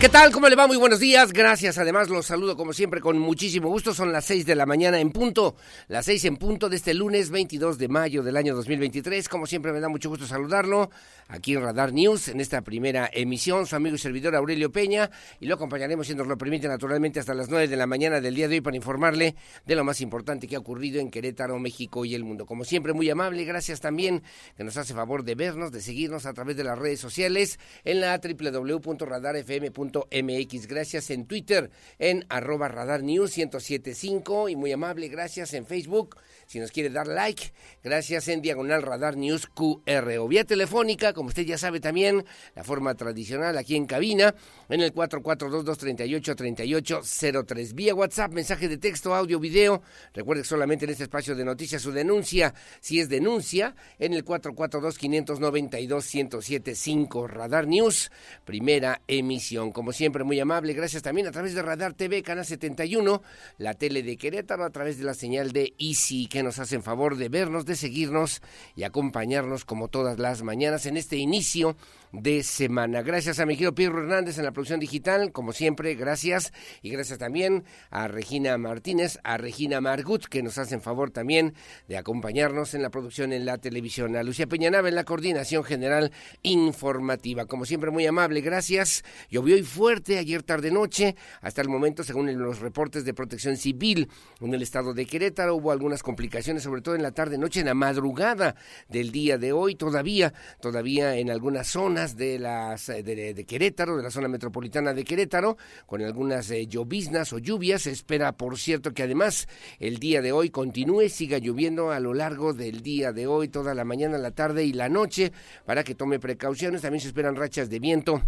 ¿Qué tal? ¿Cómo le va? Muy buenos días. Gracias. Además, los saludo como siempre con muchísimo gusto. Son las 6 de la mañana en punto. Las 6 en punto de este lunes 22 de mayo del año 2023. Como siempre, me da mucho gusto saludarlo aquí en Radar News, en esta primera emisión. Su amigo y servidor Aurelio Peña. Y lo acompañaremos, si nos lo permite, naturalmente, hasta las 9 de la mañana del día de hoy para informarle de lo más importante que ha ocurrido en Querétaro, México y el mundo. Como siempre, muy amable. Gracias también que nos hace favor de vernos, de seguirnos a través de las redes sociales en la www.radarfm.com MX. Gracias en Twitter en arroba radar news 1075 y muy amable, gracias en Facebook. Si nos quiere dar like, gracias en Diagonal Radar News QR o vía telefónica, como usted ya sabe también, la forma tradicional aquí en cabina, en el 442-238-3803. Vía WhatsApp, mensaje de texto, audio, video. Recuerde que solamente en este espacio de noticias su denuncia, si es denuncia, en el 442-592-1075. Radar News, primera emisión. Como siempre, muy amable. Gracias también a través de Radar TV, Canal 71, la tele de Querétaro, a través de la señal de Easy nos hacen favor de vernos, de seguirnos y acompañarnos como todas las mañanas en este inicio de semana. Gracias a mi querido Pedro Hernández en la producción digital, como siempre, gracias. Y gracias también a Regina Martínez, a Regina Margut, que nos hacen favor también de acompañarnos en la producción en la televisión. A Lucía Peñanaba en la coordinación general informativa. Como siempre, muy amable, gracias. Llovió hoy fuerte ayer tarde-noche. Hasta el momento, según los reportes de protección civil en el estado de Querétaro, hubo algunas complicaciones, sobre todo en la tarde-noche, en la madrugada del día de hoy. Todavía, todavía en algunas zonas de, las, eh, de, Querétaro, de la zona metropolitana de Querétaro, con algunas eh, lloviznas o lluvias. Se espera, por cierto, que además el día de hoy continúe, siga lloviendo a lo largo del día de hoy, toda la mañana, la tarde y la noche, para que tome precauciones. También se esperan rachas de viento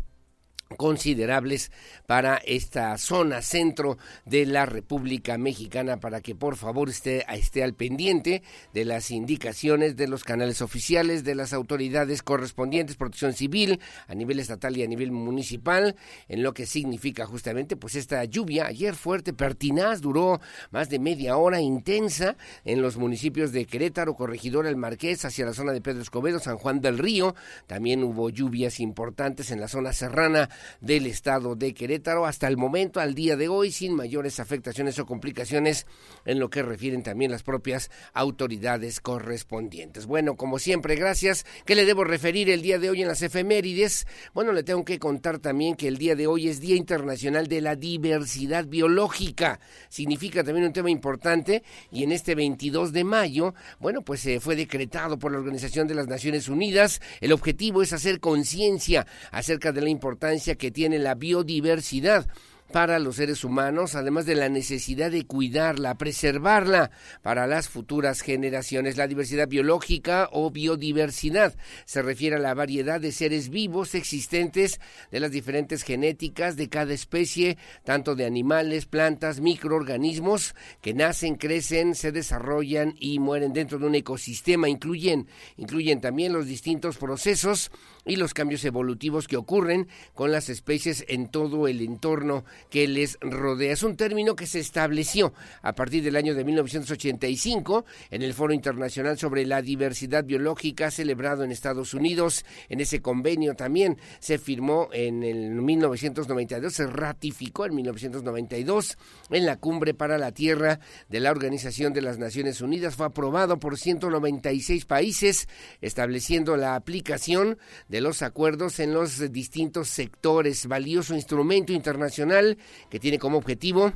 considerables para esta zona centro de la República Mexicana para que por favor esté, esté al pendiente de las indicaciones de los canales oficiales de las autoridades correspondientes, protección civil a nivel estatal y a nivel municipal, en lo que significa justamente pues esta lluvia. Ayer fuerte, pertinaz, duró más de media hora intensa en los municipios de Querétaro, Corregidora, El Marqués, hacia la zona de Pedro Escobedo, San Juan del Río, también hubo lluvias importantes en la zona serrana del estado de Querétaro hasta el momento, al día de hoy, sin mayores afectaciones o complicaciones en lo que refieren también las propias autoridades correspondientes. Bueno, como siempre, gracias. ¿Qué le debo referir el día de hoy en las efemérides? Bueno, le tengo que contar también que el día de hoy es Día Internacional de la Diversidad Biológica. Significa también un tema importante y en este 22 de mayo, bueno, pues se fue decretado por la Organización de las Naciones Unidas. El objetivo es hacer conciencia acerca de la importancia que tiene la biodiversidad para los seres humanos, además de la necesidad de cuidarla, preservarla para las futuras generaciones. La diversidad biológica o biodiversidad se refiere a la variedad de seres vivos existentes de las diferentes genéticas de cada especie, tanto de animales, plantas, microorganismos que nacen, crecen, se desarrollan y mueren dentro de un ecosistema. Incluyen, incluyen también los distintos procesos y los cambios evolutivos que ocurren con las especies en todo el entorno que les rodea. Es un término que se estableció a partir del año de 1985 en el Foro Internacional sobre la Diversidad Biológica celebrado en Estados Unidos. En ese convenio también se firmó en el 1992, se ratificó en 1992 en la Cumbre para la Tierra de la Organización de las Naciones Unidas. Fue aprobado por 196 países, estableciendo la aplicación de los acuerdos en los distintos sectores. Valioso instrumento internacional que tiene como objetivo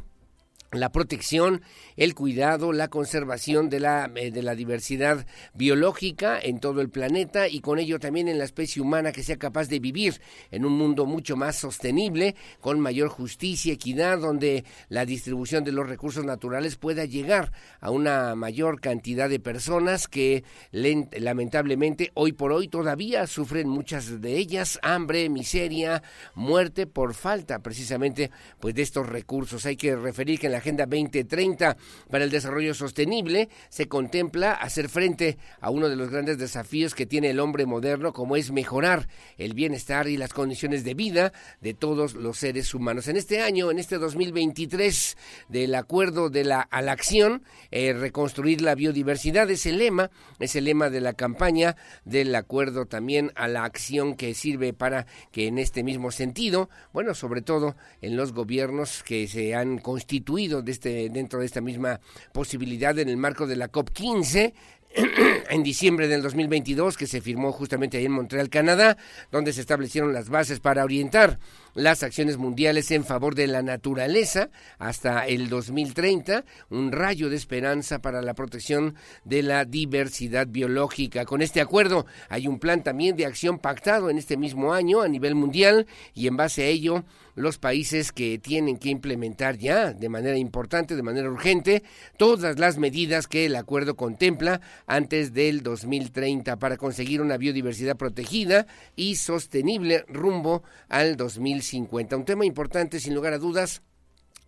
la protección, el cuidado, la conservación de la, eh, de la diversidad biológica en todo el planeta y con ello también en la especie humana que sea capaz de vivir en un mundo mucho más sostenible, con mayor justicia, equidad, donde la distribución de los recursos naturales pueda llegar a una mayor cantidad de personas que lamentablemente hoy por hoy todavía sufren muchas de ellas hambre, miseria, muerte por falta precisamente pues de estos recursos. Hay que referir que en la Agenda 2030 para el Desarrollo Sostenible se contempla hacer frente a uno de los grandes desafíos que tiene el hombre moderno, como es mejorar el bienestar y las condiciones de vida de todos los seres humanos. En este año, en este 2023, del acuerdo de la a la acción, eh, reconstruir la biodiversidad es el lema, es el lema de la campaña del acuerdo también a la acción que sirve para que en este mismo sentido, bueno, sobre todo en los gobiernos que se han constituido de este, dentro de esta misma posibilidad en el marco de la COP15 en diciembre del 2022 que se firmó justamente ahí en Montreal, Canadá, donde se establecieron las bases para orientar las acciones mundiales en favor de la naturaleza hasta el 2030, un rayo de esperanza para la protección de la diversidad biológica. Con este acuerdo hay un plan también de acción pactado en este mismo año a nivel mundial y en base a ello los países que tienen que implementar ya de manera importante, de manera urgente, todas las medidas que el acuerdo contempla antes del 2030 para conseguir una biodiversidad protegida y sostenible rumbo al 2050. Un tema importante, sin lugar a dudas,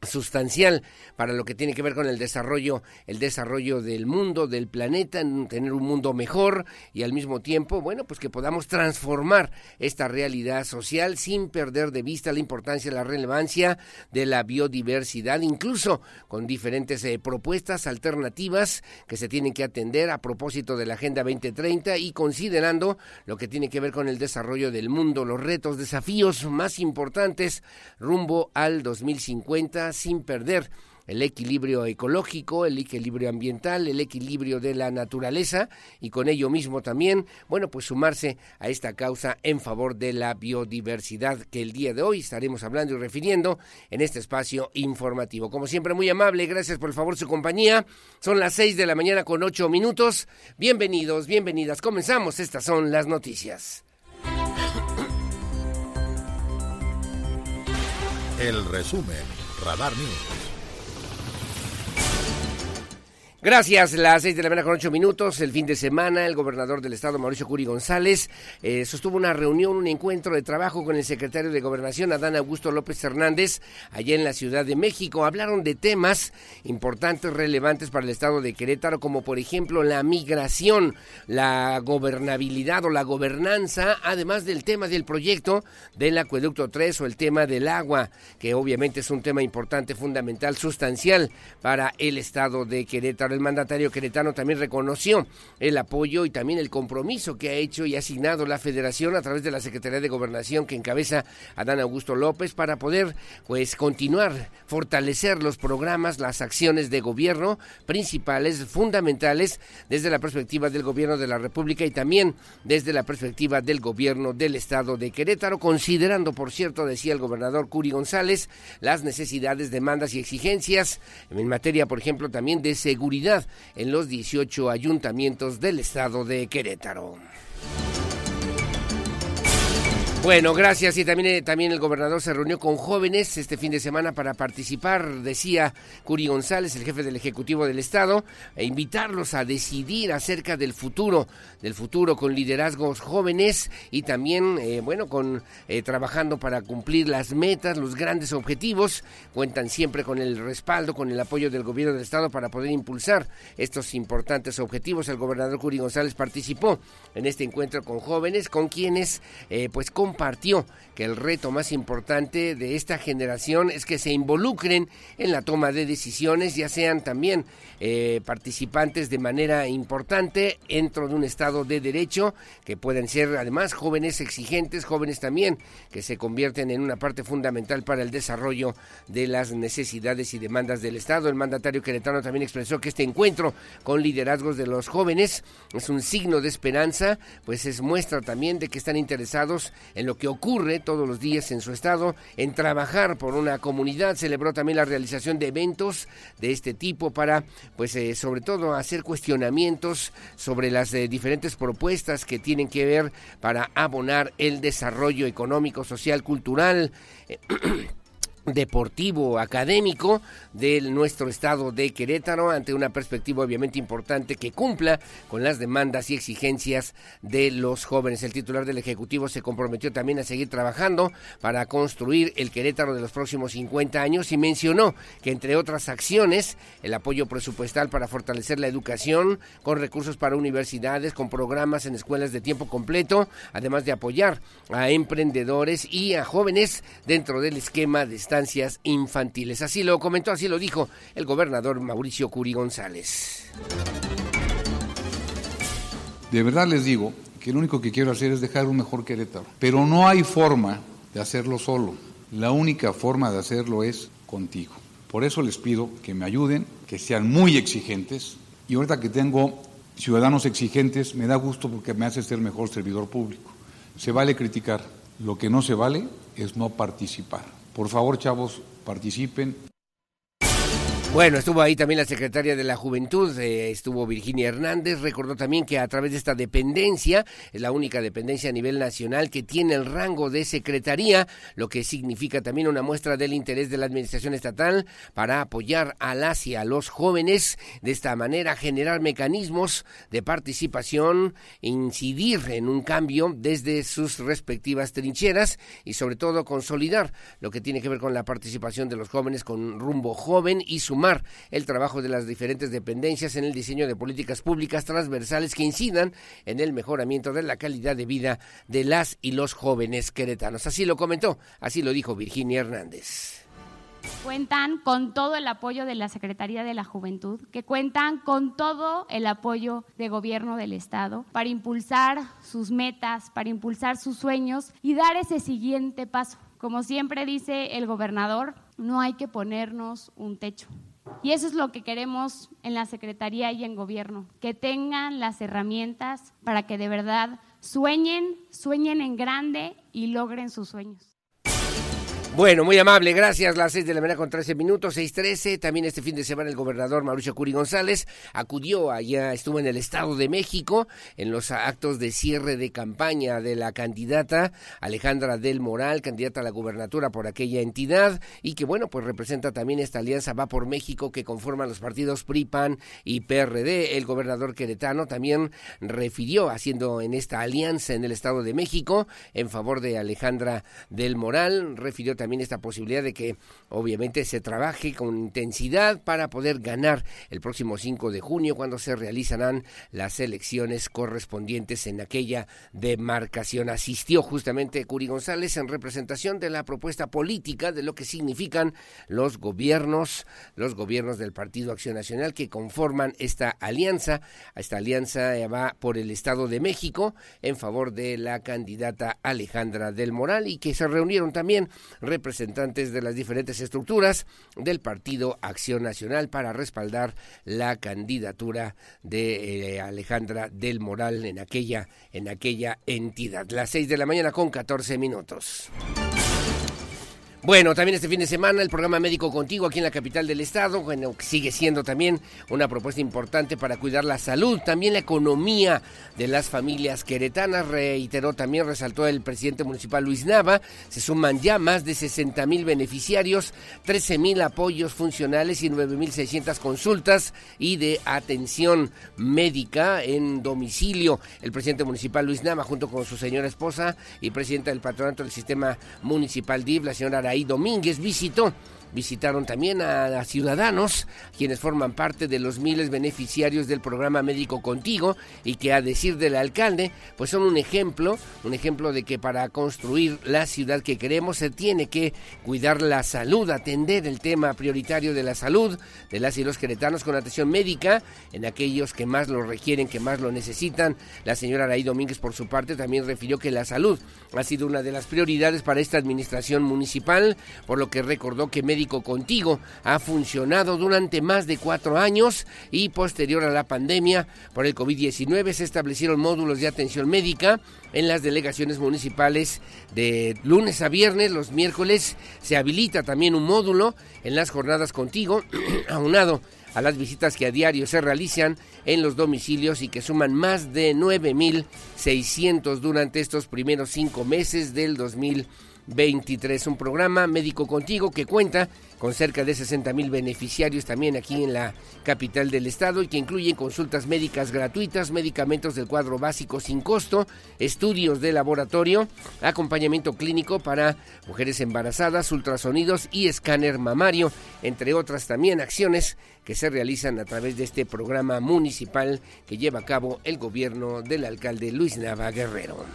sustancial para lo que tiene que ver con el desarrollo, el desarrollo del mundo, del planeta, tener un mundo mejor y al mismo tiempo, bueno, pues que podamos transformar esta realidad social sin perder de vista la importancia, la relevancia de la biodiversidad, incluso con diferentes eh, propuestas alternativas que se tienen que atender a propósito de la Agenda 2030 y considerando lo que tiene que ver con el desarrollo del mundo, los retos, desafíos más importantes rumbo al 2050 sin perder el equilibrio ecológico, el equilibrio ambiental, el equilibrio de la naturaleza y con ello mismo también, bueno, pues sumarse a esta causa en favor de la biodiversidad que el día de hoy estaremos hablando y refiriendo en este espacio informativo. Como siempre, muy amable, gracias por el favor su compañía. Son las seis de la mañana con ocho minutos. Bienvenidos, bienvenidas. Comenzamos. Estas son las noticias. El resumen Radar News. Gracias, las seis de la mañana con ocho minutos. El fin de semana, el gobernador del estado, Mauricio Curi González, eh, sostuvo una reunión, un encuentro de trabajo con el secretario de Gobernación, Adán Augusto López Hernández, allá en la Ciudad de México. Hablaron de temas importantes, relevantes para el estado de Querétaro, como por ejemplo la migración, la gobernabilidad o la gobernanza, además del tema del proyecto del acueducto 3 o el tema del agua, que obviamente es un tema importante, fundamental, sustancial para el estado de Querétaro el mandatario queretano también reconoció el apoyo y también el compromiso que ha hecho y asignado la federación a través de la Secretaría de Gobernación que encabeza Adán Augusto López para poder pues continuar, fortalecer los programas, las acciones de gobierno principales, fundamentales desde la perspectiva del gobierno de la República y también desde la perspectiva del gobierno del estado de Querétaro, considerando, por cierto, decía el gobernador Curi González, las necesidades, demandas y exigencias en materia, por ejemplo, también de seguridad en los 18 ayuntamientos del estado de Querétaro. Bueno, gracias. Y también, eh, también el gobernador se reunió con jóvenes este fin de semana para participar, decía Curi González, el jefe del Ejecutivo del Estado, e invitarlos a decidir acerca del futuro, del futuro con liderazgos jóvenes y también, eh, bueno, con eh, trabajando para cumplir las metas, los grandes objetivos. Cuentan siempre con el respaldo, con el apoyo del gobierno del Estado para poder impulsar estos importantes objetivos. El gobernador Curi González participó en este encuentro con jóvenes, con quienes, pues, con compartió que el reto más importante de esta generación es que se involucren en la toma de decisiones, ya sean también eh, participantes de manera importante dentro de un Estado de Derecho, que pueden ser además jóvenes exigentes, jóvenes también que se convierten en una parte fundamental para el desarrollo de las necesidades y demandas del Estado. El mandatario queretano también expresó que este encuentro con liderazgos de los jóvenes es un signo de esperanza, pues es muestra también de que están interesados en lo que ocurre todos los días en su estado, en trabajar por una comunidad. Celebró también la realización de eventos de este tipo para, pues, eh, sobre todo hacer cuestionamientos sobre las eh, diferentes propuestas que tienen que ver para abonar el desarrollo económico, social, cultural. deportivo, académico de nuestro estado de Querétaro ante una perspectiva obviamente importante que cumpla con las demandas y exigencias de los jóvenes. El titular del Ejecutivo se comprometió también a seguir trabajando para construir el Querétaro de los próximos 50 años y mencionó que entre otras acciones el apoyo presupuestal para fortalecer la educación con recursos para universidades, con programas en escuelas de tiempo completo, además de apoyar a emprendedores y a jóvenes dentro del esquema de infantiles. Así lo comentó, así lo dijo el gobernador Mauricio Curi González. De verdad les digo que lo único que quiero hacer es dejar un mejor Querétaro, pero no hay forma de hacerlo solo. La única forma de hacerlo es contigo. Por eso les pido que me ayuden, que sean muy exigentes. Y ahorita que tengo ciudadanos exigentes, me da gusto porque me hace ser mejor servidor público. Se vale criticar, lo que no se vale es no participar. Por favor, chavos, participen. Bueno, estuvo ahí también la secretaria de la Juventud, eh, estuvo Virginia Hernández, recordó también que a través de esta dependencia, es la única dependencia a nivel nacional que tiene el rango de secretaría, lo que significa también una muestra del interés de la Administración Estatal para apoyar a las y a los jóvenes, de esta manera generar mecanismos de participación, incidir en un cambio desde sus respectivas trincheras y sobre todo consolidar lo que tiene que ver con la participación de los jóvenes con rumbo joven y sumar el trabajo de las diferentes dependencias en el diseño de políticas públicas transversales que incidan en el mejoramiento de la calidad de vida de las y los jóvenes queretanos. Así lo comentó, así lo dijo Virginia Hernández cuentan con todo el apoyo de la Secretaría de la Juventud, que cuentan con todo el apoyo de gobierno del Estado para impulsar sus metas, para impulsar sus sueños y dar ese siguiente paso. Como siempre dice el gobernador, no hay que ponernos un techo. Y eso es lo que queremos en la Secretaría y en Gobierno, que tengan las herramientas para que de verdad sueñen, sueñen en grande y logren sus sueños. Bueno, muy amable, gracias. Las seis de la mañana con 13 minutos, seis trece. También este fin de semana el gobernador Mauricio Curi González acudió allá, estuvo en el Estado de México en los actos de cierre de campaña de la candidata Alejandra del Moral, candidata a la gubernatura por aquella entidad y que bueno, pues representa también esta alianza Va por México que conforman los partidos PRI, PAN y PRD. El gobernador queretano también refirió haciendo en esta alianza en el Estado de México en favor de Alejandra del Moral, refirió también también esta posibilidad de que obviamente se trabaje con intensidad para poder ganar el próximo 5 de junio cuando se realizarán las elecciones correspondientes en aquella demarcación. Asistió justamente Curi González en representación de la propuesta política de lo que significan los gobiernos, los gobiernos del Partido Acción Nacional que conforman esta alianza. Esta alianza va por el Estado de México en favor de la candidata Alejandra del Moral y que se reunieron también representantes de las diferentes estructuras del Partido Acción Nacional para respaldar la candidatura de eh, Alejandra del Moral en aquella, en aquella entidad. Las seis de la mañana con 14 minutos. Bueno, también este fin de semana el programa Médico Contigo aquí en la capital del estado, bueno, sigue siendo también una propuesta importante para cuidar la salud, también la economía de las familias queretanas, reiteró también, resaltó el presidente municipal Luis Nava, se suman ya más de 60 mil beneficiarios, 13 mil apoyos funcionales y 9 mil 600 consultas y de atención médica en domicilio. El presidente municipal Luis Nava, junto con su señora esposa y presidenta del patronato del sistema municipal DIV, la señora Araí Domínguez, visitó Visitaron también a, ciudadanos, quienes forman parte de los miles beneficiarios del programa Médico Contigo y que a decir del alcalde, pues son un ejemplo, un ejemplo de que para construir la ciudad que queremos se tiene que cuidar la salud, atender el tema prioritario de la salud de las y los queretanos con atención médica en aquellos que más lo requieren, que más lo necesitan. La señora Araí Domínguez, por su parte, también refirió que la salud ha sido una de las prioridades para esta administración municipal, por lo que recordó que Médico Contigo. Ha funcionado durante más de cuatro años y posterior a la pandemia por el COVID-19 se establecieron módulos de atención médica en las delegaciones municipales de lunes a viernes, los miércoles se habilita también un módulo en las jornadas contigo, aunado a las visitas que a diario se realizan en los domicilios y que suman más de 9.600 durante estos primeros cinco meses del 2023. Un programa médico contigo que cuenta con cerca de 60 mil beneficiarios también aquí en la capital del estado y que incluyen consultas médicas gratuitas, medicamentos del cuadro básico sin costo, estudios de laboratorio, acompañamiento clínico para mujeres embarazadas, ultrasonidos y escáner mamario, entre otras también acciones que se realizan a través de este programa municipal que lleva a cabo el gobierno del alcalde Luis Nava Guerrero.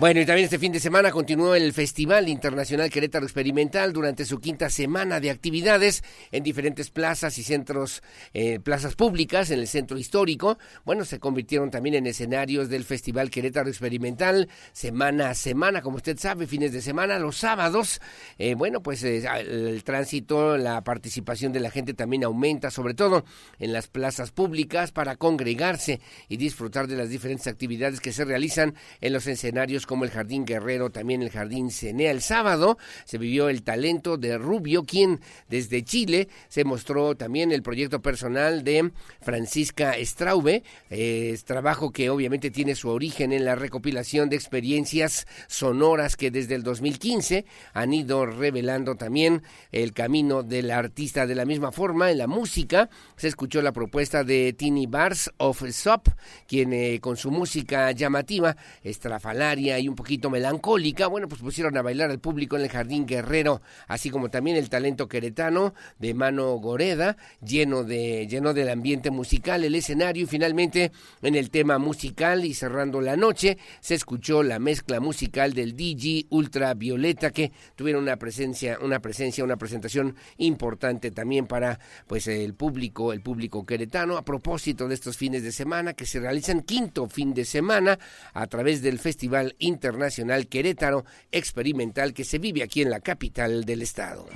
Bueno, y también este fin de semana continuó el Festival Internacional Querétaro Experimental durante su quinta semana de actividades en diferentes plazas y centros, eh, plazas públicas en el centro histórico. Bueno, se convirtieron también en escenarios del Festival Querétaro Experimental semana a semana, como usted sabe, fines de semana, los sábados. Eh, bueno, pues eh, el tránsito, la participación de la gente también aumenta, sobre todo en las plazas públicas, para congregarse y disfrutar de las diferentes actividades que se realizan en los escenarios como el Jardín Guerrero, también el Jardín Cenea. El sábado se vivió el talento de Rubio, quien desde Chile se mostró también el proyecto personal de Francisca Straube, eh, trabajo que obviamente tiene su origen en la recopilación de experiencias sonoras que desde el 2015 han ido revelando también el camino del artista. De la misma forma, en la música se escuchó la propuesta de Tini Bars of Sop, quien eh, con su música llamativa, estrafalaria y un poquito melancólica, bueno, pues pusieron a bailar al público en el Jardín Guerrero, así como también el talento queretano de Mano Goreda, lleno de lleno del ambiente musical, el escenario y finalmente en el tema musical y cerrando la noche se escuchó la mezcla musical del DJ Ultravioleta que tuvieron una presencia, una presencia, una presentación importante también para pues el público, el público queretano a propósito de estos fines de semana que se realizan quinto fin de semana a través del Festival Internacional Querétaro Experimental que se vive aquí en la capital del estado.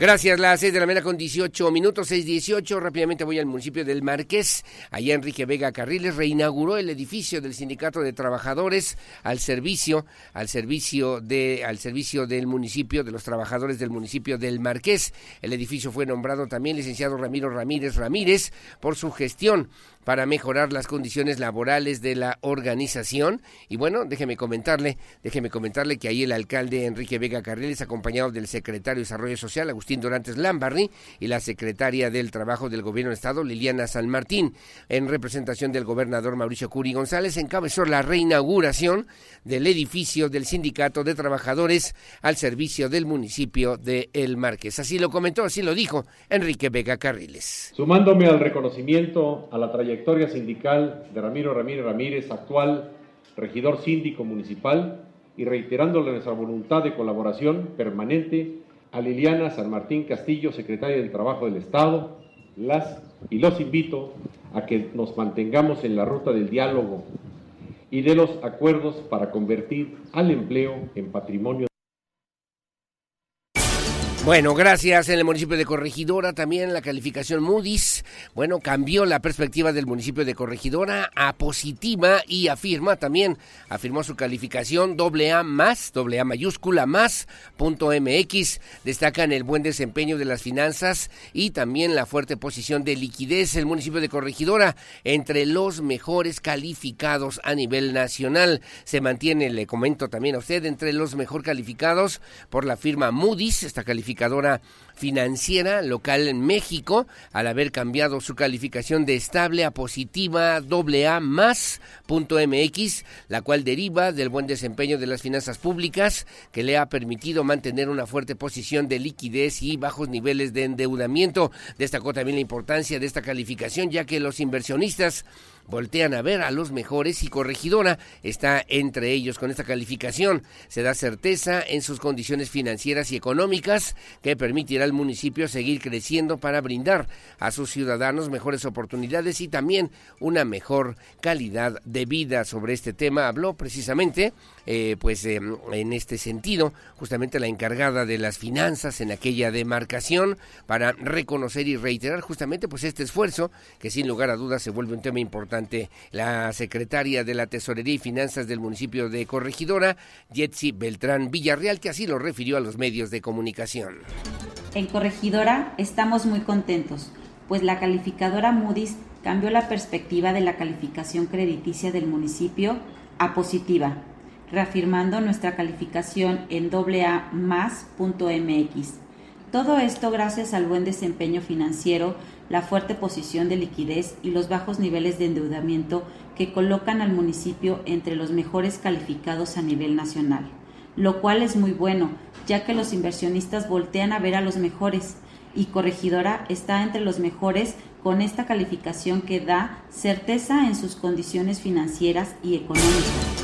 Gracias, las 6 de la mañana con 18 minutos, 6.18. Rápidamente voy al municipio del Marqués. Allá Enrique Vega Carriles reinauguró el edificio del Sindicato de Trabajadores al servicio, al servicio de, al servicio del municipio, de los trabajadores del municipio del Marqués. El edificio fue nombrado también licenciado Ramiro Ramírez Ramírez por su gestión para mejorar las condiciones laborales de la organización. Y bueno, déjeme comentarle, déjeme comentarle que ahí el alcalde Enrique Vega Carriles, acompañado del secretario de Desarrollo Social, Agustín Dorantes Lambarri, y la secretaria del Trabajo del Gobierno de Estado, Liliana San Martín, en representación del gobernador Mauricio Curi González, encabezó la reinauguración del edificio del Sindicato de Trabajadores al servicio del municipio de El Márquez. Así lo comentó, así lo dijo Enrique Vega Carriles. Sumándome al reconocimiento a la trayectoria trayectoria sindical de Ramiro Ramírez Ramírez, actual regidor síndico municipal, y reiterándole nuestra voluntad de colaboración permanente a Liliana San Martín Castillo, secretaria del Trabajo del Estado, las y los invito a que nos mantengamos en la ruta del diálogo y de los acuerdos para convertir al empleo en patrimonio bueno, gracias. En el municipio de Corregidora también la calificación Moody's, bueno, cambió la perspectiva del municipio de Corregidora a positiva y afirma también, afirmó su calificación doble A más, doble A mayúscula más, punto MX. Destacan el buen desempeño de las finanzas y también la fuerte posición de liquidez. El municipio de Corregidora entre los mejores calificados a nivel nacional. Se mantiene, le comento también a usted, entre los mejor calificados por la firma Moody's, esta calificación financiera local en México al haber cambiado su calificación de estable a positiva AA más MX, la cual deriva del buen desempeño de las finanzas públicas que le ha permitido mantener una fuerte posición de liquidez y bajos niveles de endeudamiento. Destacó también la importancia de esta calificación ya que los inversionistas voltean a ver a los mejores y Corregidora está entre ellos con esta calificación. Se da certeza en sus condiciones financieras y económicas que permitirá al municipio seguir creciendo para brindar a sus ciudadanos mejores oportunidades y también una mejor calidad de vida. Sobre este tema habló precisamente, eh, pues em, en este sentido, justamente la encargada de las finanzas en aquella demarcación para reconocer y reiterar justamente pues este esfuerzo que sin lugar a dudas se vuelve un tema importante. La secretaria de la Tesorería y Finanzas del municipio de Corregidora, Jetsi Beltrán Villarreal, que así lo refirió a los medios de comunicación. En Corregidora estamos muy contentos, pues la calificadora Moody's cambió la perspectiva de la calificación crediticia del municipio a positiva, reafirmando nuestra calificación en AA+.mx. Todo esto gracias al buen desempeño financiero, la fuerte posición de liquidez y los bajos niveles de endeudamiento que colocan al municipio entre los mejores calificados a nivel nacional, lo cual es muy bueno, ya que los inversionistas voltean a ver a los mejores y Corregidora está entre los mejores con esta calificación que da certeza en sus condiciones financieras y económicas.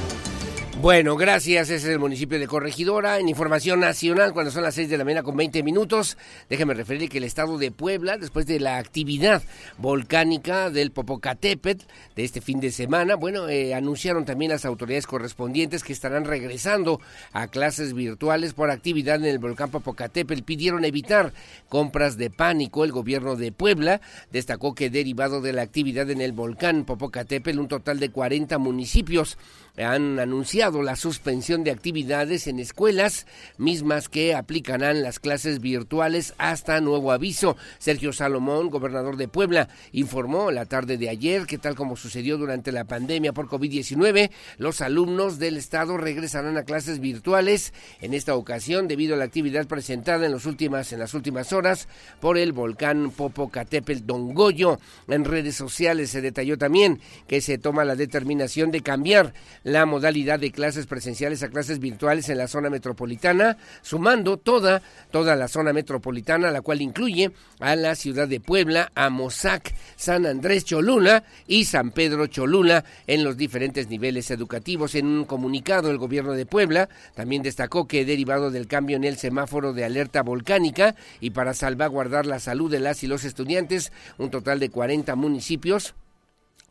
Bueno, gracias. Ese es el municipio de Corregidora. En información nacional, cuando son las 6 de la mañana con 20 minutos, déjeme referir que el estado de Puebla, después de la actividad volcánica del Popocatépetl de este fin de semana, bueno, eh, anunciaron también las autoridades correspondientes que estarán regresando a clases virtuales por actividad en el volcán Popocatépetl. Pidieron evitar compras de pánico. El gobierno de Puebla destacó que derivado de la actividad en el volcán Popocatépetl, un total de 40 municipios han anunciado la suspensión de actividades en escuelas, mismas que aplicarán las clases virtuales hasta nuevo aviso. Sergio Salomón, gobernador de Puebla, informó la tarde de ayer que tal como sucedió durante la pandemia por COVID-19, los alumnos del estado regresarán a clases virtuales en esta ocasión debido a la actividad presentada en, las últimas, en las últimas horas por el volcán Popocatépetl Dongoyo. En redes sociales se detalló también que se toma la determinación de cambiar la modalidad de clases presenciales a clases virtuales en la zona metropolitana, sumando toda, toda la zona metropolitana, la cual incluye a la ciudad de Puebla, a Mozac, San Andrés Cholula y San Pedro Cholula en los diferentes niveles educativos. En un comunicado, el gobierno de Puebla también destacó que derivado del cambio en el semáforo de alerta volcánica y para salvaguardar la salud de las y los estudiantes, un total de 40 municipios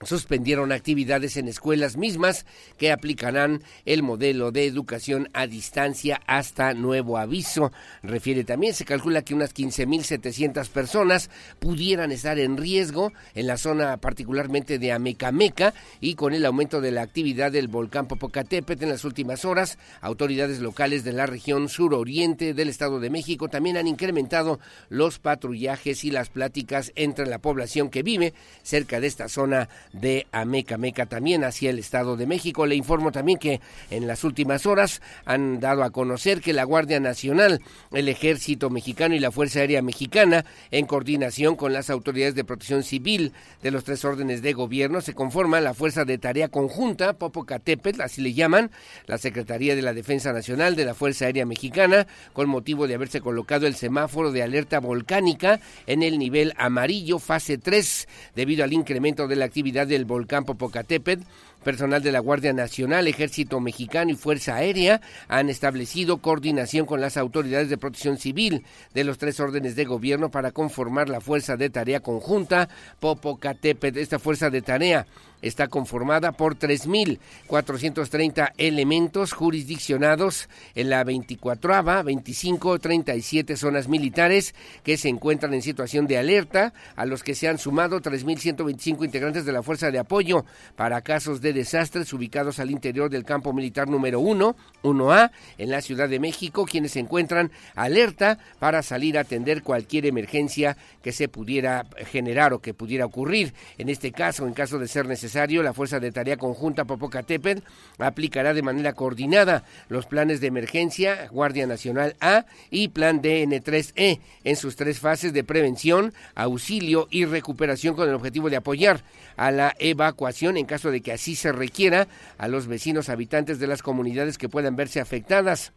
suspendieron actividades en escuelas mismas que aplicarán el modelo de educación a distancia hasta nuevo aviso. Refiere también, se calcula que unas 15.700 personas pudieran estar en riesgo en la zona particularmente de Amecameca y con el aumento de la actividad del volcán Popocatépetl en las últimas horas, autoridades locales de la región suroriente del Estado de México también han incrementado los patrullajes y las pláticas entre la población que vive cerca de esta zona de Ameca también hacia el Estado de México. Le informo también que en las últimas horas han dado a conocer que la Guardia Nacional, el Ejército Mexicano y la Fuerza Aérea Mexicana, en coordinación con las autoridades de protección civil de los tres órdenes de gobierno, se conforman la Fuerza de Tarea Conjunta, Popocatépetl, así le llaman, la Secretaría de la Defensa Nacional de la Fuerza Aérea Mexicana, con motivo de haberse colocado el semáforo de alerta volcánica en el nivel amarillo, fase 3, debido al incremento de la actividad del volcán Popocatépetl, personal de la Guardia Nacional, Ejército Mexicano y Fuerza Aérea han establecido coordinación con las autoridades de protección civil de los tres órdenes de gobierno para conformar la Fuerza de Tarea Conjunta Popocatépetl. Esta Fuerza de Tarea está conformada por 3.430 elementos jurisdiccionados en la 24 25, 37 zonas militares que se encuentran en situación de alerta, a los que se han sumado 3.125 integrantes de la Fuerza de Apoyo para casos de desastres ubicados al interior del campo militar número 1, 1A, en la Ciudad de México, quienes se encuentran alerta para salir a atender cualquier emergencia que se pudiera generar o que pudiera ocurrir. En este caso, en caso de ser necesario, la Fuerza de Tarea Conjunta Popocatépetl aplicará de manera coordinada los planes de emergencia Guardia Nacional A y Plan DN3E en sus tres fases de prevención, auxilio y recuperación con el objetivo de apoyar a la evacuación en caso de que así se requiera a los vecinos habitantes de las comunidades que puedan verse afectadas.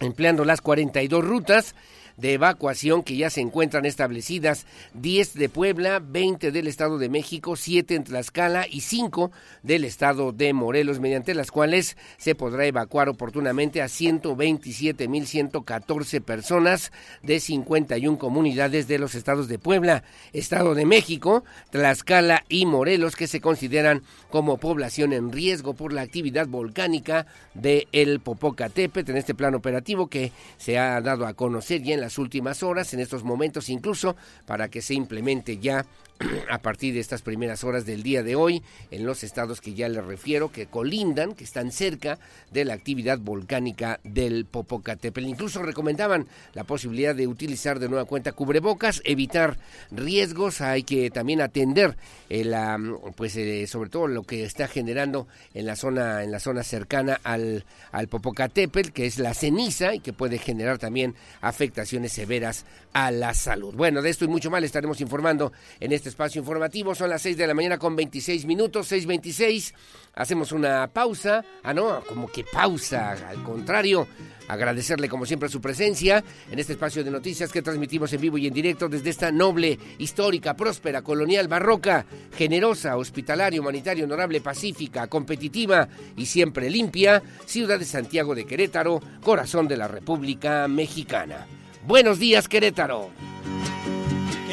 Empleando las 42 rutas de evacuación que ya se encuentran establecidas, 10 de Puebla, 20 del Estado de México, 7 en Tlaxcala y 5 del Estado de Morelos, mediante las cuales se podrá evacuar oportunamente a 127.114 personas de 51 comunidades de los estados de Puebla, Estado de México, Tlaxcala y Morelos que se consideran como población en riesgo por la actividad volcánica de el Popocatépetl en este plan operativo que se ha dado a conocer ya en las últimas horas, en estos momentos incluso, para que se implemente ya a partir de estas primeras horas del día de hoy en los estados que ya les refiero, que colindan, que están cerca de la actividad volcánica del Popocatépetl. Incluso recomendaban la posibilidad de utilizar de nueva cuenta cubrebocas, evitar riesgos, hay que también atender el, pues eh, sobre todo lo que está generando en la zona en la zona cercana al, al Popocatépetl, que es la ceniza y que puede generar también afectaciones severas a la salud. Bueno, de esto y mucho más estaremos informando en este espacio informativo. Son las 6 de la mañana con 26 minutos, 6.26. Hacemos una pausa. Ah, no, como que pausa. Al contrario, agradecerle como siempre su presencia en este espacio de noticias que transmitimos en vivo y en directo desde esta noble, histórica, próspera, colonial, barroca, generosa, hospitalaria, humanitaria, honorable, pacífica, competitiva y siempre limpia, ciudad de Santiago de Querétaro, corazón de la República Mexicana. Buenos días, Querétaro.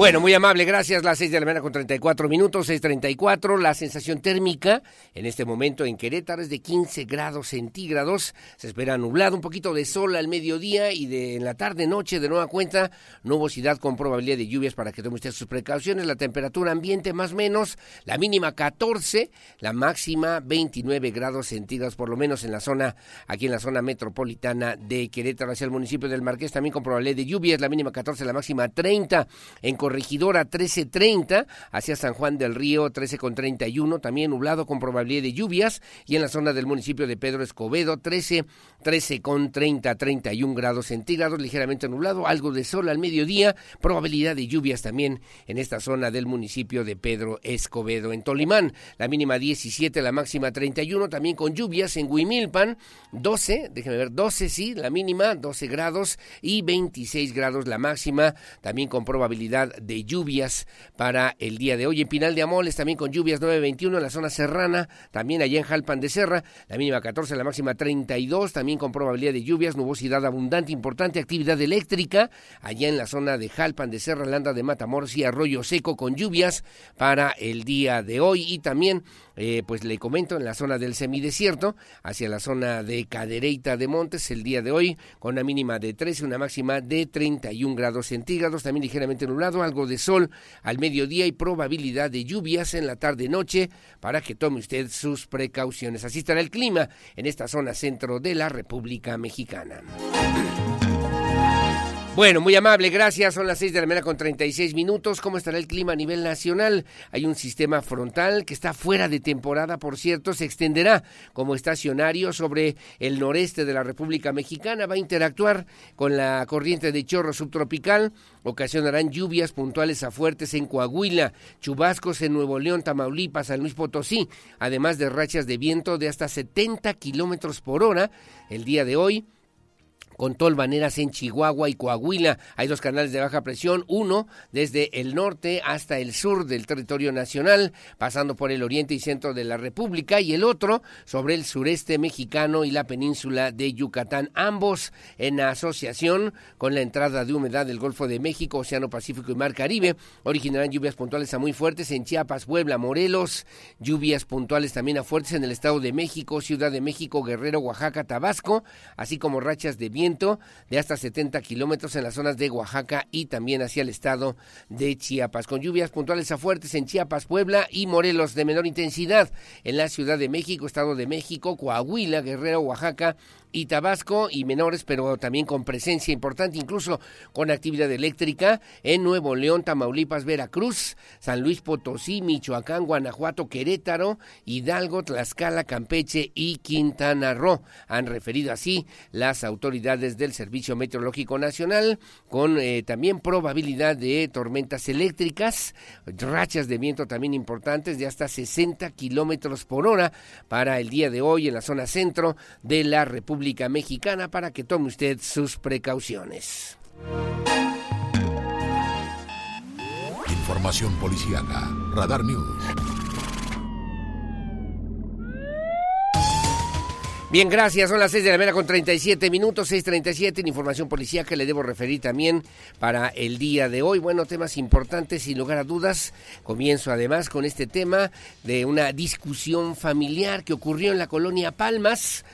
Bueno, muy amable, gracias. Las 6 de la mañana con 34 minutos, 6.34. La sensación térmica en este momento en Querétaro es de 15 grados centígrados. Se espera nublado, un poquito de sol al mediodía y de en la tarde, noche, de nueva cuenta, nubosidad con probabilidad de lluvias para que tome usted sus precauciones. La temperatura ambiente más o menos, la mínima 14, la máxima 29 grados centígrados, por lo menos en la zona, aquí en la zona metropolitana de Querétaro, hacia el municipio del Marqués, también con probabilidad de lluvias, la mínima 14, la máxima 30. En Corregidora 13.30, hacia San Juan del Río 13.31, también nublado con probabilidad de lluvias, y en la zona del municipio de Pedro Escobedo 13, 13.30, 31 grados centígrados, ligeramente nublado, algo de sol al mediodía, probabilidad de lluvias también en esta zona del municipio de Pedro Escobedo. En Tolimán, la mínima 17, la máxima 31, también con lluvias en Huimilpan 12, déjenme ver, 12 sí, la mínima 12 grados y 26 grados la máxima, también con probabilidad de lluvias para el día de hoy. En Pinal de Amoles también con lluvias 9.21 en la zona serrana, también allá en Jalpan de Serra, la mínima 14, la máxima 32, también con probabilidad de lluvias, nubosidad abundante, importante actividad eléctrica allá en la zona de Jalpan de Serra, Landa de Matamoros y Arroyo Seco con lluvias para el día de hoy y también eh, pues le comento en la zona del semidesierto, hacia la zona de Cadereyta de Montes, el día de hoy, con una mínima de 13, una máxima de 31 grados centígrados, también ligeramente nublado, algo de sol al mediodía y probabilidad de lluvias en la tarde-noche para que tome usted sus precauciones. Así estará el clima en esta zona centro de la República Mexicana. Bueno, muy amable, gracias. Son las 6 de la mañana con 36 minutos. ¿Cómo estará el clima a nivel nacional? Hay un sistema frontal que está fuera de temporada, por cierto, se extenderá como estacionario sobre el noreste de la República Mexicana. Va a interactuar con la corriente de chorro subtropical. Ocasionarán lluvias puntuales a fuertes en Coahuila, chubascos en Nuevo León, Tamaulipas, San Luis Potosí, además de rachas de viento de hasta 70 kilómetros por hora el día de hoy con tolvaneras en Chihuahua y Coahuila. Hay dos canales de baja presión, uno desde el norte hasta el sur del territorio nacional, pasando por el oriente y centro de la República, y el otro sobre el sureste mexicano y la península de Yucatán, ambos en asociación con la entrada de humedad del Golfo de México, Océano Pacífico y Mar Caribe. Originarán lluvias puntuales a muy fuertes en Chiapas, Puebla, Morelos, lluvias puntuales también a fuertes en el Estado de México, Ciudad de México, Guerrero, Oaxaca, Tabasco, así como rachas de viento de hasta 70 kilómetros en las zonas de Oaxaca y también hacia el estado de Chiapas, con lluvias puntuales a fuertes en Chiapas, Puebla y Morelos de menor intensidad en la Ciudad de México, Estado de México, Coahuila, Guerrero, Oaxaca y Tabasco y menores, pero también con presencia importante, incluso con actividad eléctrica en Nuevo León, Tamaulipas, Veracruz, San Luis Potosí, Michoacán, Guanajuato, Querétaro, Hidalgo, Tlaxcala, Campeche y Quintana Roo. Han referido así las autoridades del Servicio Meteorológico Nacional, con eh, también probabilidad de tormentas eléctricas, rachas de viento también importantes de hasta 60 kilómetros por hora para el día de hoy en la zona centro de la República Mexicana para que tome usted sus precauciones. Información policíaca. Radar News. Bien, gracias. Son las 6 de la mañana con 37 minutos, 6.37 en información policía que le debo referir también para el día de hoy. Bueno, temas importantes, sin lugar a dudas. Comienzo además con este tema de una discusión familiar que ocurrió en la colonia Palmas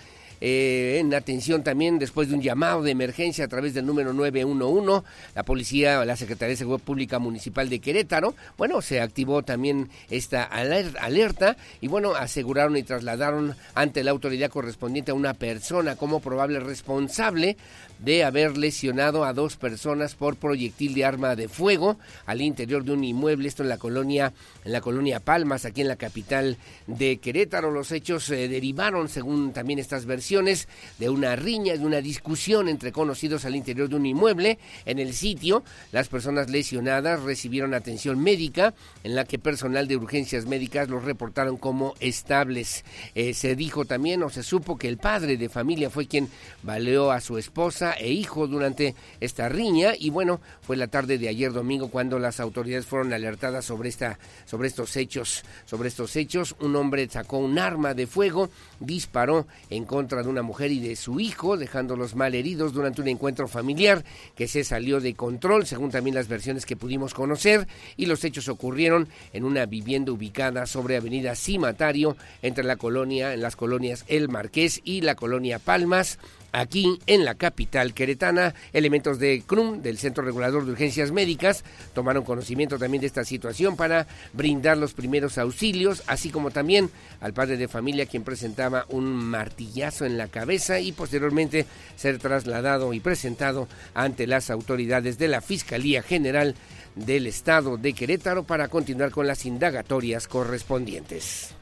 eh, en atención también después de un llamado de emergencia a través del número 911, la policía, la Secretaría de Seguridad Pública Municipal de Querétaro, bueno, se activó también esta alerta y bueno, aseguraron y trasladaron ante la autoridad correspondiente a una persona como probable responsable de haber lesionado a dos personas por proyectil de arma de fuego al interior de un inmueble, esto en la colonia, en la colonia Palmas, aquí en la capital de Querétaro. Los hechos se derivaron, según también estas versiones, de una riña, de una discusión entre conocidos al interior de un inmueble. En el sitio, las personas lesionadas recibieron atención médica, en la que personal de urgencias médicas los reportaron como estables. Eh, se dijo también o se supo que el padre de familia fue quien baleó a su esposa e hijo durante esta riña. Y bueno, fue la tarde de ayer domingo cuando las autoridades fueron alertadas sobre esta sobre estos hechos, sobre estos hechos, un hombre sacó un arma de fuego, disparó en contra de una mujer y de su hijo, dejándolos mal heridos durante un encuentro familiar que se salió de control, según también las versiones que pudimos conocer, y los hechos ocurrieron en una vivienda ubicada sobre Avenida Cimatario entre la colonia, en las colonias El Marqués y la colonia Palmas aquí en la capital queretana. Elementos de CRUM, del Centro Regulador de Urgencias Médicas, tomaron conocimiento también de esta situación para brindar los primeros auxilios, así como también al padre de familia quien presentaba un martillazo en la cabeza y posteriormente ser trasladado y presentado ante las autoridades de la Fiscalía General del Estado de Querétaro para continuar con las indagatorias correspondientes.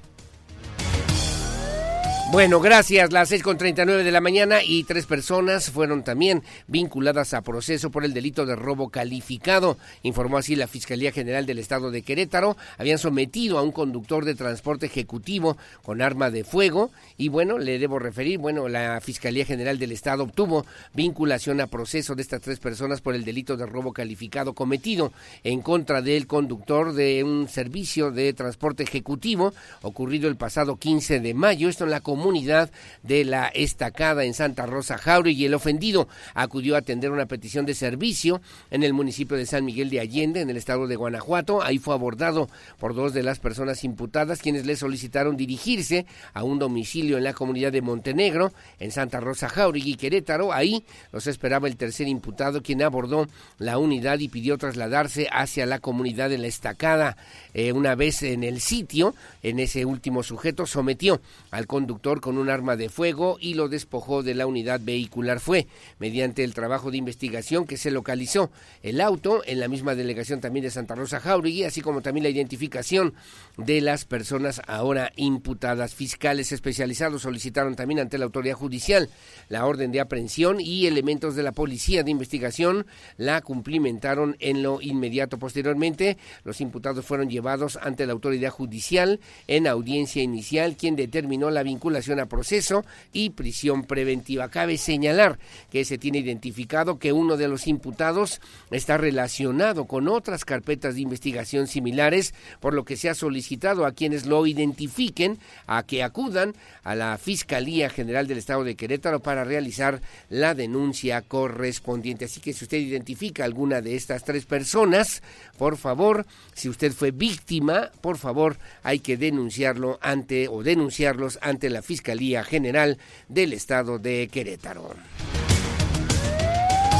Bueno, gracias. Las 6.39 de la mañana y tres personas fueron también vinculadas a proceso por el delito de robo calificado. Informó así la Fiscalía General del Estado de Querétaro. Habían sometido a un conductor de transporte ejecutivo con arma de fuego. Y bueno, le debo referir, bueno, la Fiscalía General del Estado obtuvo vinculación a proceso de estas tres personas por el delito de robo calificado cometido en contra del conductor de un servicio de transporte ejecutivo ocurrido el pasado 15 de mayo. Esto en la comunidad de la Estacada en Santa Rosa Jauregui el ofendido acudió a atender una petición de servicio en el municipio de San Miguel de Allende, en el estado de Guanajuato. Ahí fue abordado por dos de las personas imputadas, quienes le solicitaron dirigirse a un domicilio en la comunidad de Montenegro, en Santa Rosa Jauregui, Querétaro. Ahí los esperaba el tercer imputado, quien abordó la unidad y pidió trasladarse hacia la comunidad de la Estacada. Eh, una vez en el sitio, en ese último sujeto sometió al conductor con un arma de fuego y lo despojó de la unidad vehicular. Fue mediante el trabajo de investigación que se localizó el auto en la misma delegación también de Santa Rosa Jauregui, así como también la identificación de las personas ahora imputadas. Fiscales especializados solicitaron también ante la autoridad judicial la orden de aprehensión y elementos de la policía de investigación la cumplimentaron en lo inmediato. Posteriormente, los imputados fueron llevados ante la autoridad judicial en audiencia inicial, quien determinó la vinculación a proceso y prisión preventiva. Cabe señalar que se tiene identificado que uno de los imputados está relacionado con otras carpetas de investigación similares, por lo que se ha solicitado a quienes lo identifiquen a que acudan a la Fiscalía General del Estado de Querétaro para realizar la denuncia correspondiente. Así que si usted identifica alguna de estas tres personas, por favor, si usted fue víctima, por favor, hay que denunciarlo ante o denunciarlos ante la Fiscalía General del Estado de Querétaro.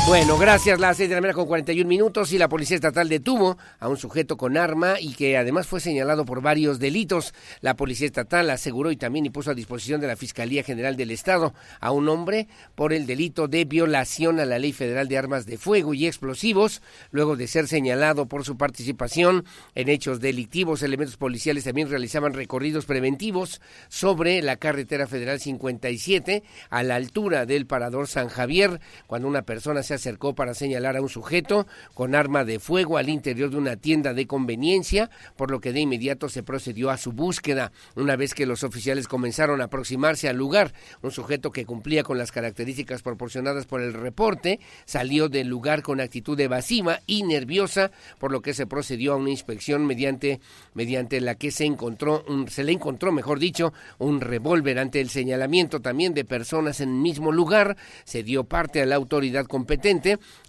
Bueno, gracias. Las seis de la mañana con 41 minutos y la Policía Estatal detuvo a un sujeto con arma y que además fue señalado por varios delitos. La Policía Estatal aseguró y también puso a disposición de la Fiscalía General del Estado a un hombre por el delito de violación a la Ley Federal de Armas de Fuego y Explosivos, luego de ser señalado por su participación en hechos delictivos. Elementos policiales también realizaban recorridos preventivos sobre la carretera federal 57 a la altura del Parador San Javier, cuando una persona se acercó para señalar a un sujeto con arma de fuego al interior de una tienda de conveniencia, por lo que de inmediato se procedió a su búsqueda. Una vez que los oficiales comenzaron a aproximarse al lugar, un sujeto que cumplía con las características proporcionadas por el reporte salió del lugar con actitud evasiva y nerviosa, por lo que se procedió a una inspección mediante, mediante la que se encontró, un, se le encontró, mejor dicho, un revólver ante el señalamiento también de personas en el mismo lugar, se dio parte a la autoridad competente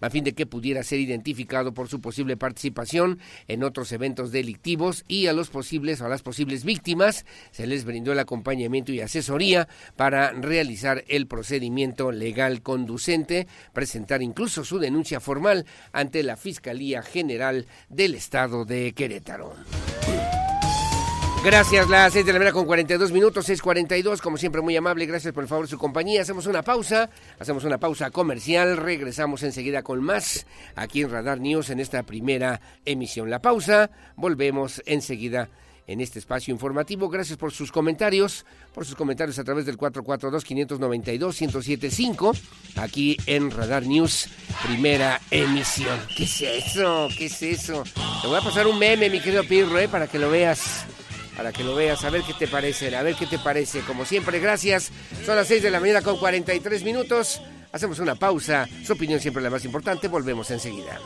a fin de que pudiera ser identificado por su posible participación en otros eventos delictivos y a los posibles o a las posibles víctimas se les brindó el acompañamiento y asesoría para realizar el procedimiento legal conducente, presentar incluso su denuncia formal ante la Fiscalía General del Estado de Querétaro. Gracias, las 6 de la mañana con 42 minutos, 6.42, como siempre muy amable, gracias por el favor de su compañía. Hacemos una pausa, hacemos una pausa comercial, regresamos enseguida con más aquí en Radar News en esta primera emisión. La pausa, volvemos enseguida en este espacio informativo. Gracias por sus comentarios, por sus comentarios a través del 442-592-1075, aquí en Radar News, primera emisión. ¿Qué es eso? ¿Qué es eso? Te voy a pasar un meme, mi querido Pirro, ¿eh? para que lo veas para que lo veas, a ver qué te parece, a ver qué te parece. Como siempre, gracias. Son las 6 de la mañana con 43 minutos. Hacemos una pausa. Su opinión siempre es la más importante. Volvemos enseguida.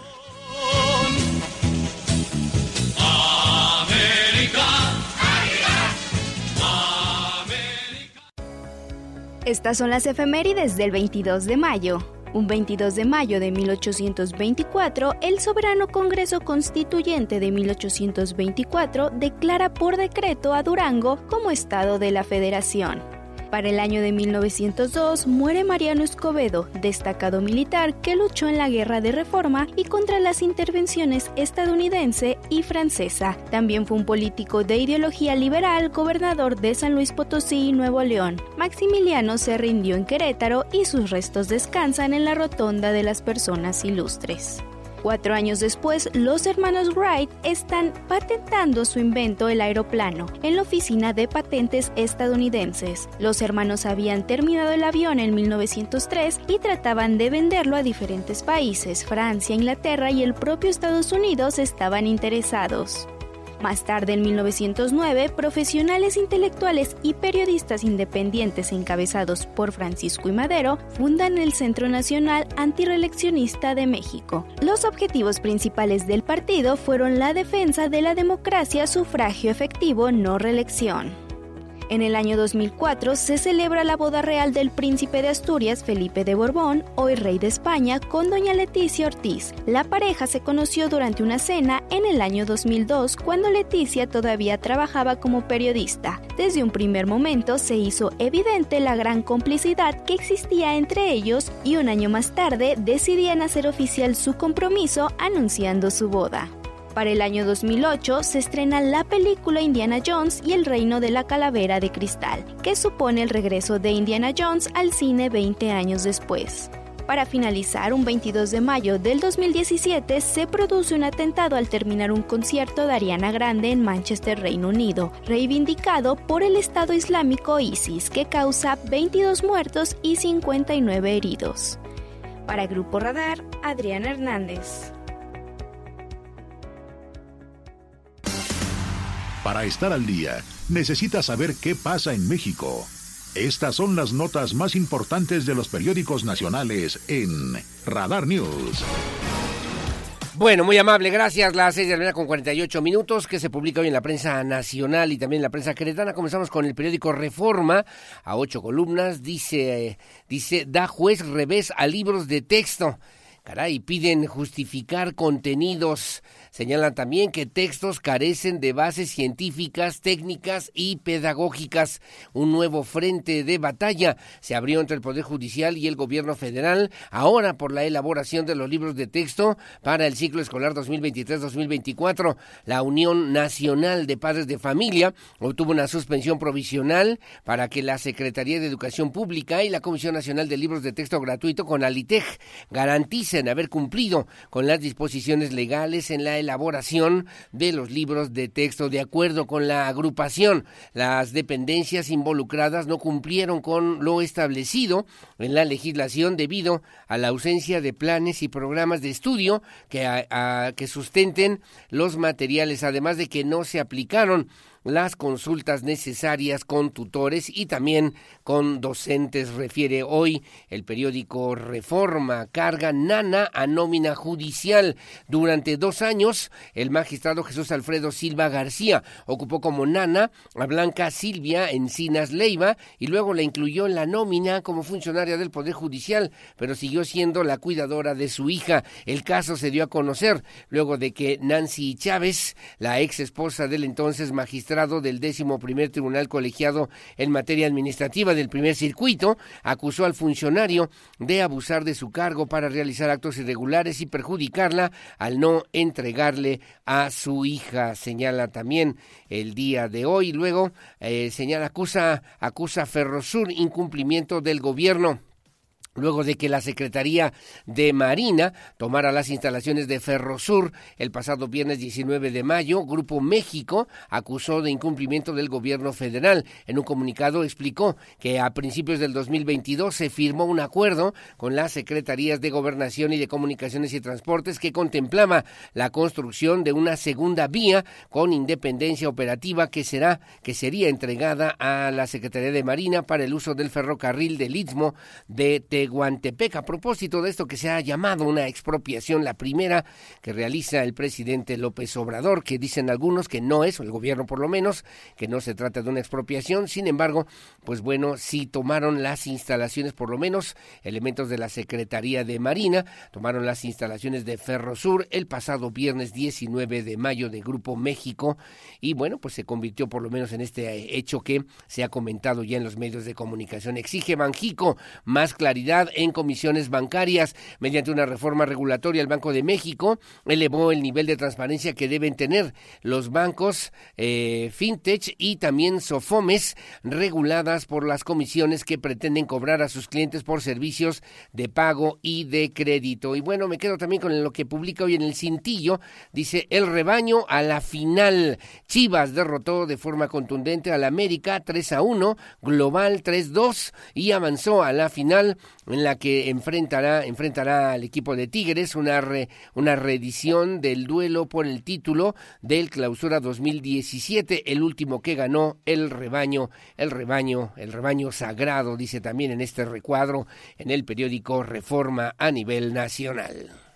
Estas son las efemérides del 22 de mayo. Un 22 de mayo de 1824, el soberano Congreso Constituyente de 1824 declara por decreto a Durango como Estado de la Federación. Para el año de 1902 muere Mariano Escobedo, destacado militar que luchó en la Guerra de Reforma y contra las intervenciones estadounidense y francesa. También fue un político de ideología liberal, gobernador de San Luis Potosí y Nuevo León. Maximiliano se rindió en Querétaro y sus restos descansan en la Rotonda de las Personas Ilustres. Cuatro años después, los hermanos Wright están patentando su invento, el aeroplano, en la oficina de patentes estadounidenses. Los hermanos habían terminado el avión en 1903 y trataban de venderlo a diferentes países. Francia, Inglaterra y el propio Estados Unidos estaban interesados. Más tarde, en 1909, profesionales intelectuales y periodistas independientes encabezados por Francisco y Madero fundan el Centro Nacional Antireeleccionista de México. Los objetivos principales del partido fueron la defensa de la democracia, sufragio efectivo, no reelección. En el año 2004 se celebra la boda real del príncipe de Asturias, Felipe de Borbón, hoy rey de España, con doña Leticia Ortiz. La pareja se conoció durante una cena en el año 2002 cuando Leticia todavía trabajaba como periodista. Desde un primer momento se hizo evidente la gran complicidad que existía entre ellos y un año más tarde decidían hacer oficial su compromiso anunciando su boda. Para el año 2008 se estrena la película Indiana Jones y el reino de la calavera de cristal, que supone el regreso de Indiana Jones al cine 20 años después. Para finalizar, un 22 de mayo del 2017 se produce un atentado al terminar un concierto de Ariana Grande en Manchester, Reino Unido, reivindicado por el Estado Islámico ISIS, que causa 22 muertos y 59 heridos. Para Grupo Radar, Adriana Hernández. Para estar al día, necesita saber qué pasa en México. Estas son las notas más importantes de los periódicos nacionales en Radar News. Bueno, muy amable, gracias. Las 6 de la mañana con 48 minutos que se publica hoy en la prensa nacional y también en la prensa queretana. Comenzamos con el periódico Reforma, a ocho columnas. Dice, dice, da juez revés a libros de texto. caray, piden justificar contenidos Señalan también que textos carecen de bases científicas, técnicas y pedagógicas. Un nuevo frente de batalla se abrió entre el Poder Judicial y el Gobierno federal, ahora por la elaboración de los libros de texto para el ciclo escolar 2023-2024. La Unión Nacional de Padres de Familia obtuvo una suspensión provisional para que la Secretaría de Educación Pública y la Comisión Nacional de Libros de Texto Gratuito con Alitej garanticen haber cumplido con las disposiciones legales en la elaboración de los libros de texto. De acuerdo con la agrupación, las dependencias involucradas no cumplieron con lo establecido en la legislación debido a la ausencia de planes y programas de estudio que, que sustenten los materiales, además de que no se aplicaron las consultas necesarias con tutores y también con docentes, refiere hoy el periódico Reforma. Carga nana a nómina judicial. Durante dos años, el magistrado Jesús Alfredo Silva García ocupó como nana a Blanca Silvia Encinas Leiva y luego la incluyó en la nómina como funcionaria del Poder Judicial, pero siguió siendo la cuidadora de su hija. El caso se dio a conocer luego de que Nancy Chávez, la ex esposa del entonces magistrado, del décimo primer tribunal colegiado en materia administrativa del primer circuito, acusó al funcionario de abusar de su cargo para realizar actos irregulares y perjudicarla al no entregarle a su hija, señala también el día de hoy. Luego eh, señala acusa acusa Ferrosur incumplimiento del gobierno luego de que la Secretaría de Marina tomara las instalaciones de Ferrosur el pasado viernes 19 de mayo, Grupo México acusó de incumplimiento del gobierno federal. En un comunicado explicó que a principios del 2022 se firmó un acuerdo con las Secretarías de Gobernación y de Comunicaciones y Transportes que contemplaba la construcción de una segunda vía con independencia operativa que será que sería entregada a la Secretaría de Marina para el uso del ferrocarril del Istmo de Tehuantepec. A propósito de esto que se ha llamado una expropiación, la primera que realiza el presidente López Obrador, que dicen algunos que no es, el gobierno por lo menos, que no se trata de una expropiación. Sin embargo, pues bueno, sí tomaron las instalaciones, por lo menos elementos de la Secretaría de Marina, tomaron las instalaciones de Ferrosur el pasado viernes 19 de mayo de Grupo México y bueno, pues se convirtió por lo menos en este hecho que se ha comentado ya en los medios de comunicación. Exige Banjico más claridad en comisiones bancarias. Mediante una reforma regulatoria, el Banco de México elevó el nivel de transparencia que deben tener los bancos eh, fintech y también sofomes reguladas por las comisiones que pretenden cobrar a sus clientes por servicios de pago y de crédito. Y bueno, me quedo también con lo que publica hoy en el cintillo. Dice, el rebaño a la final. Chivas derrotó de forma contundente al América 3 a 1, Global 3-2 y avanzó a la final en la que enfrentará, enfrentará al equipo de Tigres una, una reedición del duelo por el título del Clausura 2017, el último que ganó el rebaño, el rebaño, el rebaño sagrado, dice también en este recuadro en el periódico Reforma a nivel nacional.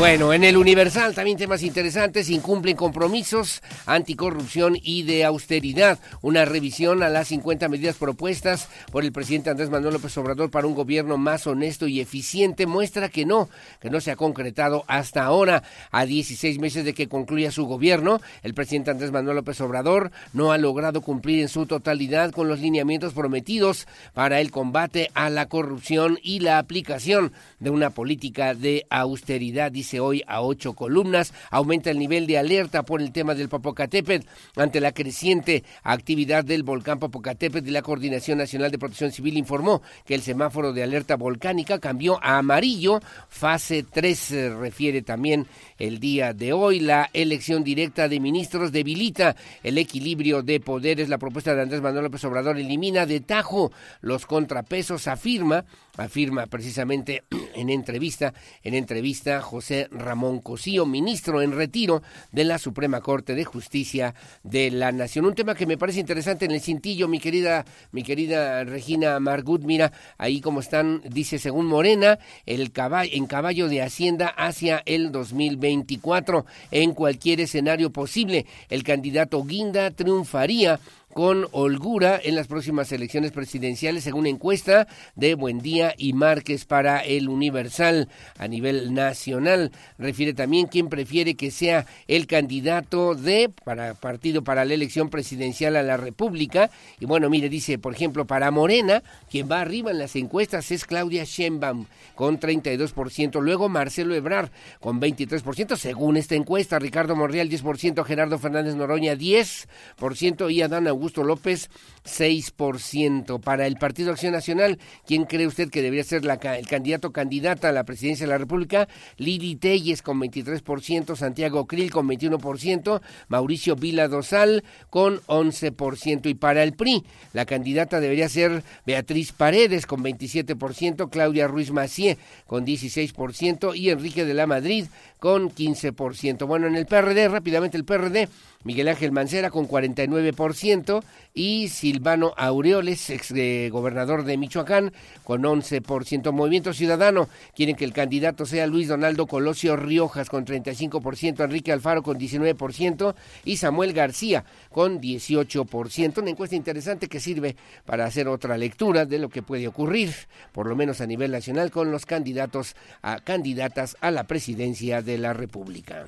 Bueno, en el Universal también temas interesantes, incumplen compromisos, anticorrupción y de austeridad. Una revisión a las 50 medidas propuestas por el presidente Andrés Manuel López Obrador para un gobierno más honesto y eficiente muestra que no, que no se ha concretado hasta ahora. A 16 meses de que concluya su gobierno, el presidente Andrés Manuel López Obrador no ha logrado cumplir en su totalidad con los lineamientos prometidos para el combate a la corrupción y la aplicación de una política de austeridad, hoy a ocho columnas. Aumenta el nivel de alerta por el tema del Popocatépetl ante la creciente actividad del volcán Popocatépetl y la Coordinación Nacional de Protección Civil informó que el semáforo de alerta volcánica cambió a amarillo, fase 3, refiere también el día de hoy. La elección directa de ministros debilita el equilibrio de poderes. La propuesta de Andrés Manuel López Obrador elimina de tajo los contrapesos, afirma, afirma precisamente en entrevista, en entrevista José Ramón Cosío, ministro en retiro de la Suprema Corte de Justicia de la Nación. Un tema que me parece interesante en el cintillo, mi querida, mi querida Regina Margut, mira, ahí como están, dice según Morena, el caballo, en caballo de Hacienda hacia el 2024. En cualquier escenario posible, el candidato Guinda triunfaría con holgura en las próximas elecciones presidenciales, según encuesta de Buendía y Márquez para el Universal a nivel nacional. Refiere también quién prefiere que sea el candidato de para partido para la elección presidencial a la República. Y bueno, mire, dice, por ejemplo, para Morena, quien va arriba en las encuestas es Claudia Sheinbaum con 32%, luego Marcelo Ebrar con 23%, según esta encuesta, Ricardo Monreal 10%, Gerardo Fernández Noroña 10% y Adán Augusto López 6%. Para el Partido Acción Nacional, ¿quién cree usted que debería ser la, el candidato candidata a la presidencia de la República? Lili Telles con 23%, Santiago Krill con 21%, Mauricio Vila Dosal con 11%. Y para el PRI, la candidata debería ser Beatriz Paredes con 27%, Claudia Ruiz Macié con 16% y Enrique de la Madrid con 15%. Bueno, en el PRD, rápidamente el PRD, Miguel Ángel Mancera con 49% y Silvano Aureoles, ex eh, gobernador de Michoacán, con 11%. Movimiento Ciudadano quieren que el candidato sea Luis Donaldo Colosio Riojas con 35%, Enrique Alfaro con 19% y Samuel García con 18%. Una encuesta interesante que sirve para hacer otra lectura de lo que puede ocurrir, por lo menos a nivel nacional, con los candidatos a candidatas a la presidencia de la República.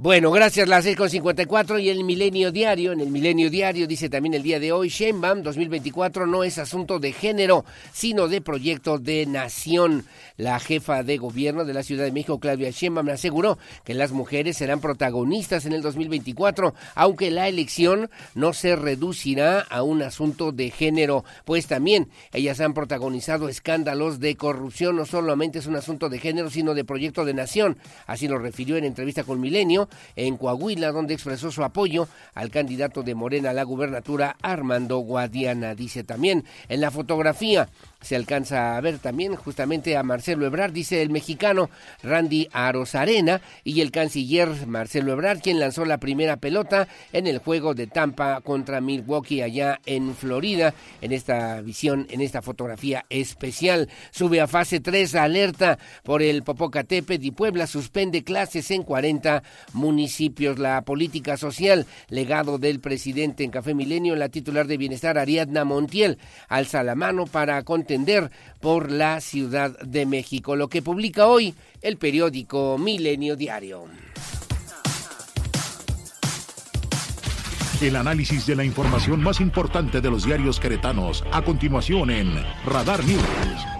Bueno, gracias, las 6.54 y el Milenio Diario. En el Milenio Diario dice también el día de hoy, Sheinbaum 2024 no es asunto de género, sino de proyecto de nación. La jefa de gobierno de la Ciudad de México, Claudia Sheinbaum, aseguró que las mujeres serán protagonistas en el 2024, aunque la elección no se reducirá a un asunto de género, pues también ellas han protagonizado escándalos de corrupción. No solamente es un asunto de género, sino de proyecto de nación. Así lo refirió en entrevista con Milenio en Coahuila, donde expresó su apoyo al candidato de Morena a la gubernatura, Armando Guadiana. Dice también en la fotografía se alcanza a ver también justamente a Marcelo Ebrard, dice el mexicano Randy Arozarena y el canciller Marcelo Ebrard, quien lanzó la primera pelota en el juego de Tampa contra Milwaukee allá en Florida, en esta visión, en esta fotografía especial. Sube a fase 3, alerta por el Popocatépetl y Puebla suspende clases en 40 municipios. La política social, legado del presidente en Café Milenio, la titular de Bienestar Ariadna Montiel, alza la mano para entender por la Ciudad de México, lo que publica hoy el periódico Milenio Diario. El análisis de la información más importante de los diarios queretanos, a continuación en Radar News.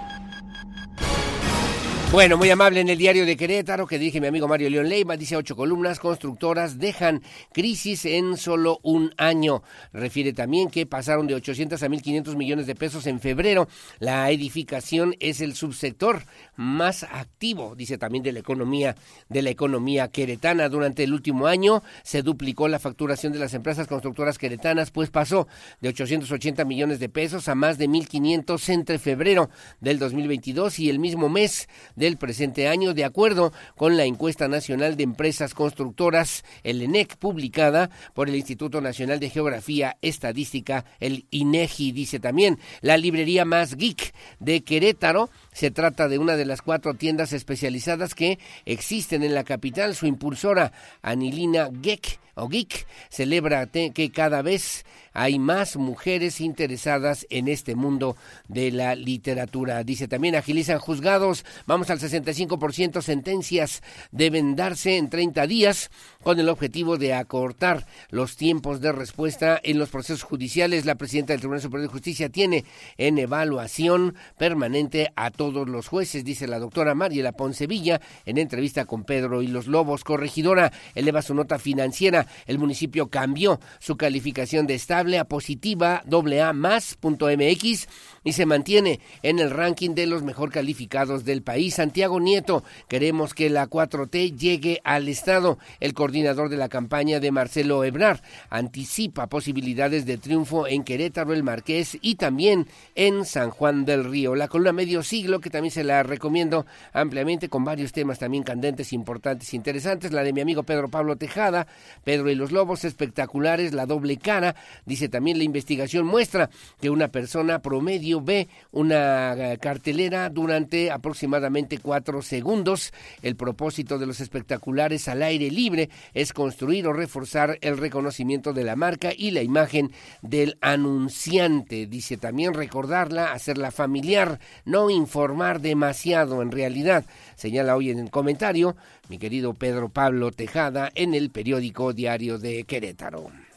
Bueno, muy amable en el diario de Querétaro que dije mi amigo Mario León Leiva, dice ocho columnas, constructoras dejan crisis en solo un año. Refiere también que pasaron de 800 a 1.500 millones de pesos en febrero. La edificación es el subsector más activo, dice también de la economía de la economía queretana. Durante el último año se duplicó la facturación de las empresas constructoras queretanas, pues pasó de 880 millones de pesos a más de 1.500 entre febrero del 2022 y el mismo mes del presente año, de acuerdo con la encuesta nacional de empresas constructoras, el ENEC, publicada por el Instituto Nacional de Geografía Estadística, el INEGI, dice también, la librería más geek de Querétaro. Se trata de una de las cuatro tiendas especializadas que existen en la capital. Su impulsora, Anilina Geek, o Geek, celebra que cada vez hay más mujeres interesadas en este mundo de la literatura. Dice también, agilizan juzgados, vamos al 65% sentencias deben darse en 30 días con el objetivo de acortar los tiempos de respuesta en los procesos judiciales. La presidenta del Tribunal Superior de Justicia tiene en evaluación permanente a todos los jueces, dice la doctora Mariela Poncevilla en entrevista con Pedro y los Lobos. Corregidora eleva su nota financiera. El municipio cambió su calificación de estable a positiva AA más.mx y se mantiene en el ranking de los mejor calificados del país. Santiago Nieto, queremos que la 4T llegue al Estado. El coordinador de la campaña de Marcelo Ebrar anticipa posibilidades de triunfo en Querétaro, el Marqués y también en San Juan del Río. La columna medio siglo bloque también se la recomiendo ampliamente con varios temas también candentes, importantes, interesantes. La de mi amigo Pedro Pablo Tejada, Pedro y los Lobos, espectaculares, la doble cara. Dice también la investigación muestra que una persona promedio ve una eh, cartelera durante aproximadamente cuatro segundos. El propósito de los espectaculares al aire libre es construir o reforzar el reconocimiento de la marca y la imagen del anunciante. Dice también recordarla, hacerla familiar, no informar demasiado en realidad. Señala hoy en el comentario mi querido Pedro Pablo Tejada en el periódico Diario de Querétaro.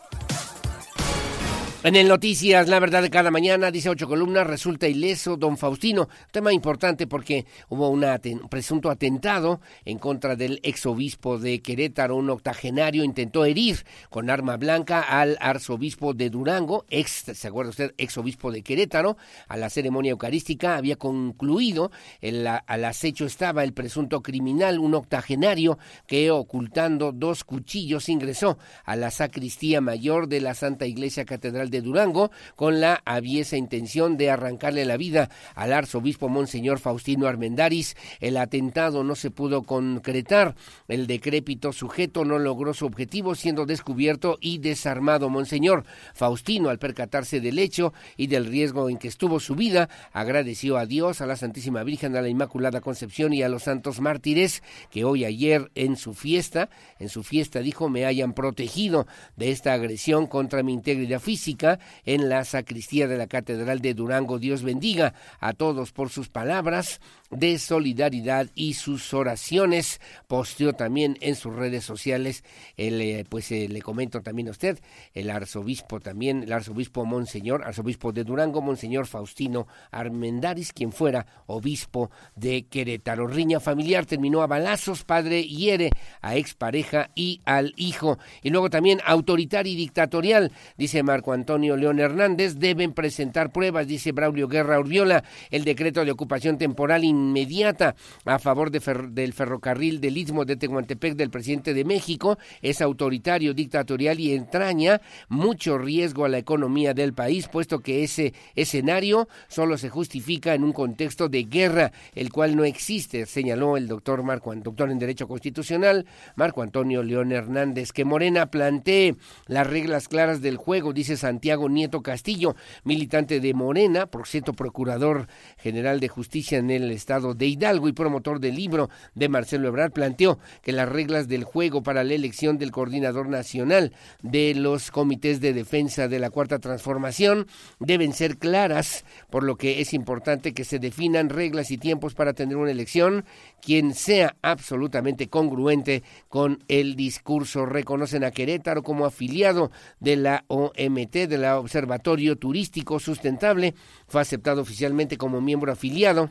En el Noticias, la verdad de cada mañana, dice ocho columnas, resulta ileso don Faustino. Tema importante porque hubo un presunto atentado en contra del exobispo de Querétaro. Un octogenario intentó herir con arma blanca al arzobispo de Durango, ex, ¿se acuerda usted? Exobispo de Querétaro. A la ceremonia eucarística había concluido, el, al acecho estaba el presunto criminal, un octogenario que ocultando dos cuchillos ingresó a la sacristía mayor de la Santa Iglesia Catedral de Durango con la aviesa intención de arrancarle la vida al arzobispo Monseñor Faustino Armendaris. El atentado no se pudo concretar. El decrépito sujeto no logró su objetivo siendo descubierto y desarmado. Monseñor Faustino, al percatarse del hecho y del riesgo en que estuvo su vida, agradeció a Dios, a la Santísima Virgen, a la Inmaculada Concepción y a los santos mártires que hoy ayer en su fiesta, en su fiesta dijo, me hayan protegido de esta agresión contra mi integridad física en la sacristía de la Catedral de Durango. Dios bendiga a todos por sus palabras de solidaridad y sus oraciones. Posteó también en sus redes sociales, el, eh, pues eh, le comento también a usted, el arzobispo también, el arzobispo Monseñor, arzobispo de Durango, Monseñor Faustino Armendaris, quien fuera obispo de Querétaro. Riña familiar terminó a balazos, padre hiere a expareja y al hijo. Y luego también autoritario y dictatorial, dice Marco Antonio León Hernández, deben presentar pruebas, dice Braulio Guerra Urbiola, el decreto de ocupación temporal inmediata a favor del ferrocarril del Istmo de Tehuantepec del presidente de México. Es autoritario, dictatorial y entraña mucho riesgo a la economía del país, puesto que ese escenario solo se justifica en un contexto de guerra, el cual no existe, señaló el doctor Marco, doctor en Derecho Constitucional, Marco Antonio León Hernández, que Morena plantee las reglas claras del juego, dice Santiago Nieto Castillo, militante de Morena, por cierto, procurador general de justicia en el estado de Hidalgo y promotor del libro de Marcelo Ebrard, planteó que las reglas del juego para la elección del coordinador nacional de los comités de defensa de la Cuarta Transformación deben ser claras, por lo que es importante que se definan reglas y tiempos para tener una elección quien sea absolutamente congruente con el discurso. Reconocen a Querétaro como afiliado de la OMT, de la Observatorio Turístico Sustentable. Fue aceptado oficialmente como miembro afiliado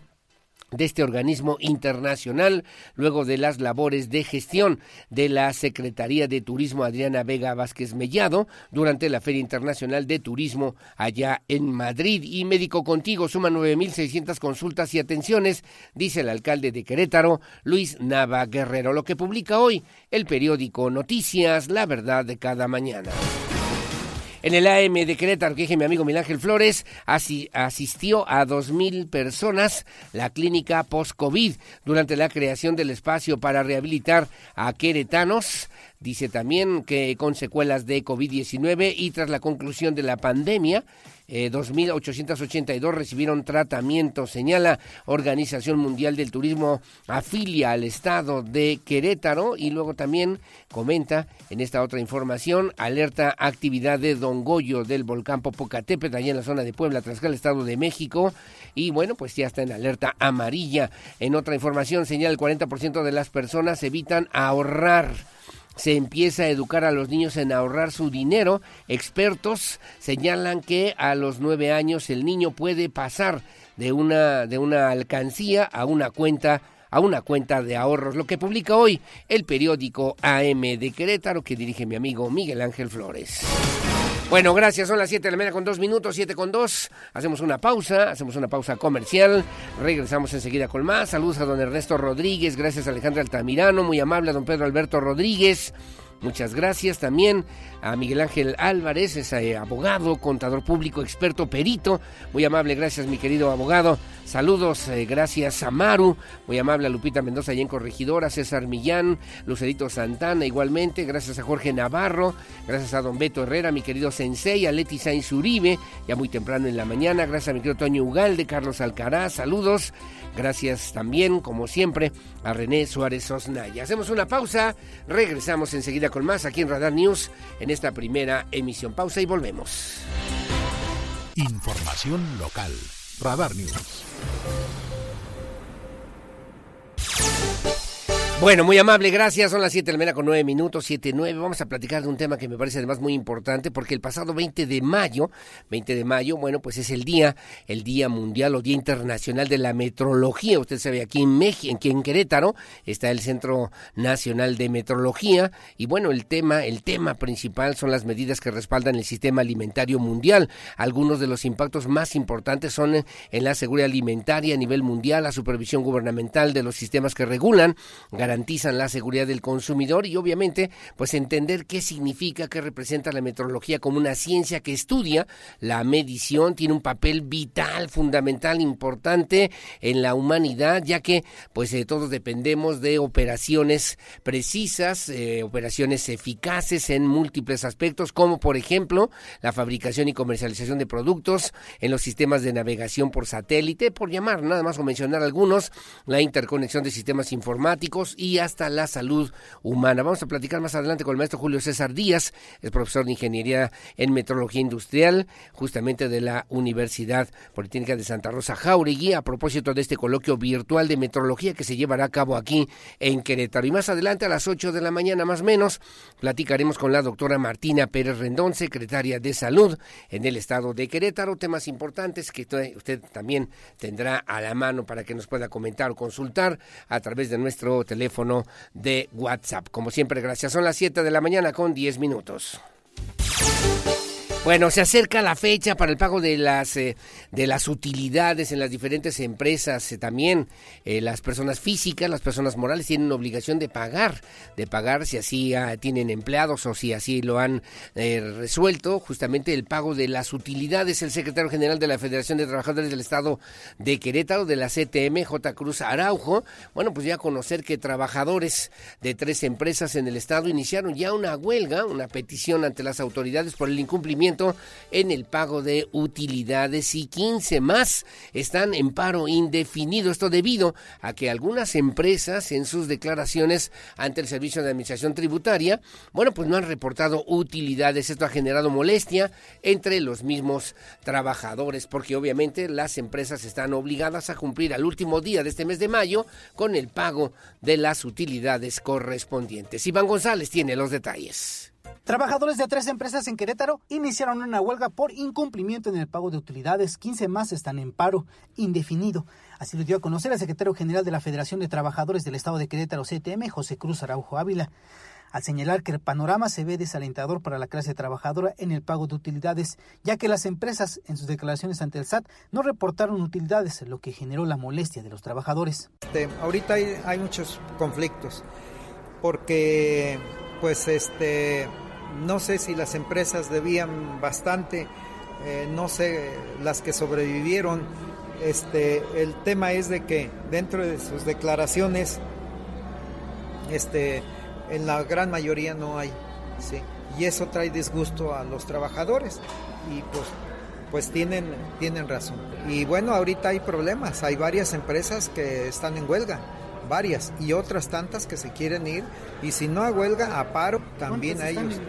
de este organismo internacional, luego de las labores de gestión de la Secretaría de Turismo Adriana Vega Vázquez Mellado durante la Feria Internacional de Turismo allá en Madrid. Y Médico Contigo suma 9.600 consultas y atenciones, dice el alcalde de Querétaro, Luis Nava Guerrero, lo que publica hoy el periódico Noticias, la verdad de cada mañana. En el AM de Querétaro, que dije mi amigo Milán Ángel Flores, asistió a dos mil personas la clínica post-COVID durante la creación del espacio para rehabilitar a queretanos. Dice también que con secuelas de COVID-19 y tras la conclusión de la pandemia, 2.882 eh, recibieron tratamiento, señala Organización Mundial del Turismo, afilia al estado de Querétaro y luego también comenta en esta otra información, alerta actividad de Don Goyo del volcán Popocatépetl, allá en la zona de Puebla, tras el Estado de México, y bueno, pues ya está en alerta amarilla. En otra información, señala el 40% de las personas evitan ahorrar se empieza a educar a los niños en ahorrar su dinero. Expertos señalan que a los nueve años el niño puede pasar de una, de una alcancía a una cuenta a una cuenta de ahorros, lo que publica hoy el periódico AM de Querétaro que dirige mi amigo Miguel Ángel Flores. Bueno, gracias. Son las 7 de la mañana con dos minutos, 7 con 2. Hacemos una pausa, hacemos una pausa comercial. Regresamos enseguida con más. Saludos a don Ernesto Rodríguez. Gracias a Alejandra Altamirano. Muy amable a don Pedro Alberto Rodríguez. Muchas gracias también a Miguel Ángel Álvarez, es eh, abogado, contador público, experto, perito. Muy amable, gracias mi querido abogado. Saludos, eh, gracias a Maru, muy amable a Lupita Mendoza y en Corregidora, César Millán, Lucerito Santana igualmente, gracias a Jorge Navarro, gracias a don Beto Herrera, mi querido Sensei, a Leti Sainz Uribe, ya muy temprano en la mañana, gracias a mi querido Toño Ugalde, Carlos Alcaraz, saludos. Gracias también, como siempre, a René Suárez Osnaya. Hacemos una pausa, regresamos enseguida con más aquí en Radar News en esta primera emisión. Pausa y volvemos. Información local. Radar News. Bueno, muy amable, gracias. Son las 7 de la mañana con 9 minutos, 7, 9. Vamos a platicar de un tema que me parece además muy importante porque el pasado 20 de mayo, 20 de mayo, bueno, pues es el día, el Día Mundial o Día Internacional de la Metrología. Usted sabe, aquí en México, aquí en Querétaro, está el Centro Nacional de Metrología y bueno, el tema, el tema principal son las medidas que respaldan el sistema alimentario mundial. Algunos de los impactos más importantes son en la seguridad alimentaria a nivel mundial, la supervisión gubernamental de los sistemas que regulan, garantizan la seguridad del consumidor y obviamente pues entender qué significa, qué representa la metrología como una ciencia que estudia la medición, tiene un papel vital, fundamental, importante en la humanidad, ya que pues eh, todos dependemos de operaciones precisas, eh, operaciones eficaces en múltiples aspectos, como por ejemplo la fabricación y comercialización de productos en los sistemas de navegación por satélite, por llamar nada más o mencionar algunos, la interconexión de sistemas informáticos y hasta la salud humana. Vamos a platicar más adelante con el maestro Julio César Díaz, es profesor de Ingeniería en Metrología Industrial, justamente de la Universidad Politécnica de Santa Rosa Jauregui, a propósito de este coloquio virtual de metrología que se llevará a cabo aquí en Querétaro. Y más adelante, a las 8 de la mañana más o menos, platicaremos con la doctora Martina Pérez Rendón, secretaria de Salud en el estado de Querétaro, temas importantes que usted también tendrá a la mano para que nos pueda comentar o consultar a través de nuestro teléfono de WhatsApp. Como siempre, gracias. Son las 7 de la mañana con 10 minutos. Bueno, se acerca la fecha para el pago de las eh, de las utilidades en las diferentes empresas. Eh, también eh, las personas físicas, las personas morales tienen obligación de pagar, de pagar si así ah, tienen empleados o si así lo han resuelto. Justamente el pago de las utilidades. El secretario general de la Federación de Trabajadores del Estado de Querétaro, de la CTM, J. Cruz Araujo, bueno, pues ya conocer que trabajadores de tres empresas en el estado iniciaron ya una huelga, una petición ante las autoridades por el incumplimiento en el pago de utilidades y 15 más están en paro indefinido. Esto debido a que algunas empresas en sus declaraciones ante el Servicio de Administración Tributaria, bueno, pues no han reportado utilidades. Esto ha generado molestia entre los mismos trabajadores porque obviamente las empresas están obligadas a cumplir al último día de este mes de mayo con el pago de las utilidades correspondientes. Iván González tiene los detalles. Trabajadores de tres empresas en Querétaro iniciaron una huelga por incumplimiento en el pago de utilidades. 15 más están en paro indefinido. Así lo dio a conocer el secretario general de la Federación de Trabajadores del Estado de Querétaro, CTM, José Cruz Araujo Ávila. Al señalar que el panorama se ve desalentador para la clase trabajadora en el pago de utilidades, ya que las empresas en sus declaraciones ante el SAT no reportaron utilidades, lo que generó la molestia de los trabajadores. Este, ahorita hay, hay muchos conflictos, porque pues este no sé si las empresas debían bastante, eh, no sé las que sobrevivieron. Este, el tema es de que dentro de sus declaraciones, este, en la gran mayoría no hay, sí, y eso trae disgusto a los trabajadores y pues, pues tienen, tienen razón. Y bueno, ahorita hay problemas, hay varias empresas que están en huelga varias y otras tantas que se quieren ir y si no a huelga, a paro también a ellos.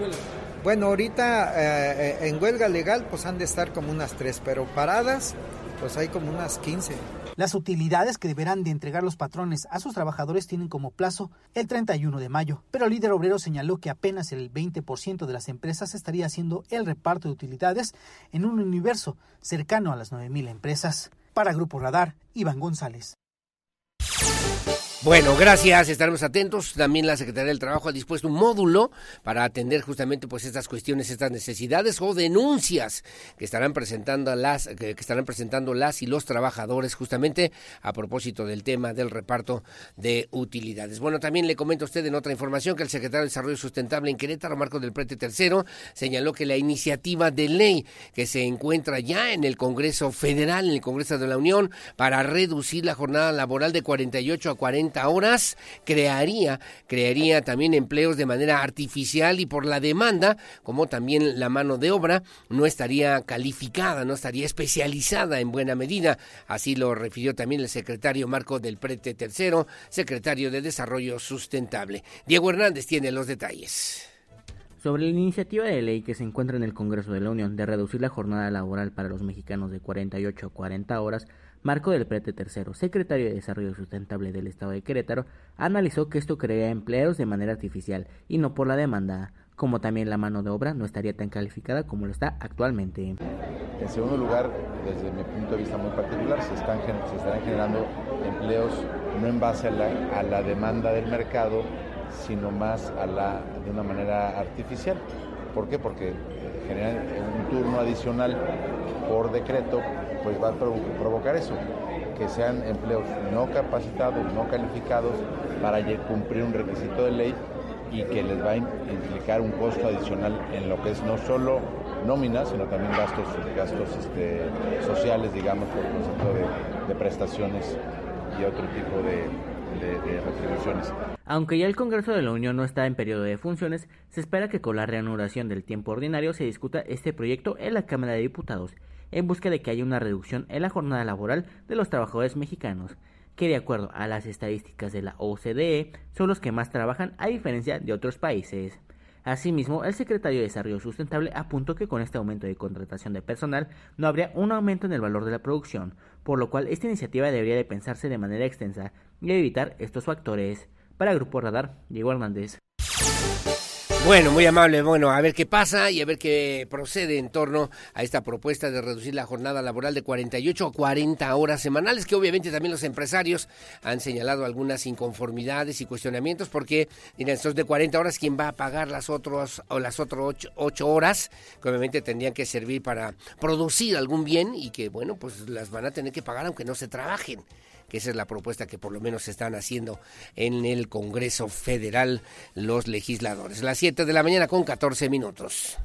Bueno, ahorita eh, eh, en huelga legal pues han de estar como unas tres, pero paradas pues hay como unas 15. Las utilidades que deberán de entregar los patrones a sus trabajadores tienen como plazo el 31 de mayo, pero el líder obrero señaló que apenas el 20% de las empresas estaría haciendo el reparto de utilidades en un universo cercano a las 9.000 empresas. Para Grupo Radar, Iván González. Bueno, gracias, estaremos atentos. También la Secretaría del Trabajo ha dispuesto un módulo para atender justamente pues estas cuestiones, estas necesidades o denuncias que estarán presentando las que, estarán presentando las y los trabajadores justamente a propósito del tema del reparto de utilidades. Bueno, también le comento a usted en otra información que el secretario de Desarrollo Sustentable en Querétaro, Marco del Prete Tercero, señaló que la iniciativa de ley que se encuentra ya en el Congreso Federal, en el Congreso de la Unión, para reducir la jornada laboral de 48 a 40 horas, crearía, crearía también empleos de manera artificial y por la demanda, como también la mano de obra, no estaría calificada, no estaría especializada en buena medida. Así lo refirió también el secretario Marco del Prete Tercero, secretario de Desarrollo Sustentable. Diego Hernández tiene los detalles. Sobre la iniciativa de ley que se encuentra en el Congreso de la Unión de reducir la jornada laboral para los mexicanos de 48 a 40 horas, Marco del Prete III, secretario de Desarrollo Sustentable del Estado de Querétaro, analizó que esto crea empleos de manera artificial y no por la demanda, como también la mano de obra no estaría tan calificada como lo está actualmente. En segundo lugar, desde mi punto de vista muy particular, se, están, estarán generando empleos no en base a la, a la demanda del mercado, sino más a la, de una manera artificial. ¿Por qué? Porque generan un turno adicional por decreto pues va a provocar eso, que sean empleos no capacitados, no calificados para cumplir un requisito de ley y que les va a implicar un costo adicional en lo que es no solo nómina, sino también gastos, gastos este, sociales, digamos, por concepto de prestaciones y otro tipo de, Aunque ya el Congreso de la Unión no está en periodo de funciones, se espera que con la reanudación del tiempo ordinario se discuta este proyecto en la Cámara de Diputados en busca de que haya una reducción en la jornada laboral de los trabajadores mexicanos, que de acuerdo a las estadísticas de la OCDE son los que más trabajan a diferencia de otros países. Asimismo, el secretario de Desarrollo Sustentable apuntó que con este aumento de contratación de personal no habría un aumento en el valor de la producción, por lo cual esta iniciativa debería de pensarse de manera extensa y evitar estos factores. Para Grupo Radar, Diego Hernández. Bueno, muy amable. Bueno, a ver qué pasa y a ver qué procede en torno a esta propuesta de reducir la jornada laboral de 48 a 40 horas semanales, que obviamente también los empresarios han señalado algunas inconformidades y cuestionamientos, porque miren, estos de 40 horas, ¿quién va a pagar las otras o las otras 8, horas que obviamente tendrían que servir para producir algún bien y que, bueno, pues las van a tener que pagar aunque no se trabajen? Que esa es la propuesta que por lo menos están haciendo en el Congreso Federal los legisladores. Las 7 de la mañana con 14 minutos.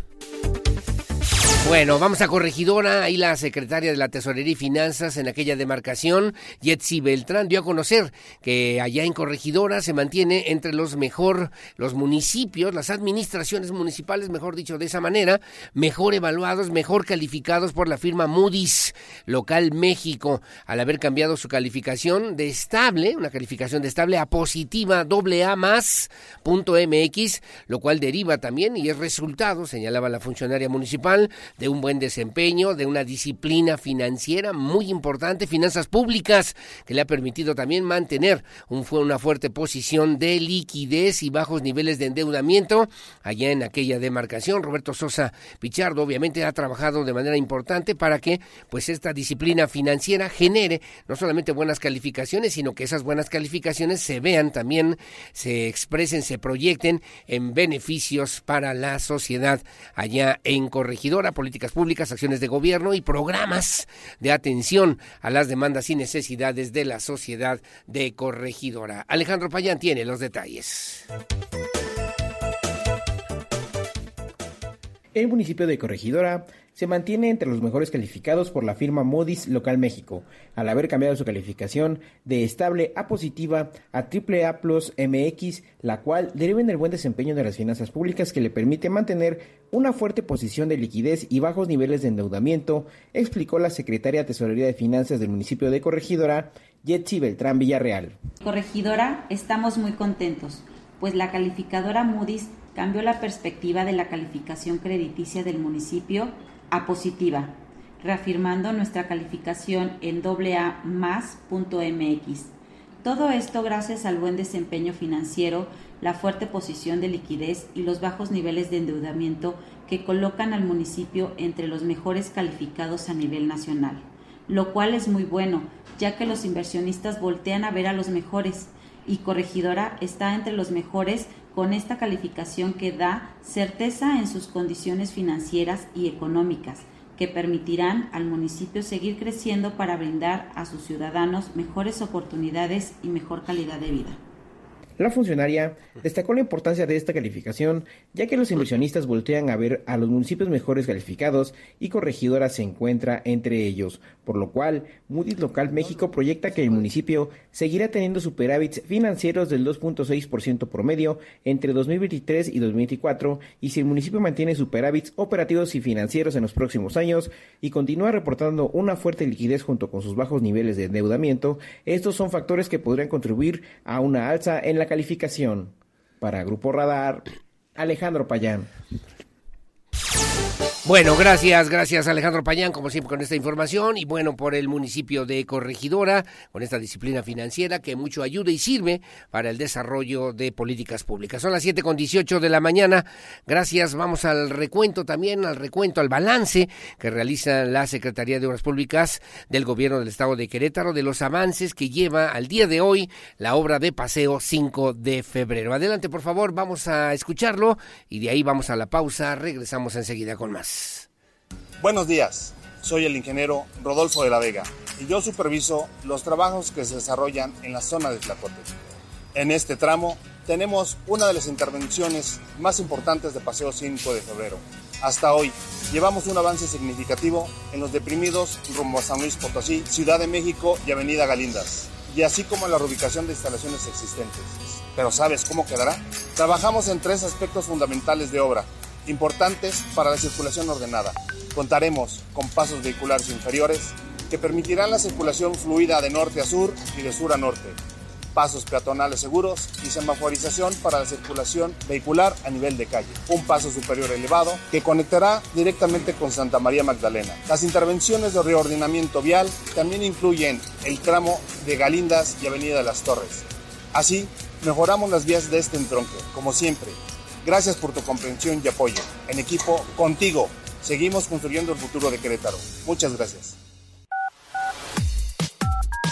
Bueno, vamos a Corregidora. Ahí la secretaria de la Tesorería y Finanzas en aquella demarcación, Yetzi Beltrán, dio a conocer que allá en Corregidora se mantiene entre los mejor, los municipios, las administraciones municipales, mejor dicho de esa manera, mejor evaluados, mejor calificados por la firma Moody's Local México, al haber cambiado su calificación de estable, una calificación de estable a positiva, doble A más, punto MX, lo cual deriva también y es resultado, señalaba la funcionaria municipal, de un buen desempeño, de una disciplina financiera muy importante, finanzas públicas, que le ha permitido también mantener un, una fuerte posición de liquidez y bajos niveles de endeudamiento allá en aquella demarcación. Roberto Sosa Pichardo obviamente ha trabajado de manera importante para que pues esta disciplina financiera genere no solamente buenas calificaciones, sino que esas buenas calificaciones se vean también, se expresen, se proyecten en beneficios para la sociedad allá en Corregidora políticas públicas, acciones de gobierno y programas de atención a las demandas y necesidades de la sociedad de Corregidora. Alejandro Payán tiene los detalles. El municipio de Corregidora se mantiene entre los mejores calificados por la firma Moody's Local México, al haber cambiado su calificación de estable a positiva a AAA Plus MX, la cual deriva en el buen desempeño de las finanzas públicas que le permite mantener una fuerte posición de liquidez y bajos niveles de endeudamiento, explicó la secretaria de Tesorería de Finanzas del municipio de Corregidora, Yetzi Beltrán Villarreal. Corregidora, estamos muy contentos, pues la calificadora Moody's cambió la perspectiva de la calificación crediticia del municipio a positiva, reafirmando nuestra calificación en AA+.mx. Todo esto gracias al buen desempeño financiero, la fuerte posición de liquidez y los bajos niveles de endeudamiento que colocan al municipio entre los mejores calificados a nivel nacional, lo cual es muy bueno, ya que los inversionistas voltean a ver a los mejores. Y Corregidora está entre los mejores con esta calificación que da certeza en sus condiciones financieras y económicas, que permitirán al municipio seguir creciendo para brindar a sus ciudadanos mejores oportunidades y mejor calidad de vida. La funcionaria destacó la importancia de esta calificación, ya que los inversionistas voltean a ver a los municipios mejores calificados y Corregidora se encuentra entre ellos, por lo cual Moody's Local México proyecta que el municipio seguirá teniendo superávits financieros del 2.6% promedio entre 2023 y 2024 y si el municipio mantiene superávits operativos y financieros en los próximos años y continúa reportando una fuerte liquidez junto con sus bajos niveles de endeudamiento, estos son factores que podrían contribuir a una alza en la calificación. Para Grupo Radar, Alejandro Payán. Bueno, gracias, gracias Alejandro Payán, como siempre con esta información y bueno, por el municipio de Corregidora, con esta disciplina financiera que mucho ayuda y sirve para el desarrollo de políticas públicas. Son las siete con dieciocho de la mañana. Gracias, vamos al recuento también, al recuento, al balance que realiza la Secretaría de Obras Públicas del Gobierno del Estado de Querétaro de los avances que lleva al día de hoy la obra de paseo 5 de febrero. Adelante, por favor, vamos a escucharlo y de ahí vamos a la pausa. Regresamos enseguida con más. Buenos días, soy el ingeniero Rodolfo de la Vega y yo superviso los trabajos que se desarrollan en la zona de Tlacote. En este tramo tenemos una de las intervenciones más importantes de Paseo 5 de febrero. Hasta hoy llevamos un avance significativo en los deprimidos rumbo a San Luis Potosí, Ciudad de México y Avenida Galindas, y así como en la reubicación de instalaciones existentes. Pero ¿sabes cómo quedará? Trabajamos en tres aspectos fundamentales de obra, importantes para la circulación ordenada. Contaremos con pasos vehiculares inferiores que permitirán la circulación fluida de norte a sur y de sur a norte, pasos peatonales seguros y semaforización para la circulación vehicular a nivel de calle, un paso superior elevado que conectará directamente con Santa María Magdalena. Las intervenciones de reordenamiento vial también incluyen el tramo de Galindas y Avenida de las Torres. Así, mejoramos las vías de este entronque, como siempre, Gracias por tu comprensión y apoyo. En equipo, contigo, seguimos construyendo el futuro de Querétaro. Muchas gracias.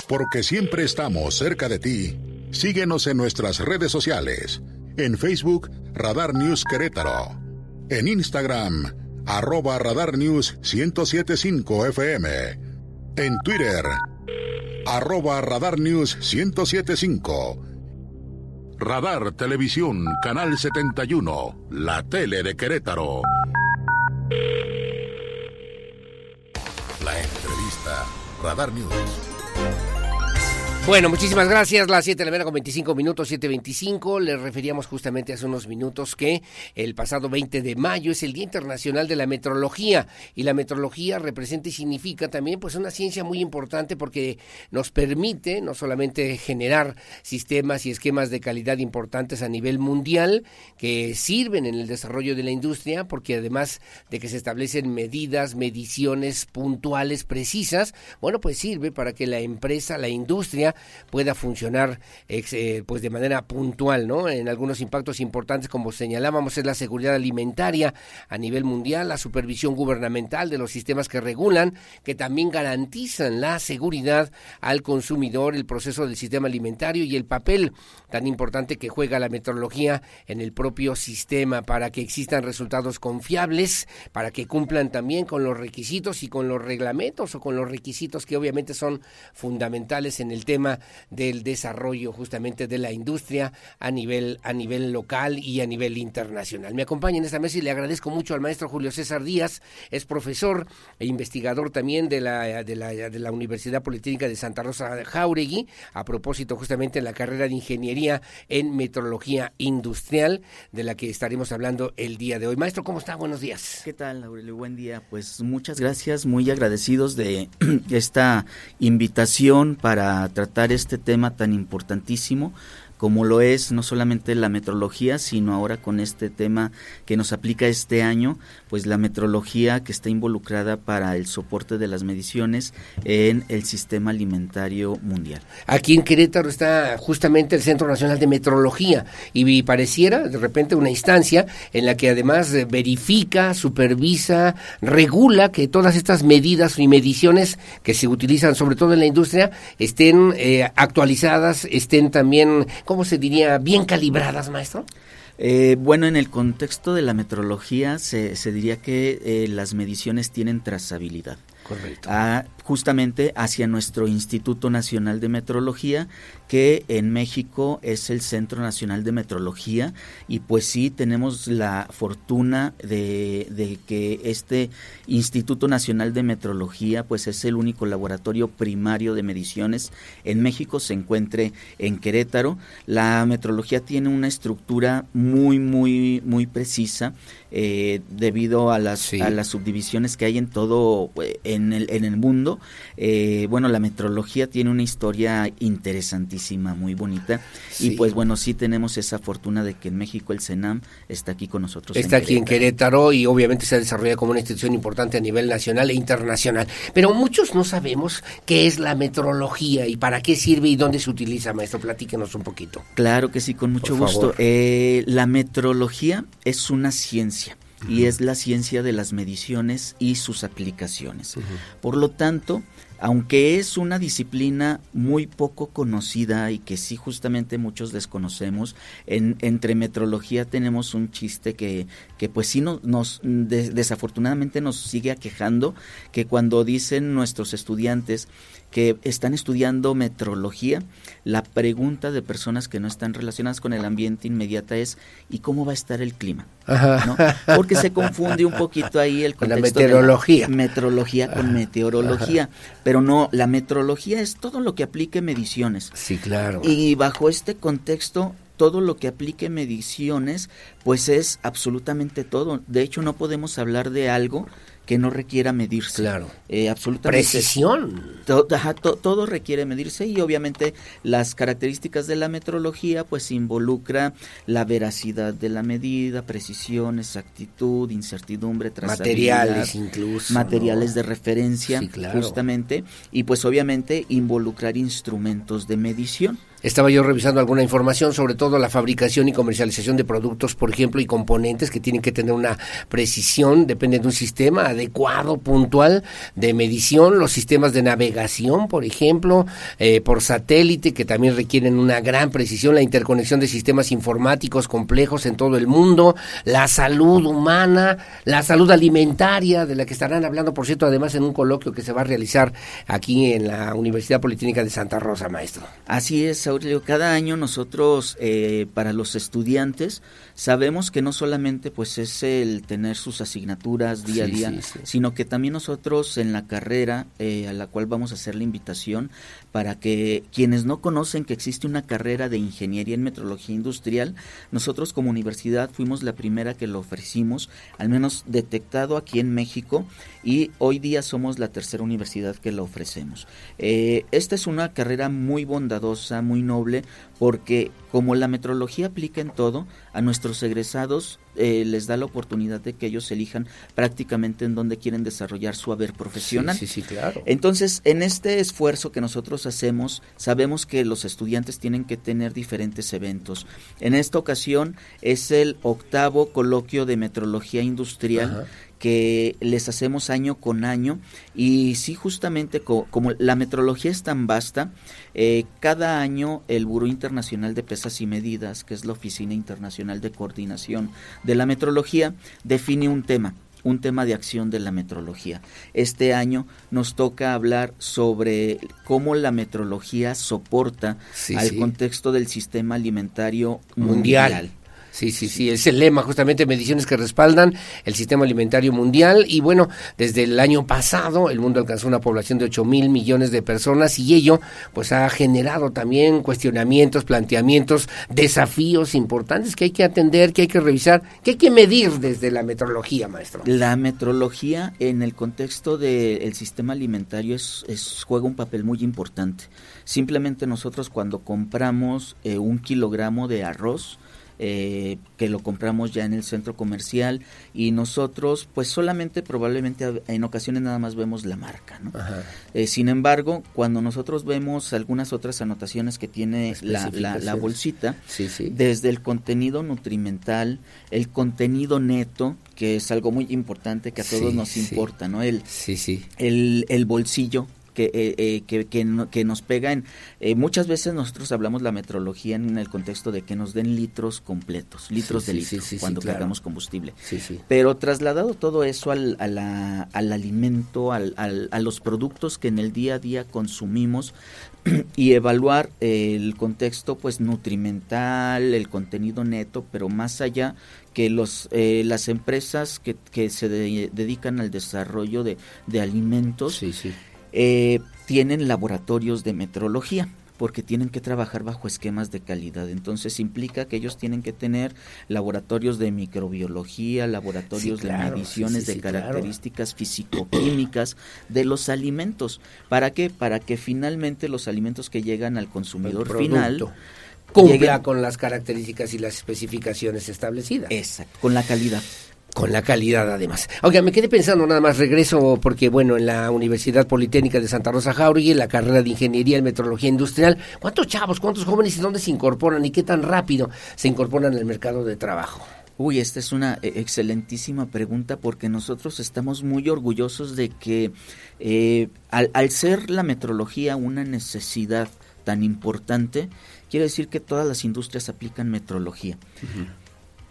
Porque siempre estamos cerca de ti. Síguenos en nuestras redes sociales. En Facebook, Radar News Querétaro. En Instagram, arroba Radar News 1075 FM. En Twitter, arroba Radar News 1075 Radar Televisión, Canal 71, la tele de Querétaro. La entrevista, Radar News. Bueno, muchísimas gracias. Las 7 de la mañana con 25 minutos, 7.25. Les referíamos justamente hace unos minutos que el pasado 20 de mayo es el Día Internacional de la Metrología. Y la metrología representa y significa también pues una ciencia muy importante porque nos permite no solamente generar sistemas y esquemas de calidad importantes a nivel mundial que sirven en el desarrollo de la industria, porque además de que se establecen medidas, mediciones puntuales, precisas, bueno, pues sirve para que la empresa, la industria, pueda funcionar eh, pues de manera puntual, ¿no? En algunos impactos importantes, como señalábamos, es la seguridad alimentaria a nivel mundial, la supervisión gubernamental de los sistemas que regulan, que también garantizan la seguridad al consumidor, el proceso del sistema alimentario y el papel tan importante que juega la metrología en el propio sistema para que existan resultados confiables, para que cumplan también con los requisitos y con los reglamentos o con los requisitos que obviamente son fundamentales en el tema del desarrollo justamente de la industria a nivel, a nivel local y a nivel internacional. Me acompaña en esta mesa y le agradezco mucho al maestro Julio César Díaz, es profesor e investigador también de la, de la, de la Universidad Politécnica de Santa Rosa Jauregui, a propósito justamente en la carrera de Ingeniería en Metrología Industrial, de la que estaremos hablando el día de hoy. Maestro, ¿cómo está? Buenos días. ¿Qué tal, Aurelio? Buen día. Pues muchas gracias, muy agradecidos de esta invitación para tratar este tema tan importantísimo como lo es no solamente la metrología, sino ahora con este tema que nos aplica este año, pues la metrología que está involucrada para el soporte de las mediciones en el sistema alimentario mundial. Aquí en Querétaro está justamente el Centro Nacional de Metrología y pareciera de repente una instancia en la que además verifica, supervisa, regula que todas estas medidas y mediciones que se utilizan sobre todo en la industria estén eh, actualizadas, estén también, ¿cómo se diría?, bien calibradas, maestro. Eh, bueno, en el contexto de la metrología se, se diría que eh, las mediciones tienen trazabilidad. Correcto. A, justamente hacia nuestro Instituto Nacional de Metrología, que en México es el Centro Nacional de Metrología, y pues sí tenemos la fortuna de, de, que este Instituto Nacional de Metrología, pues es el único laboratorio primario de mediciones en México, se encuentre en Querétaro. La metrología tiene una estructura muy, muy, muy precisa eh, debido a las, sí. a las subdivisiones que hay en todo eh, en el, en el mundo. Eh, bueno, la metrología tiene una historia interesantísima, muy bonita. Sí. Y pues bueno, sí tenemos esa fortuna de que en México el CENAM está aquí con nosotros. Está en aquí en Querétaro y obviamente se ha desarrollado como una institución importante a nivel nacional e internacional. Pero muchos no sabemos qué es la metrología y para qué sirve y dónde se utiliza, maestro. Platíquenos un poquito. Claro que sí, con mucho Por gusto. Eh, la metrología es una ciencia y es la ciencia de las mediciones y sus aplicaciones. Uh -huh. Por lo tanto, aunque es una disciplina muy poco conocida y que sí justamente muchos desconocemos, en, entre metrología tenemos un chiste que, pues sí no, nos de, desafortunadamente nos sigue aquejando, que cuando dicen nuestros estudiantes que están estudiando metrología, la pregunta de personas que no están relacionadas con el ambiente inmediata es ¿y cómo va a estar el clima? ¿No? Porque se confunde un poquito ahí el contexto la meteorología. De la metrología con meteorología, pero no, la metrología es todo lo que aplique mediciones. Sí, claro. Y bajo este contexto todo lo que aplique mediciones, pues es absolutamente todo. De hecho, no podemos hablar de algo que no requiera medirse. Claro. Eh, absolutamente. Precisión. To, ajá, to, todo requiere medirse y obviamente las características de la metrología pues involucra la veracidad de la medida, precisión, exactitud, incertidumbre, materiales incluso. Materiales ¿no? de referencia, sí, claro. justamente. Y pues obviamente involucrar instrumentos de medición. Estaba yo revisando alguna información sobre todo la fabricación y comercialización de productos, por ejemplo, y componentes que tienen que tener una precisión, depende de un sistema adecuado, puntual de medición, los sistemas de navegación, por ejemplo, eh, por satélite, que también requieren una gran precisión, la interconexión de sistemas informáticos complejos en todo el mundo, la salud humana, la salud alimentaria, de la que estarán hablando, por cierto, además en un coloquio que se va a realizar aquí en la Universidad Politécnica de Santa Rosa, maestro. Así es, Cada año nosotros eh, para los estudiantes sabemos que no solamente pues es el tener sus asignaturas día sí, a día, sí, sí. sino que también nosotros en la carrera eh, a la cual vamos a hacer la invitación para que quienes no conocen que existe una carrera de ingeniería en metrología industrial, nosotros como universidad fuimos la primera que lo ofrecimos, al menos detectado aquí en México y hoy día somos la tercera universidad que lo ofrecemos. Eh, esta es una carrera muy bondadosa, muy noble, porque como la metrología aplica en todo, a nuestros egresados eh, les da la oportunidad de que ellos elijan prácticamente en dónde quieren desarrollar su haber profesional. Sí, sí, sí, claro. Entonces, en este esfuerzo que nosotros hacemos, sabemos que los estudiantes tienen que tener diferentes eventos. En esta ocasión es el octavo coloquio de metrología industrial. Ajá que les hacemos año con año y sí justamente co como la metrología es tan vasta, eh, cada año el Buró Internacional de Pesas y Medidas, que es la Oficina Internacional de Coordinación de la Metrología, define un tema un tema de acción de la metrología. Este año nos toca hablar sobre cómo la metrología soporta sí, al sí. contexto del sistema alimentario mundial. mundial Sí, sí, sí, es el lema justamente, mediciones que respaldan el sistema alimentario mundial y bueno, desde el año pasado el mundo alcanzó una población de 8 mil millones de personas y ello pues ha generado también cuestionamientos, planteamientos, desafíos importantes que hay que atender, que hay que revisar, que hay que medir desde la metrología, maestro. La metrología en el contexto del sistema alimentario es, juega un papel muy importante. Simplemente nosotros cuando compramos eh, un kilogramo de arroz, eh, que lo compramos ya en el centro comercial y nosotros pues solamente probablemente en ocasiones nada más vemos la marca ¿no? Eh, sin embargo cuando nosotros vemos algunas otras anotaciones que tiene la, la, bolsita desde el contenido nutrimental el contenido neto que es algo muy importante que a todos nos importa no el, el, el bolsillo que, eh, eh, que, que, nos pega en... Eh, muchas veces nosotros hablamos la metrología en el contexto de que nos den litros completos, litros de litro cuando cargamos combustible. Pero trasladado todo eso al, al alimento, al, a los productos que en el día a día consumimos, y evaluar el contexto pues nutrimental, el contenido neto, pero más allá que los las empresas que, que se dedican al desarrollo de, de alimentos sí, sí eh, tienen laboratorios de metrología porque tienen que trabajar bajo esquemas de calidad. Entonces implica que ellos tienen que tener laboratorios de microbiología, laboratorios de mediciones de características físico-químicas de los alimentos. ¿Para qué? Para que finalmente los alimentos que llegan al consumidor final cumpla con las características y las especificaciones establecidas. Exacto, con la calidad con la calidad además. Oiga, me quedé pensando nada más, regreso porque bueno, en la Universidad Politécnica de Santa Rosa Jauregui, en la carrera de Ingeniería en Metrología Industrial, ¿cuántos chavos, cuántos jóvenes y dónde se incorporan y qué tan rápido se incorporan al mercado de trabajo? Uy, esta es una eh, excelentísima pregunta porque nosotros estamos muy orgullosos de que eh, al, ser la metrología una necesidad tan importante, quiere decir que todas las industrias aplican metrología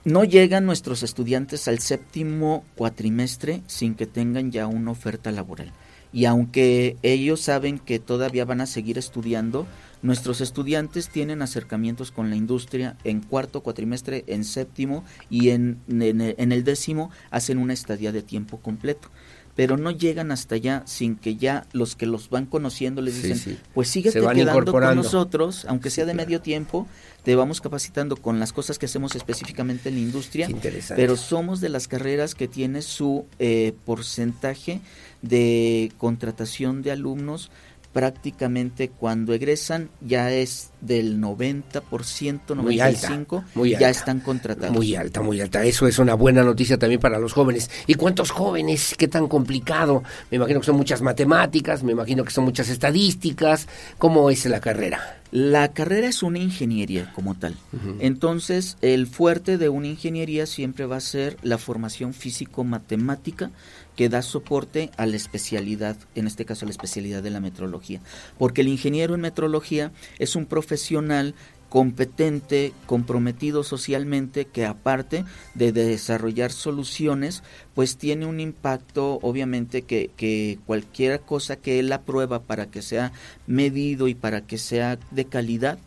no llegan nuestros estudiantes al séptimo cuatrimestre sin que tengan ya una oferta laboral. Y aunque ellos saben que todavía van a seguir estudiando, nuestros estudiantes tienen acercamientos con la industria en cuarto cuatrimestre, en séptimo y en, en el décimo hacen una estadía de tiempo completo pero no llegan hasta allá sin que ya los que los van conociendo les dicen, pues síguete quedando con nosotros, aunque sea de medio tiempo, te vamos capacitando con las cosas que hacemos específicamente en la industria, pero somos de las carreras que tiene su eh, porcentaje de contratación de alumnos prácticamente cuando egresan ya es del 90%, 95%, muy ya están contratados. Muy alta, muy alta. Eso es una buena noticia también para los jóvenes. ¿Y cuántos jóvenes? ¿Qué tan complicado? Me imagino que son muchas matemáticas, me imagino que son muchas estadísticas. ¿Cómo es la carrera? La carrera es una ingeniería como tal. Entonces, el fuerte de una ingeniería siempre va a ser la formación físico-matemática que da soporte a la especialidad, en este caso a la especialidad de la metrología. Porque el ingeniero en metrología es un profesional competente, comprometido socialmente, que aparte de desarrollar soluciones, pues tiene un impacto, obviamente, que, cualquier cosa que él aprueba para que sea medido y para que sea de calidad,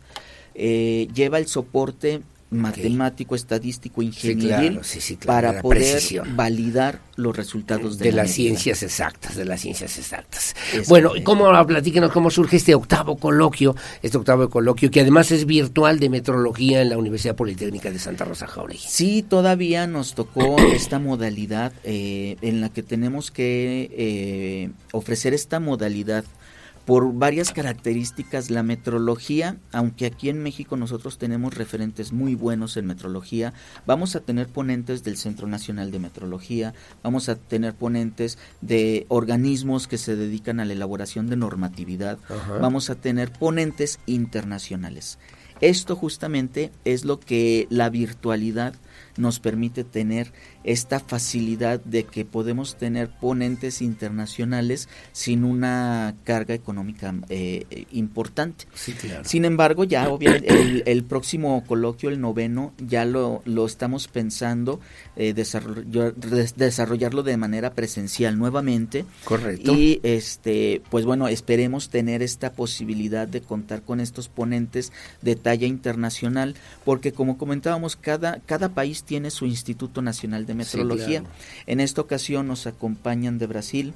eh, lleva el soporte matemático, estadístico, ingenieril para poder validar los resultados de, las ciencias exactas, de las ciencias exactas. bueno, ¿cómo platíquenos cómo surge este octavo coloquio, este octavo coloquio que además es virtual de metrología en la Universidad Politécnica de Santa Rosa Jauregui? Sí, todavía nos tocó esta modalidad eh, en la que tenemos que eh, ofrecer esta modalidad por varias características la metrología, aunque aquí en México nosotros tenemos referentes muy buenos en metrología, vamos a tener ponentes del Centro Nacional de Metrología, vamos a tener ponentes de organismos que se dedican a la elaboración de normatividad, vamos a tener ponentes internacionales. Esto justamente es lo que la virtualidad nos permite tener esta facilidad de que podemos tener ponentes internacionales sin una carga económica eh, importante. Sin embargo, ya obviamente el, próximo coloquio, el noveno, ya lo, lo estamos pensando eh, desarrollarlo de manera presencial nuevamente. Correcto. Y este, pues bueno, esperemos tener esta posibilidad de contar con estos ponentes de talla internacional, porque como comentábamos, cada, cada país tiene su Instituto Nacional de Metrología. En esta ocasión nos acompañan de Brasil,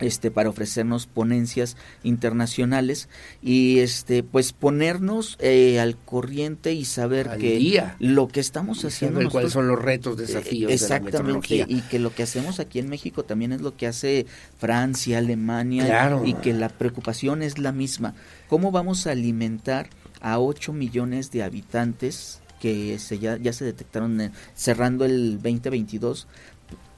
este para ofrecernos ponencias internacionales y este pues ponernos eh, al corriente y saber que lo que estamos haciendo cuáles son los retos desafíos exactamente y que lo que hacemos aquí en México también es lo que hace Francia Alemania y que la preocupación es la misma. Cómo vamos a alimentar a 8 millones de habitantes que se ya, ya se detectaron cerrando el 2022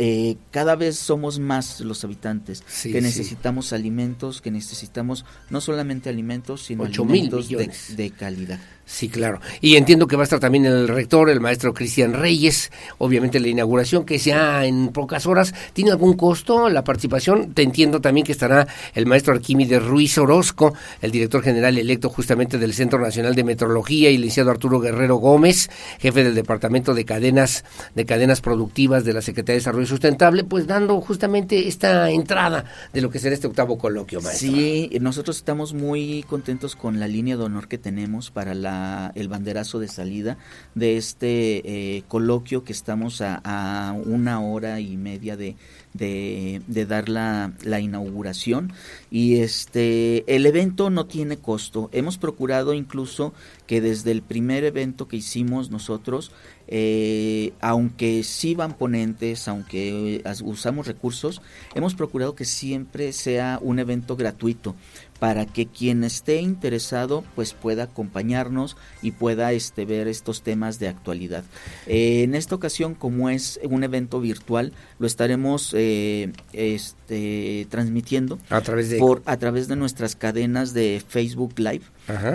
eh, cada vez somos más los habitantes que necesitamos alimentos, que necesitamos no solamente alimentos, sino alimentos de, de, calidad. Sí, claro. Y entiendo que va a estar también el rector, el maestro Cristian Reyes. Obviamente la inauguración que sea en pocas horas. ¿Tiene algún costo la participación? Te entiendo también que estará el maestro Arquímedes Ruiz Orozco, el director general electo justamente del Centro Nacional de Metrología, y el licenciado Arturo Guerrero Gómez, jefe del Departamento de Cadenas, de Cadenas Productivas de la Secretaría de Desarrollo Sustentable, pues dando justamente esta entrada de lo que será este octavo coloquio, maestro. Sí, nosotros estamos muy contentos con la línea de honor que tenemos para la el banderazo de salida de este eh, coloquio que estamos a, una hora y media de, de, dar la, la, inauguración. Y este el evento no tiene costo. Hemos procurado incluso que desde el primer evento que hicimos nosotros eh, aunque sí van ponentes, aunque eh, usamos recursos, hemos procurado que siempre sea un evento gratuito para que quien esté interesado pues pueda acompañarnos y pueda este ver estos temas de actualidad. Eh, en esta ocasión, como es un evento virtual, lo estaremos este, transmitiendo a través de por a través de nuestras cadenas de Facebook Live.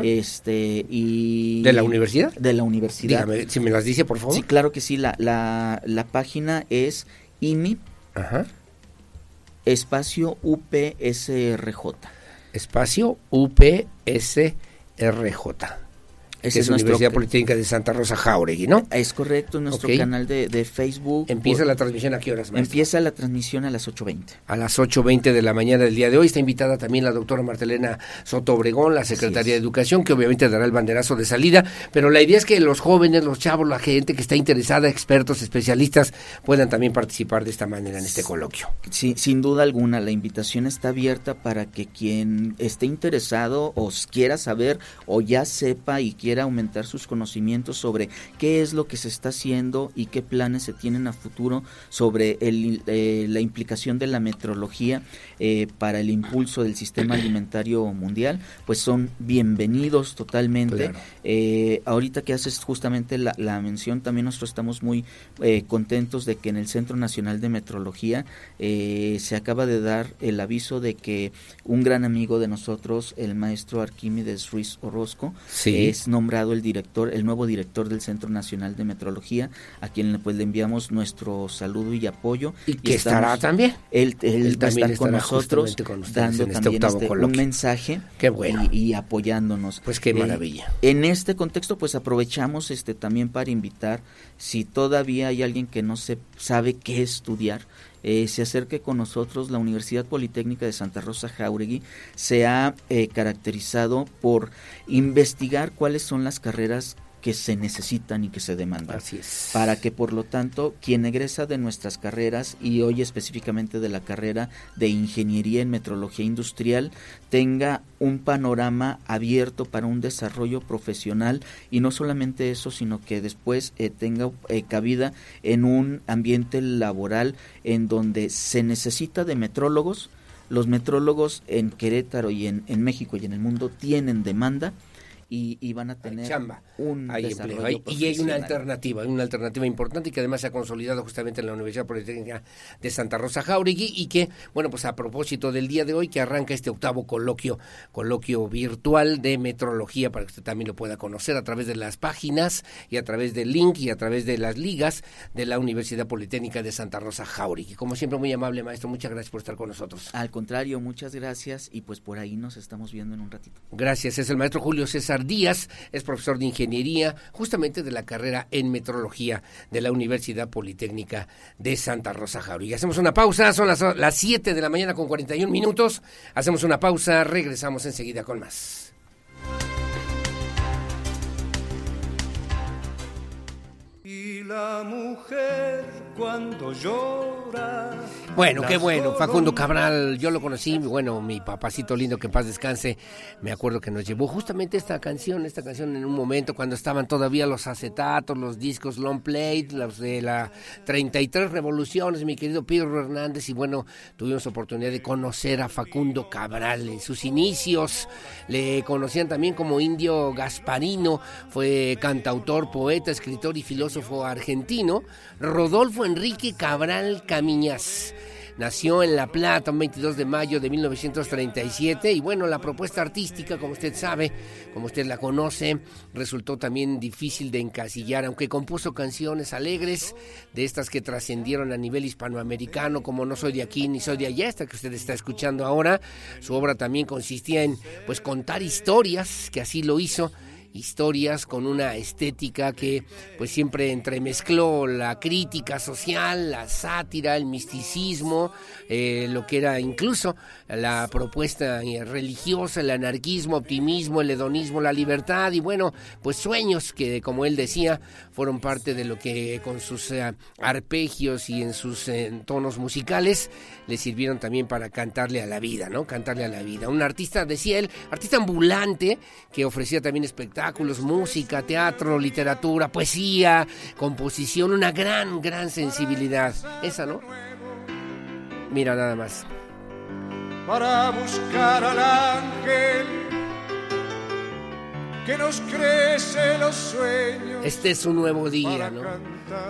Este y de la universidad. De la universidad. Dígame, si me las dice por favor. Sí, claro que sí. La, la, la página es IMI. Espacio UPSRJ. Espacio UPSRJ es, nuestra Universidad Politécnica de Santa Rosa Jauregui, ¿no? Es correcto, nuestro canal de, Facebook. ¿Empieza la transmisión a qué horas, maestro? Empieza la transmisión a las 8.20. A las 8.20 de la mañana del día de hoy. Está invitada también la doctora Martelena Soto Obregón, la secretaria de Educación, que obviamente dará el banderazo de salida, pero la idea es que los jóvenes, los chavos, la gente que está interesada, expertos, especialistas, puedan también participar de esta manera en este coloquio. Sí, sin duda alguna, la invitación está abierta para que quien esté interesado o quiera saber o ya sepa y quiera aumentar sus conocimientos sobre qué es lo que se está haciendo y qué planes se tienen a futuro sobre eh, la implicación de la metrología eh, para el impulso del sistema alimentario mundial, pues son bienvenidos totalmente. Eh, ahorita que haces justamente la, mención, también nosotros estamos muy contentos de que en el Centro Nacional de Metrología se acaba de dar el aviso de que un gran amigo de nosotros, el maestro Arquímedes Ruiz Orozco, es nombrado el director, el nuevo director del Centro Nacional de Metrología, a quien pues, le enviamos nuestro saludo y apoyo. Y, que estará también. Él, él, va a estar con nosotros, dando este también este, un mensaje qué bueno. y, apoyándonos. Pues qué eh, maravilla. en este contexto, pues aprovechamos este también para invitar, si todavía hay alguien que no se sabe qué estudiar, eh, se acerque con nosotros. La Universidad Politécnica de Santa Rosa Jauregui se ha eh, caracterizado por investigar cuáles son las carreras que se necesitan y que se demandan. Así es. Para que, por lo tanto, quien egresa de nuestras carreras y hoy específicamente de la carrera de Ingeniería en Metrología Industrial tenga un panorama abierto para un desarrollo profesional y no solamente eso, sino que después eh, tenga eh, cabida en un ambiente laboral en donde se necesita de metrólogos. Los metrólogos en Querétaro y en, en México y en el mundo tienen demanda y, van a tener un hay desarrollo Y hay una alternativa, una alternativa importante y que además se ha consolidado justamente en la Universidad Politécnica de Santa Rosa Jauregui y que, bueno, pues a propósito del día de hoy que arranca este octavo coloquio, coloquio virtual de metrología para que usted también lo pueda conocer a través de las páginas y a través del link y a través de las ligas de la Universidad Politécnica de Santa Rosa Jauregui. Como siempre, muy amable maestro, muchas gracias por estar con nosotros. Al contrario, muchas gracias y pues por ahí nos estamos viendo en un ratito. Gracias, es el maestro Julio César Díaz, es profesor de ingeniería justamente de la carrera en metrología de la Universidad Politécnica de Santa Rosa Jauregui. Hacemos una pausa, son las, las 7 de la mañana con 41 minutos. Hacemos una pausa, regresamos enseguida con más. La mujer cuando llora bueno, qué bueno. Facundo Cabral, yo lo conocí, bueno, mi papacito lindo, que en paz descanse, me acuerdo que nos llevó justamente esta canción, esta canción en un momento cuando estaban todavía los acetatos, los discos long play, los de la 33 revoluciones, mi querido Pedro Hernández, y bueno, tuvimos oportunidad de conocer a Facundo Cabral en sus inicios. Le conocían también como Indio Gasparino, fue cantautor, poeta, escritor y filósofo argentino. Rodolfo Enrique Cabral Camiñas. Nació en La Plata un 22 de mayo de 1937 y bueno, la propuesta artística, como usted sabe, como usted la conoce, resultó también difícil de encasillar, aunque compuso canciones alegres, de estas que trascendieron a nivel hispanoamericano, como No soy de aquí ni soy de allá, esta que usted está escuchando ahora. Su obra también consistía en pues contar historias, que así lo hizo historias con una estética que pues siempre entremezcló la crítica social, la sátira, el misticismo, eh, lo que era incluso la propuesta religiosa, el anarquismo, optimismo, el hedonismo, la libertad y bueno, pues sueños que como él decía fueron parte de lo que con sus eh, arpegios y en sus eh, tonos musicales le sirvieron también para cantarle a la vida, ¿no? Cantarle a la vida. Un artista, decía él, artista ambulante que ofrecía también espectáculos, música, teatro, literatura, poesía, composición, una gran, gran sensibilidad. Esa, ¿no? Mira nada más. Para buscar al ángel que nos crece los sueños. Este es un nuevo día, ¿no?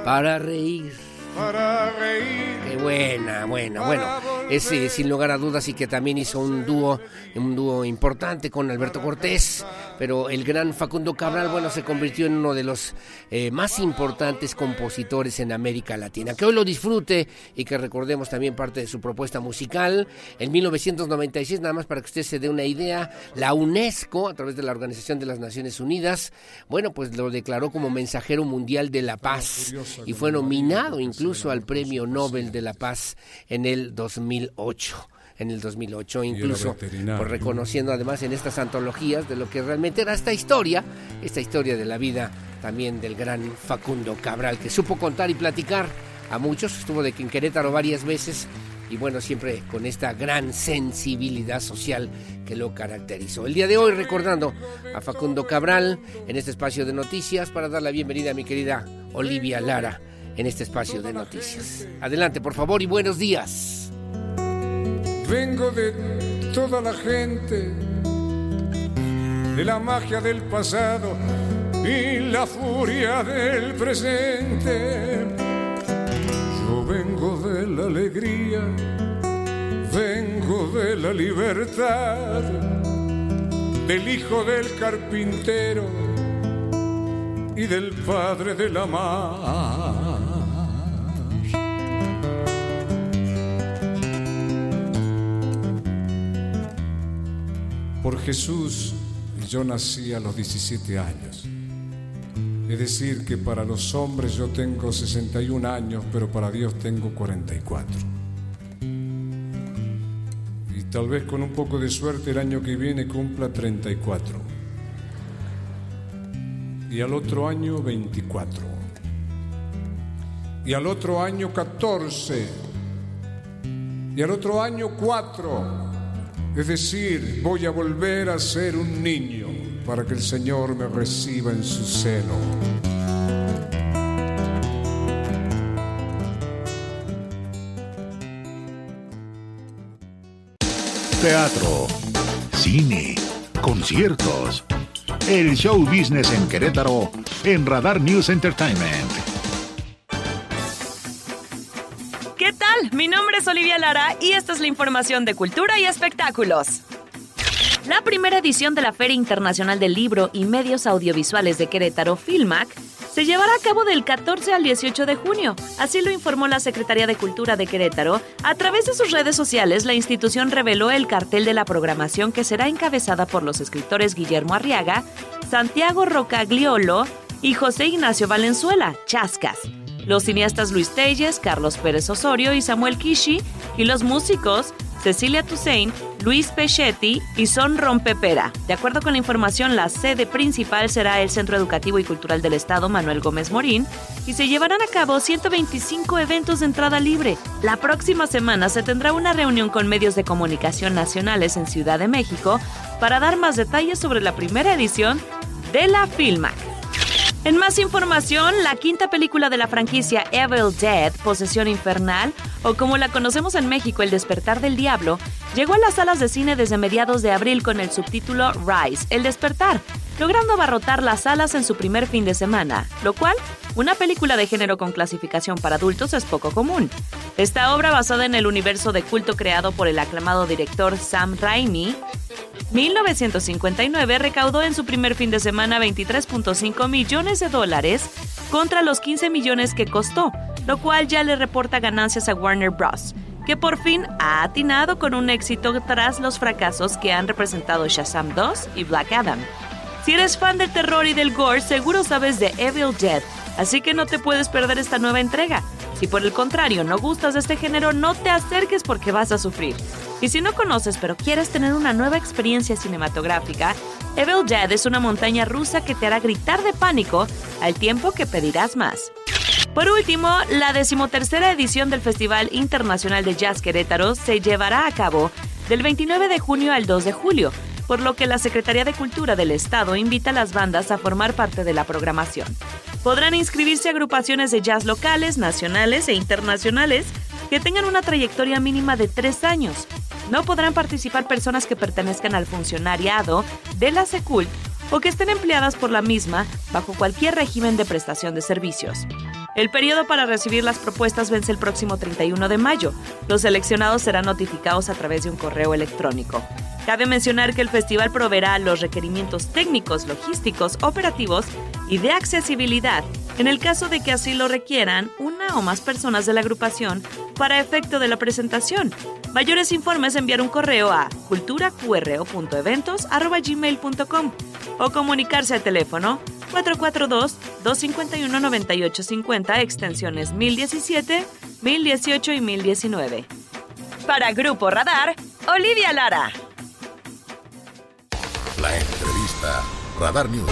Para reír para reír. Qué buena, buena, bueno. Ese, sin lugar a dudas, y que también hizo un dúo, un dúo importante con Alberto Cortés, pero el gran Facundo Cabral, bueno, se convirtió en uno de los eh, más importantes compositores en América Latina. Que hoy lo disfrute y que recordemos también parte de su propuesta musical. En 1996, nada más para que usted se dé una idea, la UNESCO, a través de la Organización de las Naciones Unidas, bueno, pues lo declaró como mensajero mundial de la paz y fue nominado incluso incluso al Premio Nobel de la Paz en el 2008 en el 2008, incluso por reconociendo además en estas antologías de lo que realmente era esta historia, esta historia de la vida también del gran Facundo Cabral, que supo contar y platicar a muchos, estuvo de en Querétaro varias veces y bueno, siempre con esta gran sensibilidad social que lo caracterizó. El día de hoy recordando a Facundo Cabral en este espacio de noticias para dar la bienvenida a mi querida Olivia Lara en este espacio de noticias. Adelante, por favor, y buenos días. Vengo de toda la gente, de la magia del pasado y la furia del presente. Yo vengo de la alegría, vengo de la libertad, del hijo del carpintero y del padre de la mar. Por Jesús yo nací a los 17 años. Es decir, que para los hombres yo tengo 61 años, pero para Dios tengo 44. Y tal vez con un poco de suerte el año que viene cumpla 34. Y al otro año 24. Y al otro año 14. Y al otro año 4 es decir, voy a volver a ser un niño para que el Señor me reciba en su seno. Teatro, cine, conciertos el show business en Querétaro en Radar News Entertainment. Mi nombre es Olivia Lara y esta es la información de cultura y espectáculos. La primera edición de la Feria Internacional del Libro y Medios Audiovisuales de Querétaro, Filmac, se llevará a cabo del 14 al 18 de junio. Así lo informó la Secretaría de Cultura de Querétaro. A través de sus redes sociales, la institución reveló el cartel de la programación que será encabezada por los escritores Guillermo Arriaga, Santiago Rocagliolo y José Ignacio Valenzuela, Chascas. Los cineastas Luis Telles, Carlos Pérez Osorio y Samuel Kishi, y los músicos Cecilia Toussaint, Luis Pechetti y Son Rompepera. De acuerdo con la información, la sede principal será el Centro Educativo y Cultural del Estado Manuel Gómez Morín y se llevarán a cabo 125 eventos de entrada libre. La próxima semana se tendrá una reunión con medios de comunicación nacionales en Ciudad de México para dar más detalles sobre la primera edición de la Filmac. En más información, la quinta película de la franquicia Evil Dead, Posesión Infernal, o como la conocemos en México, El Despertar del Diablo, llegó a las salas de cine desde mediados de abril con el subtítulo Rise, El Despertar, logrando abarrotar las salas en su primer fin de semana, lo cual, una película de género con clasificación para adultos es poco común. Esta obra, basada en el universo de culto creado por el aclamado director Sam Raimi, 1959 recaudó en su primer fin de semana 23.5 millones de dólares contra los 15 millones que costó, lo cual ya le reporta ganancias a Warner Bros., que por fin ha atinado con un éxito tras los fracasos que han representado Shazam 2 y Black Adam. Si eres fan del terror y del gore, seguro sabes de Evil Dead, así que no te puedes perder esta nueva entrega. Si por el contrario no gustas de este género, no te acerques porque vas a sufrir. Y si no conoces pero quieres tener una nueva experiencia cinematográfica, Evil Dead es una montaña rusa que te hará gritar de pánico al tiempo que pedirás más. Por último, la decimotercera edición del Festival Internacional de Jazz Querétaro se llevará a cabo del 29 de junio al 2 de julio, por lo que la Secretaría de Cultura del Estado invita a las bandas a formar parte de la programación. Podrán inscribirse agrupaciones de jazz locales, nacionales e internacionales que tengan una trayectoria mínima de tres años. No podrán participar personas que pertenezcan al funcionariado de la SECULT o que estén empleadas por la misma bajo cualquier régimen de prestación de servicios. El periodo para recibir las propuestas vence el próximo 31 de mayo. Los seleccionados serán notificados a través de un correo electrónico. Cabe mencionar que el festival proveerá los requerimientos técnicos, logísticos, operativos y de accesibilidad en el caso de que así lo requieran una o más personas de la agrupación para efecto de la presentación. Mayores informes enviar un correo a culturaqro.eventos.gmail.com o comunicarse al teléfono 442-251-9850 extensiones 1017, 1018 y 1019. Para Grupo Radar, Olivia Lara. La entrevista Radar News.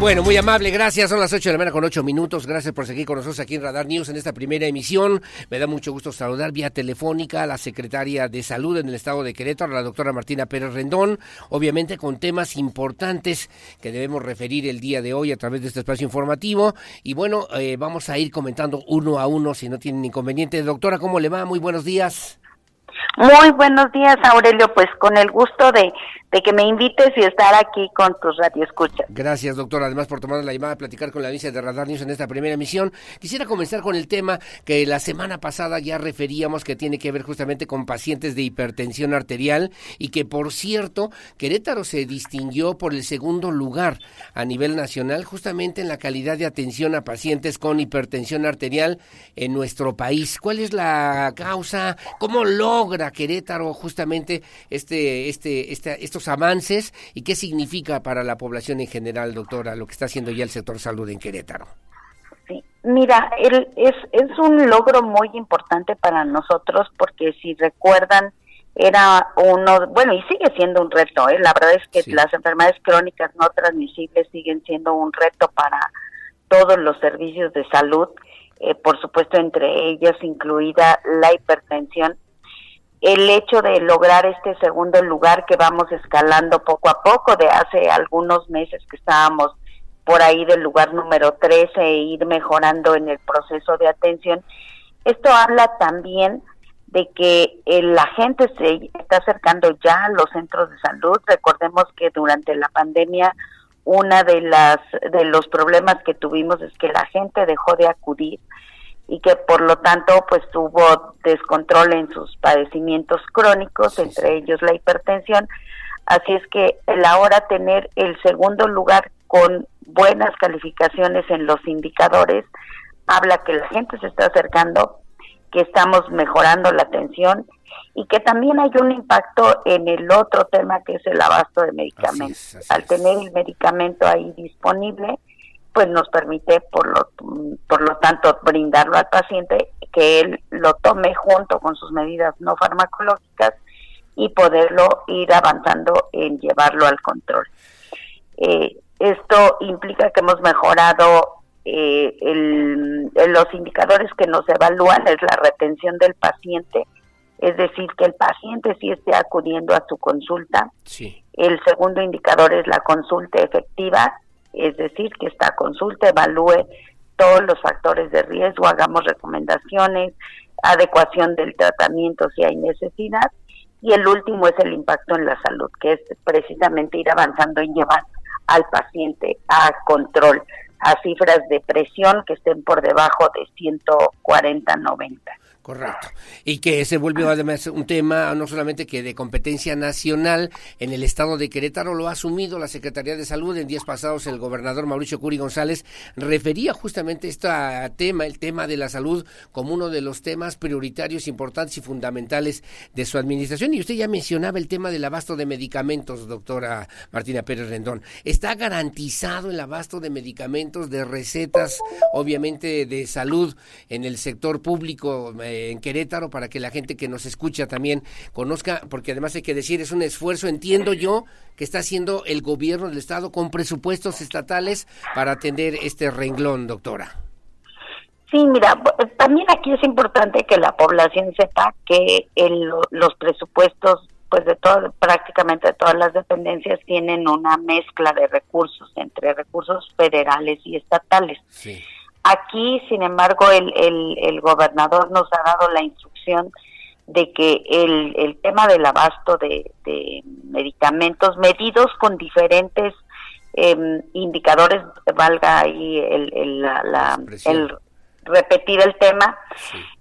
Bueno, muy amable, gracias. Son las 8 de la mañana con 8 minutos. Gracias por seguir con nosotros aquí en Radar News en esta primera emisión. Me da mucho gusto saludar vía telefónica a la secretaria de Salud en el estado de Querétaro, la doctora Martina Pérez Rendón, obviamente con temas importantes que debemos referir el día de hoy a través de este espacio informativo. Y bueno, eh, vamos a ir comentando uno a uno si no tienen inconveniente. Doctora, ¿cómo le va? Muy buenos días. Muy buenos días, Aurelio. Pues con el gusto de, de que me invites y estar aquí con tus radioescuchas. Gracias, doctor. Además, por tomar la llamada a platicar con la vice de Radar News en esta primera emisión. Quisiera comenzar con el tema que la semana pasada ya referíamos que tiene que ver justamente con pacientes de hipertensión arterial y que, por cierto, Querétaro se distinguió por el segundo lugar a nivel nacional justamente en la calidad de atención a pacientes con hipertensión arterial en nuestro país. ¿Cuál es la causa? ¿Cómo logra Querétaro justamente este, este, este, estos avances y qué significa para la población en general, doctora, lo que está haciendo ya el sector salud en Querétaro. Sí, mira, el, es, es un logro muy importante para nosotros porque si recuerdan, era uno, bueno, y sigue siendo un reto, ¿eh? la verdad es que las enfermedades crónicas no transmisibles siguen siendo un reto para todos los servicios de salud, eh, por supuesto entre ellas incluida la hipertensión el hecho de lograr este segundo lugar que vamos escalando poco a poco, de hace algunos meses que estábamos por ahí del lugar número 13 e ir mejorando en el proceso de atención, esto habla también de que la gente se está acercando ya a los centros de salud. Recordemos que durante la pandemia una de las de los problemas que tuvimos es que la gente dejó de acudir y que por lo tanto pues tuvo descontrol en sus padecimientos crónicos, entre ellos la hipertensión. Así es que el ahora tener el segundo lugar con buenas calificaciones en los indicadores habla que la gente se está acercando, que estamos mejorando la atención y que también hay un impacto en el otro tema que es el abasto de medicamentos. Al tener el medicamento ahí disponible, pues nos permite por lo por lo tanto brindarlo al paciente que él lo tome junto con sus medidas no farmacológicas y poderlo ir avanzando en llevarlo al control. Eh, esto implica que hemos mejorado eh, el, los indicadores que nos evalúan es la retención del paciente, es decir, que el paciente sí esté acudiendo a su consulta. El segundo indicador es la consulta efectiva, es decir, que esta consulta evalúe todos los factores de riesgo, hagamos recomendaciones, adecuación del tratamiento si hay necesidad. Y el último es el impacto en la salud, que es precisamente ir avanzando en llevar al paciente a control, a cifras de presión que estén por debajo de 140-90. Correcto. Y que se volvió además un tema no solamente que de competencia nacional en el estado de Querétaro, lo ha asumido la Secretaría de Salud. En días pasados el gobernador Mauricio Curi González refería justamente este tema, el tema de la salud, como uno de los temas prioritarios, importantes y fundamentales de su administración. Y usted ya mencionaba el tema del abasto de medicamentos, doctora Martina Pérez Rendón. ¿Está garantizado el abasto de medicamentos, de recetas, obviamente de salud en el sector público? Eh, en Querétaro para que la gente que nos escucha también conozca, porque además hay que decir, es un esfuerzo, entiendo yo, que está haciendo el gobierno del Estado con presupuestos estatales para atender este renglón, doctora. Sí, mira, también aquí es importante que la población sepa que los presupuestos pues de todo, prácticamente todas las dependencias tienen una mezcla de recursos entre recursos federales y estatales. Sí. Aquí, sin embargo, el, el, gobernador nos ha dado la instrucción de que el, el tema del abasto de, medicamentos medidos con diferentes em, indicadores, valga ahí el, el, repetir el tema,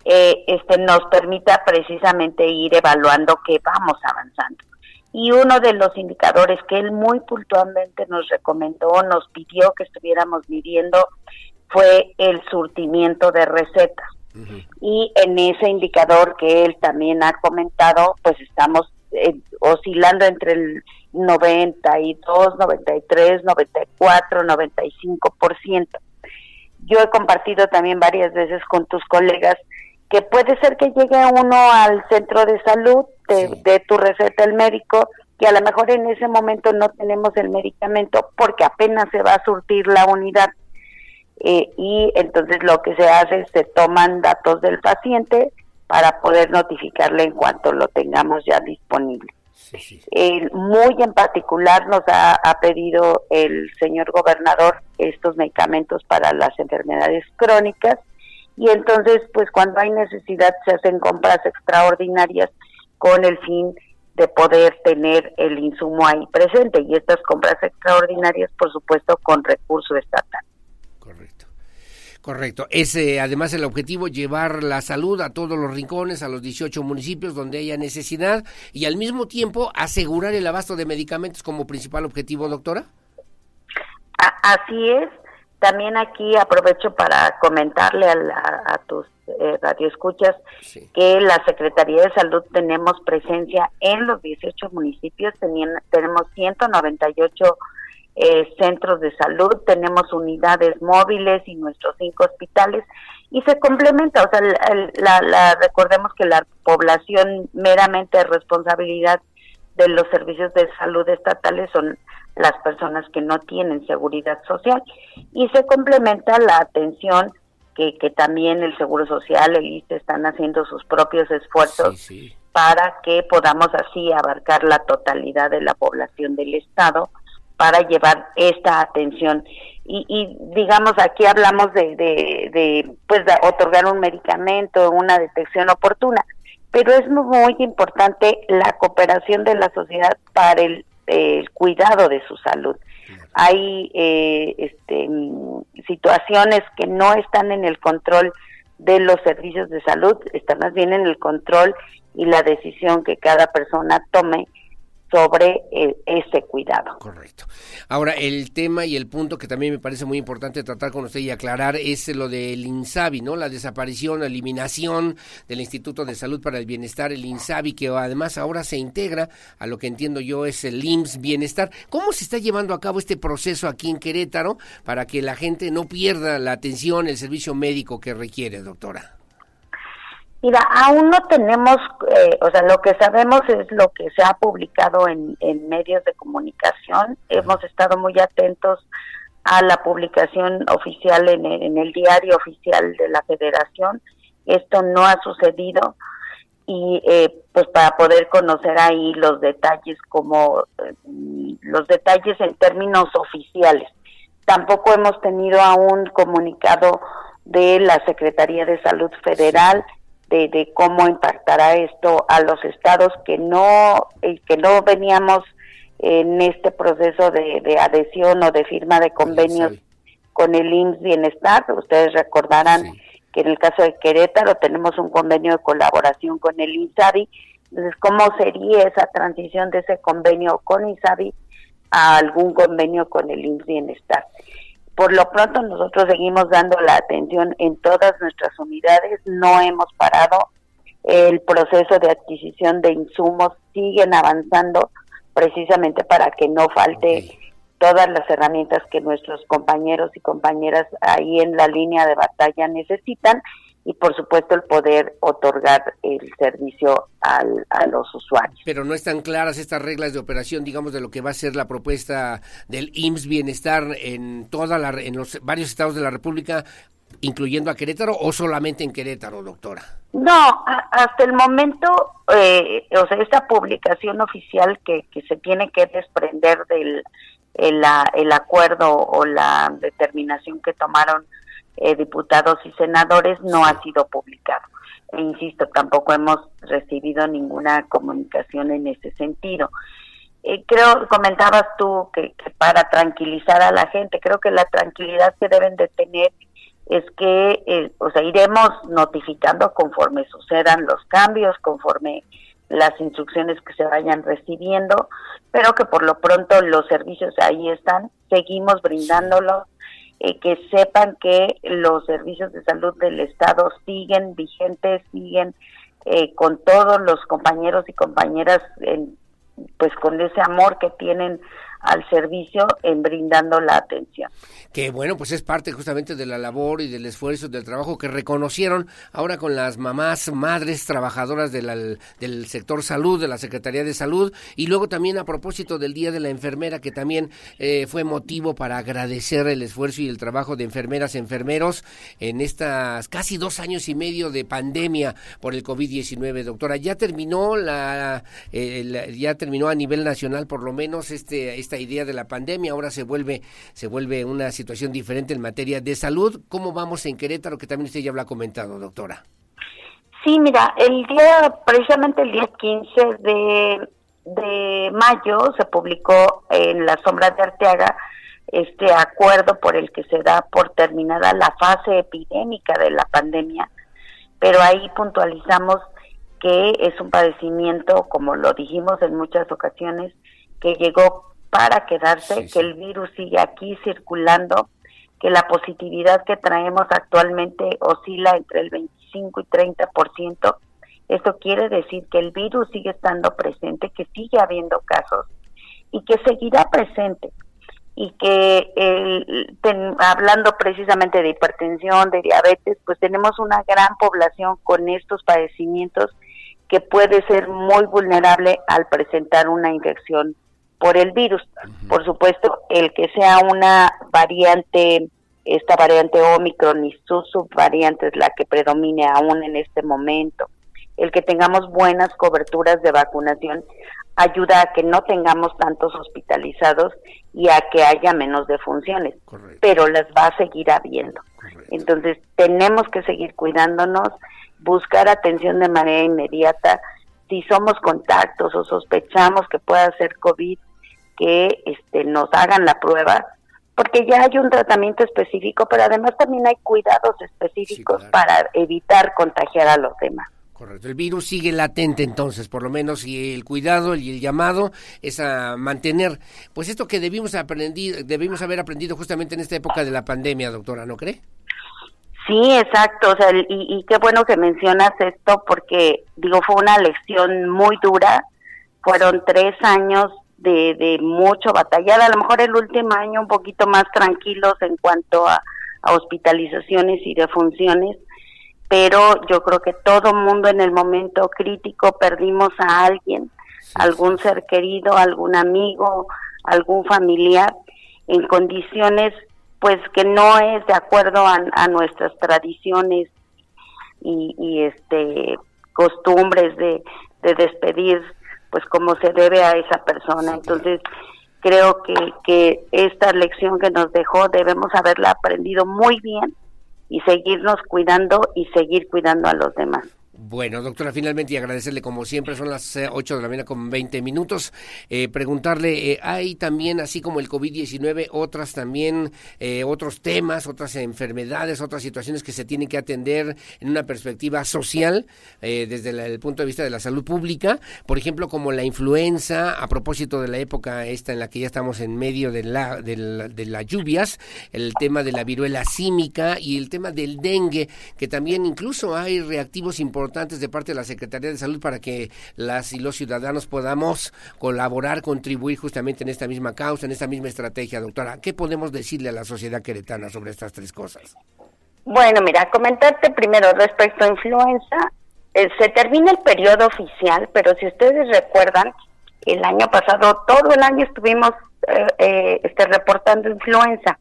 eh, este nos permita precisamente ir evaluando que vamos avanzando. Y uno de los indicadores que él muy puntualmente nos recomendó, nos pidió que estuviéramos midiendo fue el surtimiento de recetas. Y en ese indicador que él también ha comentado, pues estamos eh, oscilando entre el 92, 93, 94, 95%. Yo he compartido también varias veces con tus colegas que puede ser que llegue uno al centro de salud, de, de tu receta el médico, que a lo mejor en ese momento no tenemos el medicamento porque apenas se va a surtir la unidad eh, y entonces lo que se hace es se toman datos del paciente para poder notificarle en cuanto lo tengamos ya disponible. muy en particular nos ha, ha, pedido el señor gobernador estos medicamentos para las enfermedades crónicas y entonces pues cuando hay necesidad se hacen compras extraordinarias con el fin de poder tener el insumo ahí presente y estas compras extraordinarias por supuesto con recurso estatal. Correcto. Es eh, además el objetivo llevar la salud a todos los rincones, a los 18 municipios donde haya necesidad y al mismo tiempo asegurar el abasto de medicamentos como principal objetivo, doctora. Así es. También aquí aprovecho para comentarle a, tus eh, radioescuchas que la Secretaría de Salud tenemos presencia en los 18 municipios, tenemos 198 eh, centros de salud, tenemos unidades móviles y nuestros cinco hospitales y se complementa, o sea, la, recordemos que la población meramente responsabilidad de los servicios de salud estatales son las personas que no tienen seguridad social y se complementa la atención que, que también el Seguro Social, el ISTE están haciendo sus propios esfuerzos para que podamos así abarcar la totalidad de la población del Estado para llevar esta atención. Y, digamos, aquí hablamos de, de, pues, de otorgar un medicamento, una detección oportuna, pero es muy importante la cooperación de la sociedad para el, cuidado de su salud. Hay eh, este, situaciones que no están en el control de los servicios de salud, están más bien en el control y la decisión que cada persona tome sobre eh, ese cuidado. Correcto. Ahora, el tema y el punto que también me parece muy importante tratar con usted y aclarar es lo del INSABI, ¿no? La desaparición, la eliminación del Instituto de Salud para el Bienestar, el INSABI, que además ahora se integra a lo que entiendo yo es el IMSS Bienestar. ¿Cómo se está llevando a cabo este proceso aquí en Querétaro para que la gente no pierda la atención, el servicio médico que requiere, doctora? Mira, aún no tenemos, eh, o sea, lo que sabemos es lo que se ha publicado en, medios de comunicación. Hemos estado muy atentos a la publicación oficial en el, diario oficial de la Federación. Esto no ha sucedido y eh, pues para poder conocer ahí los detalles como eh, los detalles en términos oficiales. Tampoco hemos tenido aún comunicado de la Secretaría de Salud Federal de, cómo impactará esto a los estados que no eh, que no veníamos en este proceso de, adhesión o de firma de convenios con el IMSS Bienestar. Ustedes recordarán que en el caso de Querétaro tenemos un convenio de colaboración con el INSABI. Entonces, ¿cómo sería esa transición de ese convenio con INSABI a algún convenio con el IMSS Bienestar? Por lo pronto nosotros seguimos dando la atención en todas nuestras unidades, no hemos parado, el proceso de adquisición de insumos siguen avanzando precisamente para que no falte todas las herramientas que nuestros compañeros y compañeras ahí en la línea de batalla necesitan y por supuesto el poder otorgar el servicio al, a los usuarios. Pero no están claras estas reglas de operación, digamos, de lo que va a ser la propuesta del IMSS Bienestar en toda la, en los varios estados de la República, incluyendo a Querétaro o solamente en Querétaro, doctora. No, hasta el momento, eh, o sea, esta publicación oficial que, que se tiene que desprender del el, el acuerdo o la determinación que tomaron eh, diputados y senadores no ha sido publicado. E insisto, tampoco hemos recibido ninguna comunicación en ese sentido. Eh, creo, comentabas tú que, para tranquilizar a la gente, creo que la tranquilidad que deben de tener es que, eh, o sea, iremos notificando conforme sucedan los cambios, conforme las instrucciones que se vayan recibiendo, pero que por lo pronto los servicios ahí están, seguimos brindándolos, eh, que sepan que los servicios de salud del Estado siguen vigentes, siguen eh, con todos los compañeros y compañeras, pues con ese amor que tienen al servicio en brindando la atención. Que bueno, pues es parte justamente de la labor y del esfuerzo, del trabajo que reconocieron ahora con las mamás, madres trabajadoras del sector salud, de la Secretaría de Salud, y luego también a propósito del Día de la Enfermera, que también eh, fue motivo para agradecer el esfuerzo y el trabajo de enfermeras, enfermeros en estas casi dos años y medio de pandemia por el COVID-19, doctora. Ya terminó la, ya terminó a nivel nacional por lo menos este idea de la pandemia, ahora se vuelve, se vuelve una situación diferente en materia de salud. ¿Cómo vamos en Querétaro? Que también usted ya lo ha comentado, doctora. Sí, mira, el día, precisamente el día 15 de, de mayo se publicó en la sombra de Arteaga este acuerdo por el que se da por terminada la fase epidémica de la pandemia, pero ahí puntualizamos que es un padecimiento, como lo dijimos en muchas ocasiones, que llegó para quedarse, que el virus sigue aquí circulando, que la positividad que traemos actualmente oscila entre el 25 y 30%. Esto quiere decir que el virus sigue estando presente, que sigue habiendo casos y que seguirá presente. Y que hablando precisamente de hipertensión, de diabetes, pues tenemos una gran población con estos padecimientos que puede ser muy vulnerable al presentar una infección por el virus. Por supuesto, el que sea una variante, esta variante Omicron y su subvariante es la que predomine aún en este momento. El que tengamos buenas coberturas de vacunación ayuda a que no tengamos tantos hospitalizados y a que haya menos defunciones, pero las va a seguir habiendo. Entonces, tenemos que seguir cuidándonos. buscar atención de manera inmediata. Si somos contactos o sospechamos que pueda ser COVID, que este, nos hagan la prueba, porque ya hay un tratamiento específico, pero además también hay cuidados específicos para evitar contagiar a los demás. Correcto. El virus sigue latente entonces, por lo menos, y el cuidado y el llamado es a mantener, pues esto que debimos aprender, debimos haber aprendido justamente en esta época de la pandemia, doctora, ¿no cree? Sí, exacto. O sea, y, y qué bueno que mencionas esto porque, digo, fue una lección muy dura. Fueron tres años de, de mucho batallar. A lo mejor el último año un poquito más tranquilos en cuanto a, a hospitalizaciones y defunciones pero yo creo que todo mundo en el momento crítico perdimos a alguien, algún ser querido, algún amigo, algún familiar, en condiciones pues que no es de acuerdo a, nuestras tradiciones y, este costumbres de, de despedir pues como se debe a esa persona. Entonces, creo que, que esta lección que nos dejó debemos haberla aprendido muy bien y seguirnos cuidando y seguir cuidando a los demás. Bueno, doctora, finalmente y agradecerle como siempre, son las 8 eh, de la mañana con 20 minutos, eh, preguntarle, eh, hay también, así como el COVID-19, otras también, otros temas, otras enfermedades, otras situaciones que se tienen que atender en una perspectiva social, desde el punto de vista de la salud pública, por ejemplo, como la influenza, a propósito de la época esta en la que ya estamos en medio de, la, de, de las lluvias, el tema de la viruela símica y el tema del dengue, que también incluso hay reactivos importantes importantes de parte de la Secretaría de Salud para que las y los ciudadanos podamos colaborar, contribuir justamente en esta misma causa, en esta misma estrategia, doctora. ¿Qué podemos decirle a la sociedad queretana sobre estas tres cosas? Bueno, mira, comentarte primero respecto a influenza. Eh, se termina el periodo oficial, pero si ustedes recuerdan, el año pasado, todo el año estuvimos eh, eh, este, reportando influenza.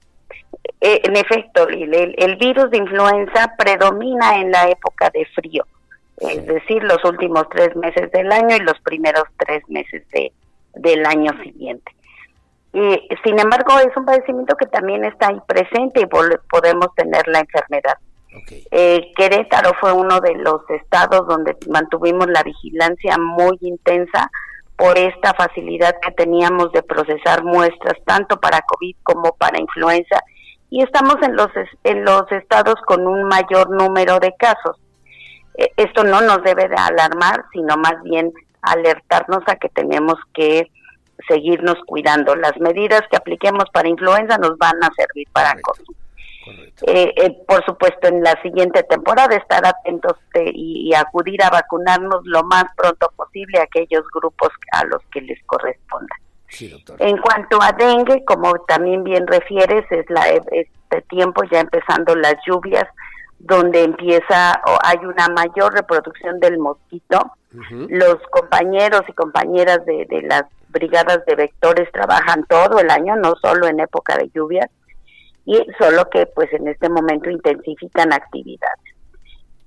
en efecto, el, virus de influenza predomina en la época de frío es decir, los últimos tres meses del año y los primeros tres meses de, del año siguiente. Y, sin embargo, es un padecimiento que también está ahí presente y podemos tener la enfermedad. Eh, Querétaro fue uno de los estados donde mantuvimos la vigilancia muy intensa por esta facilidad que teníamos de procesar muestras tanto para COVID como para influenza y estamos en los en los estados con un mayor número de casos. Eh, esto no nos debe de alarmar, sino más bien alertarnos a que tenemos que seguirnos cuidando. Las medidas que apliquemos para influenza nos van a servir para COVID. Eh, eh, por supuesto, en la siguiente temporada estar atentos y, acudir a vacunarnos lo más pronto posible a aquellos grupos a los que les corresponda. en cuanto a dengue, como también bien refieres, es la este tiempo ya empezando las lluvias, donde empieza o hay una mayor reproducción del mosquito. Los compañeros y compañeras de, de, las brigadas de vectores trabajan todo el año, no solo en época de lluvias, y solo que pues en este momento intensifican actividades.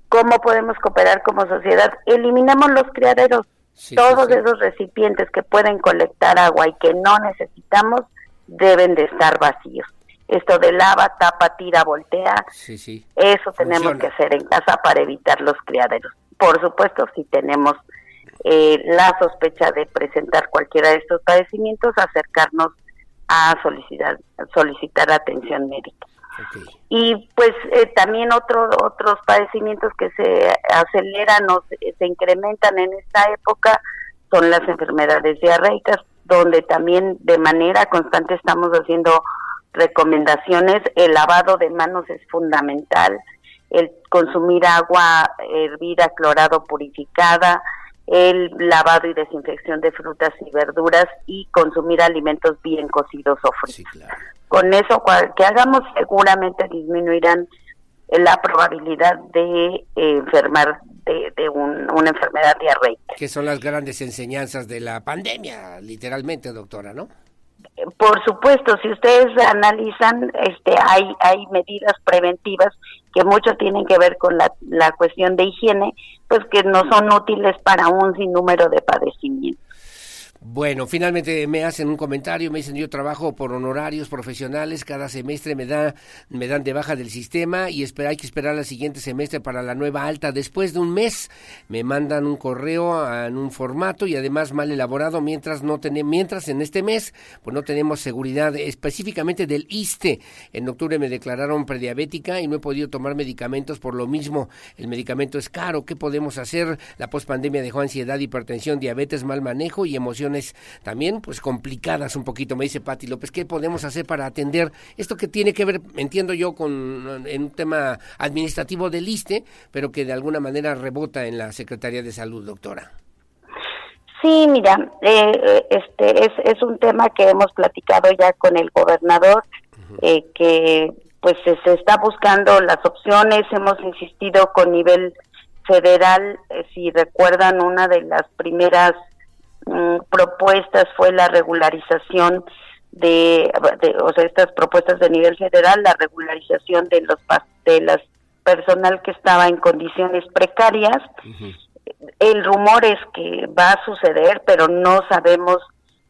¿Cómo podemos cooperar como sociedad? Eliminamos los criaderos, todos esos recipientes que pueden colectar agua y que no necesitamos deben de estar vacíos esto de lava, tapa, tira, voltea. Sí, sí. Eso tenemos que hacer en casa para evitar los criaderos. Por supuesto, si tenemos eh, la sospecha de presentar cualquiera de estos padecimientos, acercarnos a solicitar, solicitar atención médica. Y pues eh, también otro, otros padecimientos que se aceleran o se, se, incrementan en esta época son las enfermedades diarreicas, donde también de manera constante estamos haciendo recomendaciones, el lavado de manos es fundamental, el consumir agua hervida, clorado, purificada, el lavado y desinfección de frutas y verduras y consumir alimentos bien cocidos o fritos. Con eso, que hagamos seguramente disminuirán la probabilidad de eh, enfermar de, una enfermedad diarreica. Que son las grandes enseñanzas de la pandemia, literalmente, doctora, ¿no? Por supuesto, si ustedes analizan, este, hay, hay medidas preventivas que mucho tienen que ver con la, la cuestión de higiene, pues que no son útiles para un sinnúmero de padecimientos. Bueno, finalmente me hacen un comentario, me dicen yo trabajo por honorarios profesionales, cada semestre me da me dan de baja del sistema y espera, hay que esperar al siguiente semestre para la nueva alta. Después de un mes me mandan un correo en un formato y además mal elaborado mientras no tenemos mientras en este mes pues no tenemos seguridad específicamente del ISTE. En octubre me declararon prediabética y no he podido tomar medicamentos por lo mismo. El medicamento es caro, ¿qué podemos hacer? La pospandemia dejó ansiedad, hipertensión, diabetes, mal manejo y emociones también pues complicadas un poquito, me dice Pati López, ¿qué podemos hacer para atender esto que tiene que ver, entiendo yo, con en un tema administrativo del ISTE, pero que de alguna manera rebota en la Secretaría de Salud, doctora? Sí, mira, eh, este es, es un tema que hemos platicado ya con el gobernador, eh, que pues se está buscando las opciones, hemos insistido con nivel federal, eh, si recuerdan una de las primeras Mm, propuestas fue la regularización de, o sea, estas propuestas de nivel federal, la regularización de los de las personal que estaba en condiciones precarias. El rumor es que va a suceder, pero no sabemos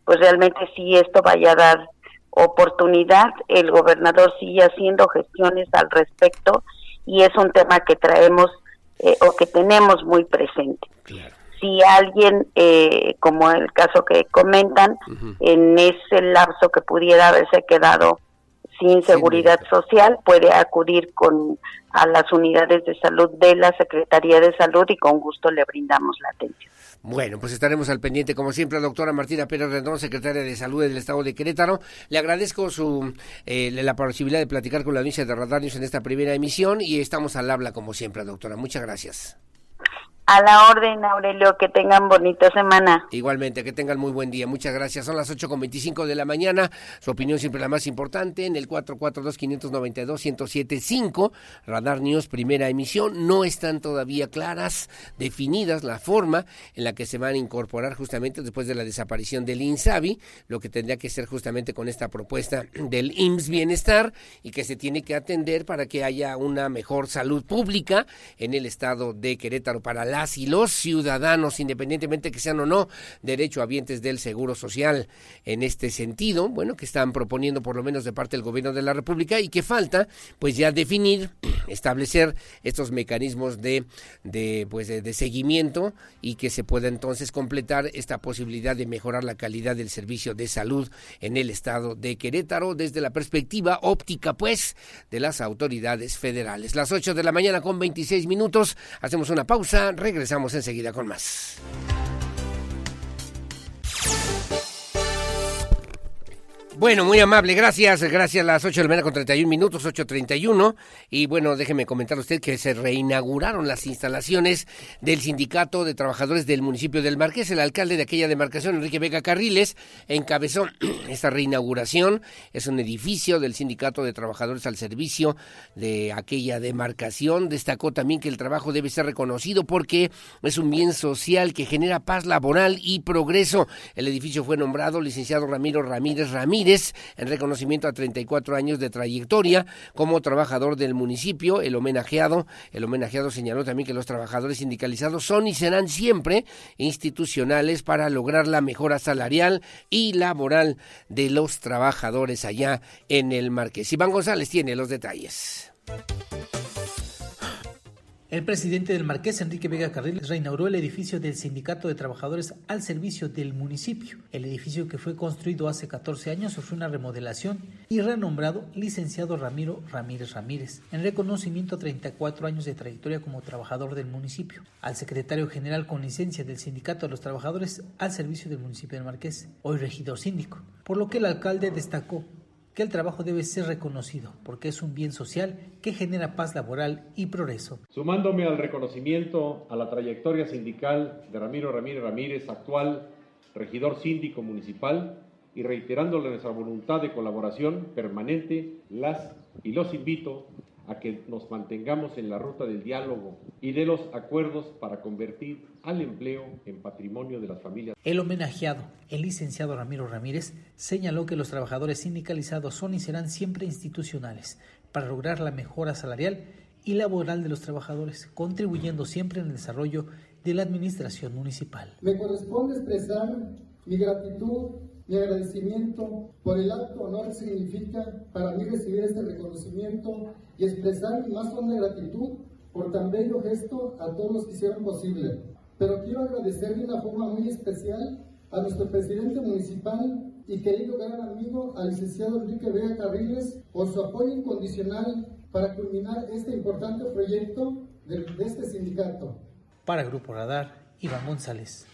pues realmente si esto vaya a dar oportunidad. El gobernador sigue haciendo gestiones al respecto y es un tema que traemos eh, o que tenemos muy presente si alguien, eh, como el caso que comentan, en ese lapso que pudiera haberse quedado sin seguridad social, puede acudir con a las unidades de salud de la Secretaría de Salud y con gusto le brindamos la atención. Bueno, pues estaremos al pendiente, como siempre, doctora Martina Pérez Rendón, secretaria de Salud del Estado de Querétaro. Le agradezco su eh, la posibilidad de platicar con la audiencia de Radar en esta primera emisión y estamos al habla, como siempre, doctora. Muchas gracias. A la orden, Aurelio, que tengan bonita semana. Igualmente, que tengan muy buen día. Muchas gracias. Son las ocho con veinticinco de la mañana. Su opinión siempre la más importante en el 442-592-1075. Radar News, primera emisión. No están todavía claras, definidas la forma en la que se van a incorporar justamente después de la desaparición del INSABI, lo que tendría que ser justamente con esta propuesta del IMSS Bienestar y que se tiene que atender para que haya una mejor salud pública en el estado de Querétaro para la y los ciudadanos, independientemente que sean o no derechohabientes del Seguro Social. En este sentido, bueno, que están proponiendo por lo menos de parte del gobierno de la República y que falta, pues ya definir, establecer estos mecanismos de, de pues de, seguimiento y que se pueda entonces completar esta posibilidad de mejorar la calidad del servicio de salud en el estado de Querétaro desde la perspectiva óptica, pues, de las autoridades federales. Las 8 de la mañana con 26 minutos, hacemos una pausa Regresamos enseguida con más. Bueno, muy amable, gracias, gracias a las 8 de la mañana con 31 minutos, 8.31. Y bueno, déjeme comentar usted que se reinauguraron las instalaciones del Sindicato de Trabajadores del municipio del Marqués. El alcalde de aquella demarcación, Enrique Vega Carriles, encabezó esta reinauguración. Es un edificio del Sindicato de Trabajadores al servicio de aquella demarcación. Destacó también que el trabajo debe ser reconocido porque es un bien social que genera paz laboral y progreso. El edificio fue nombrado licenciado Ramiro Ramírez Ramírez en reconocimiento a 34 años de trayectoria como trabajador del municipio. El homenajeado, el homenajeado señaló también que los trabajadores sindicalizados son y serán siempre institucionales para lograr la mejora salarial y laboral de los trabajadores allá en el Marqués. Iván González tiene los detalles. El presidente del Marqués, Enrique Vega Carriles, reinauguró el edificio del Sindicato de Trabajadores al servicio del municipio. El edificio que fue construido hace 14 años sufrió una remodelación y renombrado Licenciado Ramiro Ramírez Ramírez, en reconocimiento a 34 años de trayectoria como trabajador del municipio. Al secretario general con licencia del Sindicato de los Trabajadores al servicio del municipio del Marqués, hoy regidor síndico, por lo que el alcalde destacó que el trabajo debe ser reconocido porque es un bien social que genera paz laboral y progreso. Sumándome al reconocimiento a la trayectoria sindical de Ramiro Ramírez Ramírez, actual regidor síndico municipal, y reiterándole nuestra voluntad de colaboración permanente, las y los invito a que nos mantengamos en la ruta del diálogo y de los acuerdos para convertir al empleo en patrimonio de las familias. El homenajeado, el licenciado Ramiro Ramírez, señaló que los trabajadores sindicalizados son y serán siempre institucionales para lograr la mejora salarial y laboral de los trabajadores, contribuyendo siempre en el desarrollo de la administración municipal. Me corresponde expresar Mi gratitud, mi agradecimiento por el acto honor que significa para mí recibir este reconocimiento y expresar mi más honda gratitud por tan bello gesto a todos los que hicieron posible. Pero quiero agradecer de una forma muy especial a nuestro presidente municipal y querido gran amigo, al licenciado Enrique Vega Carriles, por su apoyo incondicional para culminar este importante proyecto de, de este sindicato. Para Grupo Radar, Iván González.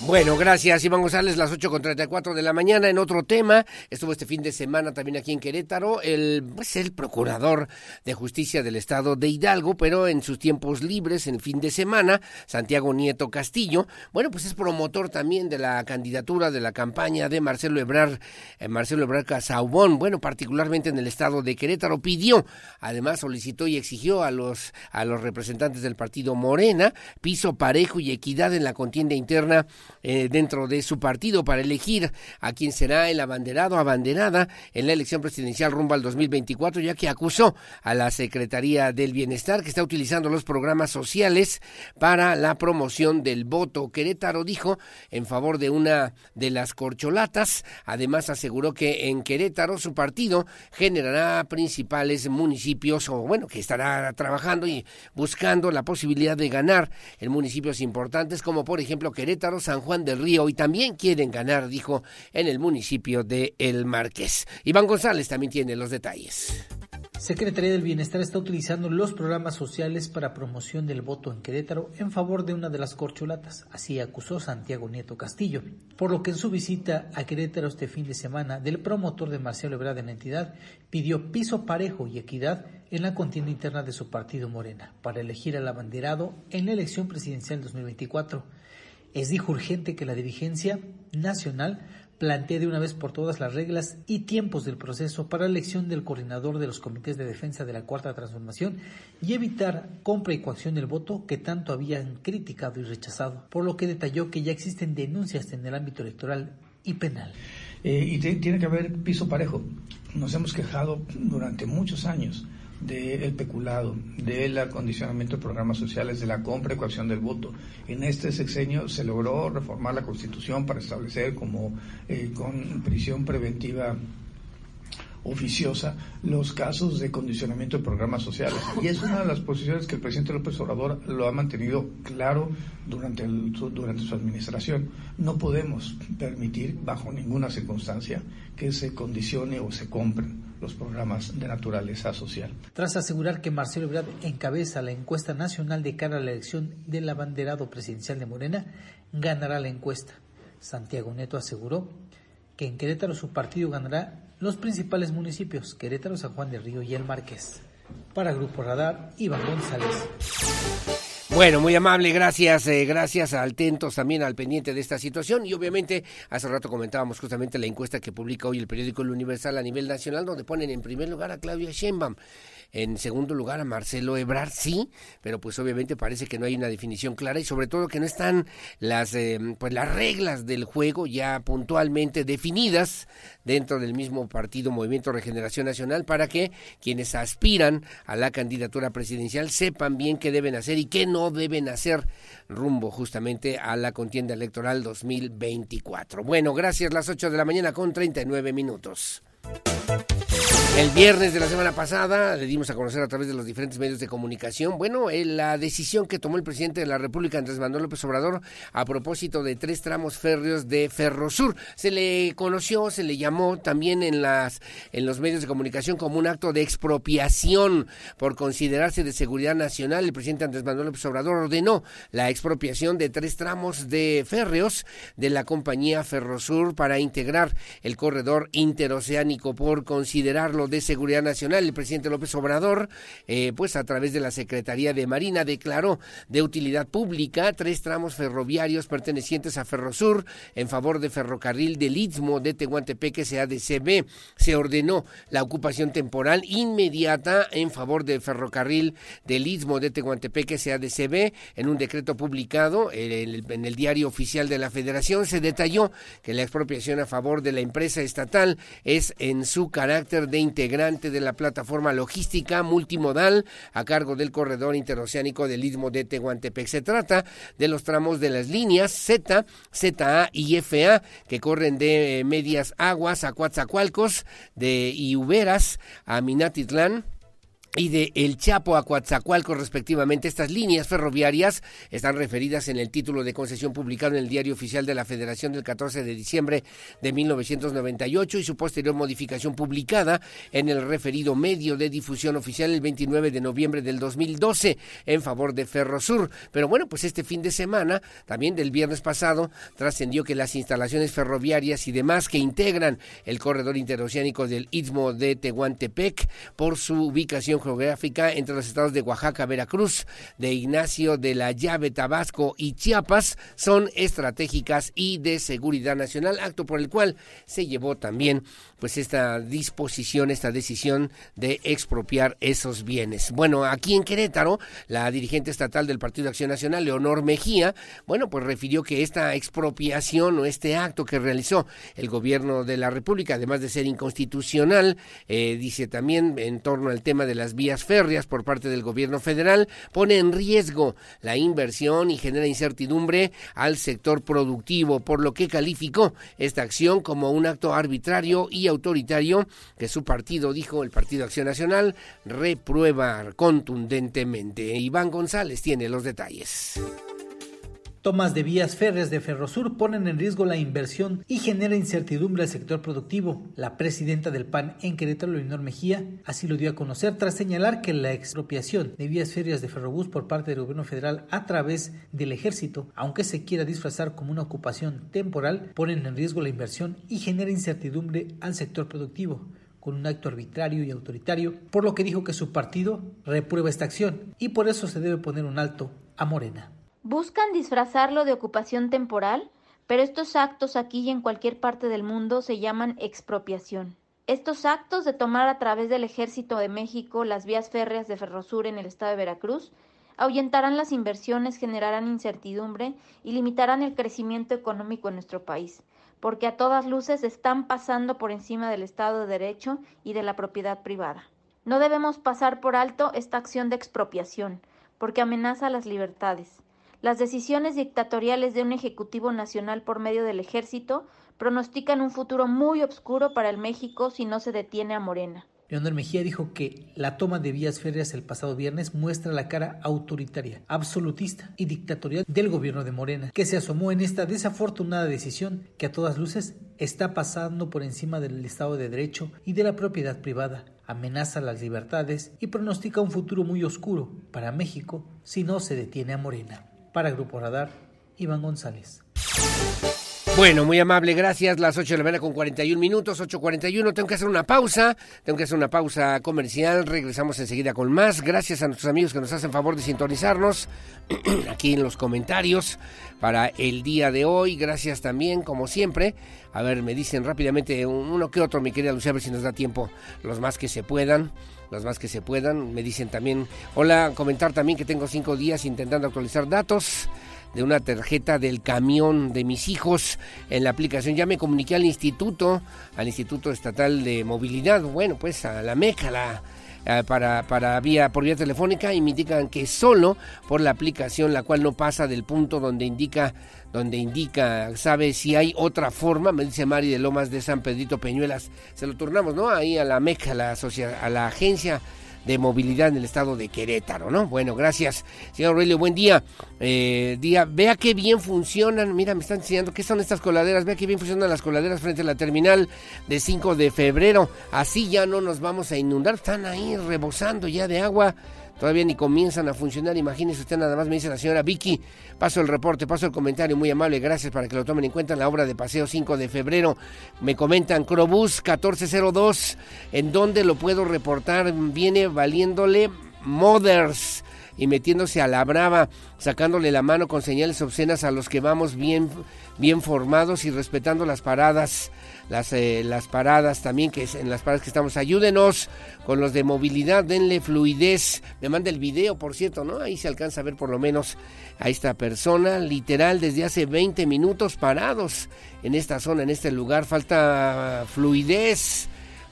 Bueno, gracias Iván González, las 8 con 34 de la mañana. En otro tema, estuvo este fin de semana también aquí en Querétaro, el, pues, el procurador de justicia del estado de Hidalgo, pero en sus tiempos libres, en fin de semana, Santiago Nieto Castillo, bueno, pues es promotor también de la candidatura de la campaña de Marcelo Ebrar, eh, Marcelo Ebrar Casaubón, bueno, particularmente en el estado de Querétaro, pidió, además solicitó y exigió a los, a los representantes del partido Morena piso parejo y equidad en la contienda interna eh, dentro de su partido para elegir a quien será el abanderado o abanderada en la elección presidencial rumbo al 2024, ya que acusó a la Secretaría del Bienestar que está utilizando los programas sociales para la promoción del voto. Querétaro dijo en favor de una de las corcholatas. Además aseguró que en Querétaro su partido generará principales municipios o bueno, que estará trabajando y buscando la posibilidad de ganar en municipios importantes como por ejemplo Querétaro, San Juan del Río y también quieren ganar, dijo, en el municipio de El Marqués. Iván González también tiene los detalles. Secretaría del Bienestar está utilizando los programas sociales para promoción del voto en Querétaro en favor de una de las corcholatas, así acusó Santiago Nieto Castillo, por lo que en su visita a Querétaro este fin de semana del promotor de Marcelo Ebrard en la entidad pidió piso parejo y equidad en la contienda interna de su partido Morena para elegir al abanderado en la elección presidencial 2024. Es dijo urgente que la dirigencia nacional plantee de una vez por todas las reglas y tiempos del proceso para la elección del coordinador de los comités de defensa de la Cuarta Transformación y evitar compra y coacción del voto que tanto habían criticado y rechazado, por lo que detalló que ya existen denuncias en el ámbito electoral y penal. Eh, y tiene que haber piso parejo. Nos hemos quejado durante muchos años del peculado, del acondicionamiento de programas sociales, de la compra y coacción del voto. En este sexenio se logró reformar la Constitución para establecer como eh, con prisión preventiva oficiosa los casos de condicionamiento de programas sociales. Y es una de las posiciones que el presidente López Obrador lo ha mantenido claro durante, durante su administración. No podemos permitir, bajo ninguna circunstancia, que se condicione o se compren los programas de naturaleza social. Tras asegurar que Marcelo Ebrard encabeza la encuesta nacional de cara a la elección del abanderado presidencial de Morena, ganará la encuesta. Santiago Neto aseguró que en Querétaro su partido ganará los principales municipios, Querétaro, San Juan del Río y El Marqués. Para Grupo Radar, Iván González. Bueno, muy amable, gracias, eh, gracias a Altentos también al pendiente de esta situación. Y obviamente hace rato comentábamos justamente la encuesta que publica hoy el periódico El Universal a nivel nacional donde ponen en primer lugar a Claudia Sheinbaum en segundo lugar a Marcelo Ebrard, sí, pero pues obviamente parece que no hay una definición clara y sobre todo que no están las, eh, pues las reglas del juego ya puntualmente definidas dentro del mismo partido Movimiento Regeneración Nacional para que quienes aspiran a la candidatura presidencial sepan bien qué deben hacer y qué no deben hacer rumbo justamente a la contienda electoral 2024. Bueno, gracias, las 8 de la mañana con 39 minutos. El viernes de la semana pasada le dimos a conocer a través de los diferentes medios de comunicación, bueno, eh, la decisión que tomó el presidente de la República, Andrés Manuel López Obrador, a propósito de tres tramos férreos de Ferrosur. Se le conoció, se le llamó también en, las, en los medios de comunicación como un acto de expropiación por considerarse de seguridad nacional. El presidente Andrés Manuel López Obrador ordenó la expropiación de tres tramos de férreos de la compañía Ferrosur para integrar el corredor interoceánico por considerarlo de Seguridad Nacional, el presidente López Obrador, eh, pues a través de la Secretaría de Marina, declaró de utilidad pública tres tramos ferroviarios pertenecientes a Ferrosur en favor de Ferrocarril del Istmo de Tehuantepec SADCB. Se ordenó la ocupación temporal inmediata en favor del Ferrocarril del Istmo de Tehuantepec SADCB en un decreto publicado en el, en el diario oficial de la Federación. Se detalló que la expropiación a favor de la empresa estatal es en su carácter de integrante de la plataforma logística multimodal a cargo del corredor interoceánico del Istmo de Tehuantepec. Se trata de los tramos de las líneas Z, ZA y FA que corren de Medias Aguas a Coatzacoalcos, de Iuberas a Minatitlán, y de El Chapo a Coatzacoalcos respectivamente. Estas líneas ferroviarias están referidas en el título de concesión publicado en el Diario Oficial de la Federación del 14 de diciembre de 1998 y su posterior modificación publicada en el referido medio de difusión oficial el 29 de noviembre del 2012 en favor de Ferrosur. Pero bueno, pues este fin de semana, también del viernes pasado, trascendió que las instalaciones ferroviarias y demás que integran el corredor interoceánico del Istmo de Tehuantepec por su ubicación geográfica entre los estados de Oaxaca, Veracruz, de Ignacio de la Llave, Tabasco y Chiapas son estratégicas y de seguridad nacional, acto por el cual se llevó también pues esta disposición, esta decisión de expropiar esos bienes. Bueno, aquí en Querétaro, la dirigente estatal del Partido Acción Nacional, Leonor Mejía, bueno, pues refirió que esta expropiación o este acto que realizó el gobierno de la República, además de ser inconstitucional, eh, dice también en torno al tema de las vías férreas por parte del gobierno federal, pone en riesgo la inversión y genera incertidumbre al sector productivo, por lo que calificó esta acción como un acto arbitrario y autoritario que su partido, dijo el Partido Acción Nacional, reprueba contundentemente. Iván González tiene los detalles. Tomas de vías férreas de Ferrosur ponen en riesgo la inversión y genera incertidumbre al sector productivo. La presidenta del PAN en Querétaro, Leonor Mejía, así lo dio a conocer tras señalar que la expropiación de vías férreas de Ferrobús por parte del gobierno federal a través del ejército, aunque se quiera disfrazar como una ocupación temporal, ponen en riesgo la inversión y genera incertidumbre al sector productivo con un acto arbitrario y autoritario, por lo que dijo que su partido reprueba esta acción y por eso se debe poner un alto a Morena. Buscan disfrazarlo de ocupación temporal, pero estos actos aquí y en cualquier parte del mundo se llaman expropiación. Estos actos de tomar a través del Ejército de México las vías férreas de Ferrosur en el estado de Veracruz ahuyentarán las inversiones, generarán incertidumbre y limitarán el crecimiento económico en nuestro país, porque a todas luces están pasando por encima del Estado de Derecho y de la propiedad privada. No debemos pasar por alto esta acción de expropiación, porque amenaza las libertades. Las decisiones dictatoriales de un Ejecutivo Nacional por medio del Ejército pronostican un futuro muy oscuro para el México si no se detiene a Morena. Leonel Mejía dijo que la toma de vías férreas el pasado viernes muestra la cara autoritaria, absolutista y dictatorial del gobierno de Morena, que se asomó en esta desafortunada decisión que a todas luces está pasando por encima del Estado de Derecho y de la propiedad privada, amenaza las libertades y pronostica un futuro muy oscuro para México si no se detiene a Morena. Para Grupo Radar, Iván González. Bueno, muy amable, gracias. Las 8 de la mañana con 41 minutos, 8.41. Tengo que hacer una pausa, tengo que hacer una pausa comercial. Regresamos enseguida con más. Gracias a nuestros amigos que nos hacen favor de sintonizarnos aquí en los comentarios para el día de hoy. Gracias también, como siempre. A ver, me dicen rápidamente uno que otro, mi querida Lucía, a ver si nos da tiempo, los más que se puedan los más que se puedan. Me dicen también, hola, comentar también que tengo cinco días intentando actualizar datos de una tarjeta del camión de mis hijos en la aplicación. Ya me comuniqué al instituto, al Instituto Estatal de Movilidad, bueno, pues a la MECA, la, para, para vía, por vía telefónica y me indican que solo por la aplicación, la cual no pasa del punto donde indica donde indica, sabe si hay otra forma, me dice Mari de Lomas de San Pedrito Peñuelas, se lo turnamos, ¿no? Ahí a la MECA, a la, a la agencia de movilidad en el estado de Querétaro, ¿no? Bueno, gracias, señor Aurelio, buen día. Eh, día, vea qué bien funcionan, mira, me están enseñando qué son estas coladeras, vea qué bien funcionan las coladeras frente a la terminal de 5 de febrero, así ya no nos vamos a inundar, están ahí rebosando ya de agua todavía ni comienzan a funcionar. Imagínese usted nada más, me dice la señora Vicky. Paso el reporte, paso el comentario, muy amable, gracias para que lo tomen en cuenta en la obra de Paseo 5 de febrero. Me comentan Crobús 1402, ¿en dónde lo puedo reportar? Viene valiéndole Mothers y metiéndose a la brava, sacándole la mano con señales obscenas a los que vamos bien, bien formados y respetando las paradas las, eh, las paradas también, que es en las paradas que estamos. Ayúdenos con los de movilidad, denle fluidez. Me manda el video, por cierto, ¿no? Ahí se alcanza a ver por lo menos a esta persona, literal, desde hace 20 minutos parados en esta zona, en este lugar. Falta fluidez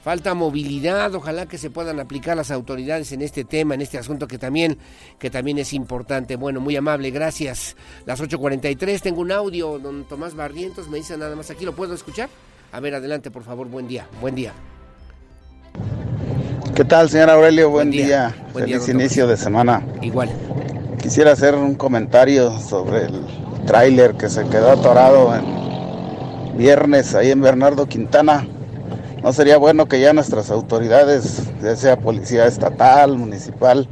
falta movilidad, ojalá que se puedan aplicar las autoridades en este tema, en este asunto que también, que también es importante. Bueno, muy amable, gracias. Las 8.43, tengo un audio, don Tomás Barrientos, me dice nada más aquí, ¿lo puedo escuchar? A ver, adelante, por favor, buen día, buen día. ¿Qué tal, señor Aurelio? Buen, día. Feliz inicio de semana. Igual. Quisiera hacer un comentario sobre el tráiler que se quedó atorado en viernes ahí en Bernardo Quintana. ¿No sería bueno que ya nuestras autoridades, ya sea policía estatal, municipal,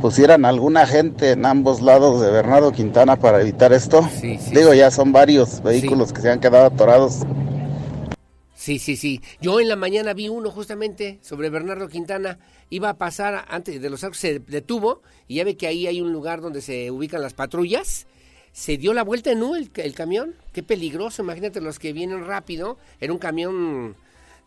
pusieran alguna gente en ambos lados de Bernardo Quintana para evitar esto? Digo, ya son varios vehículos que se han quedado atorados. Sí, sí, sí. Yo en la mañana vi uno justamente sobre Bernardo Quintana. Iba a pasar antes de los arcos, se detuvo y ya ve que ahí hay un lugar donde se ubican las patrullas. Se dio la vuelta en U el, el camión. Qué peligroso. Imagínate los que vienen rápido. Era un camión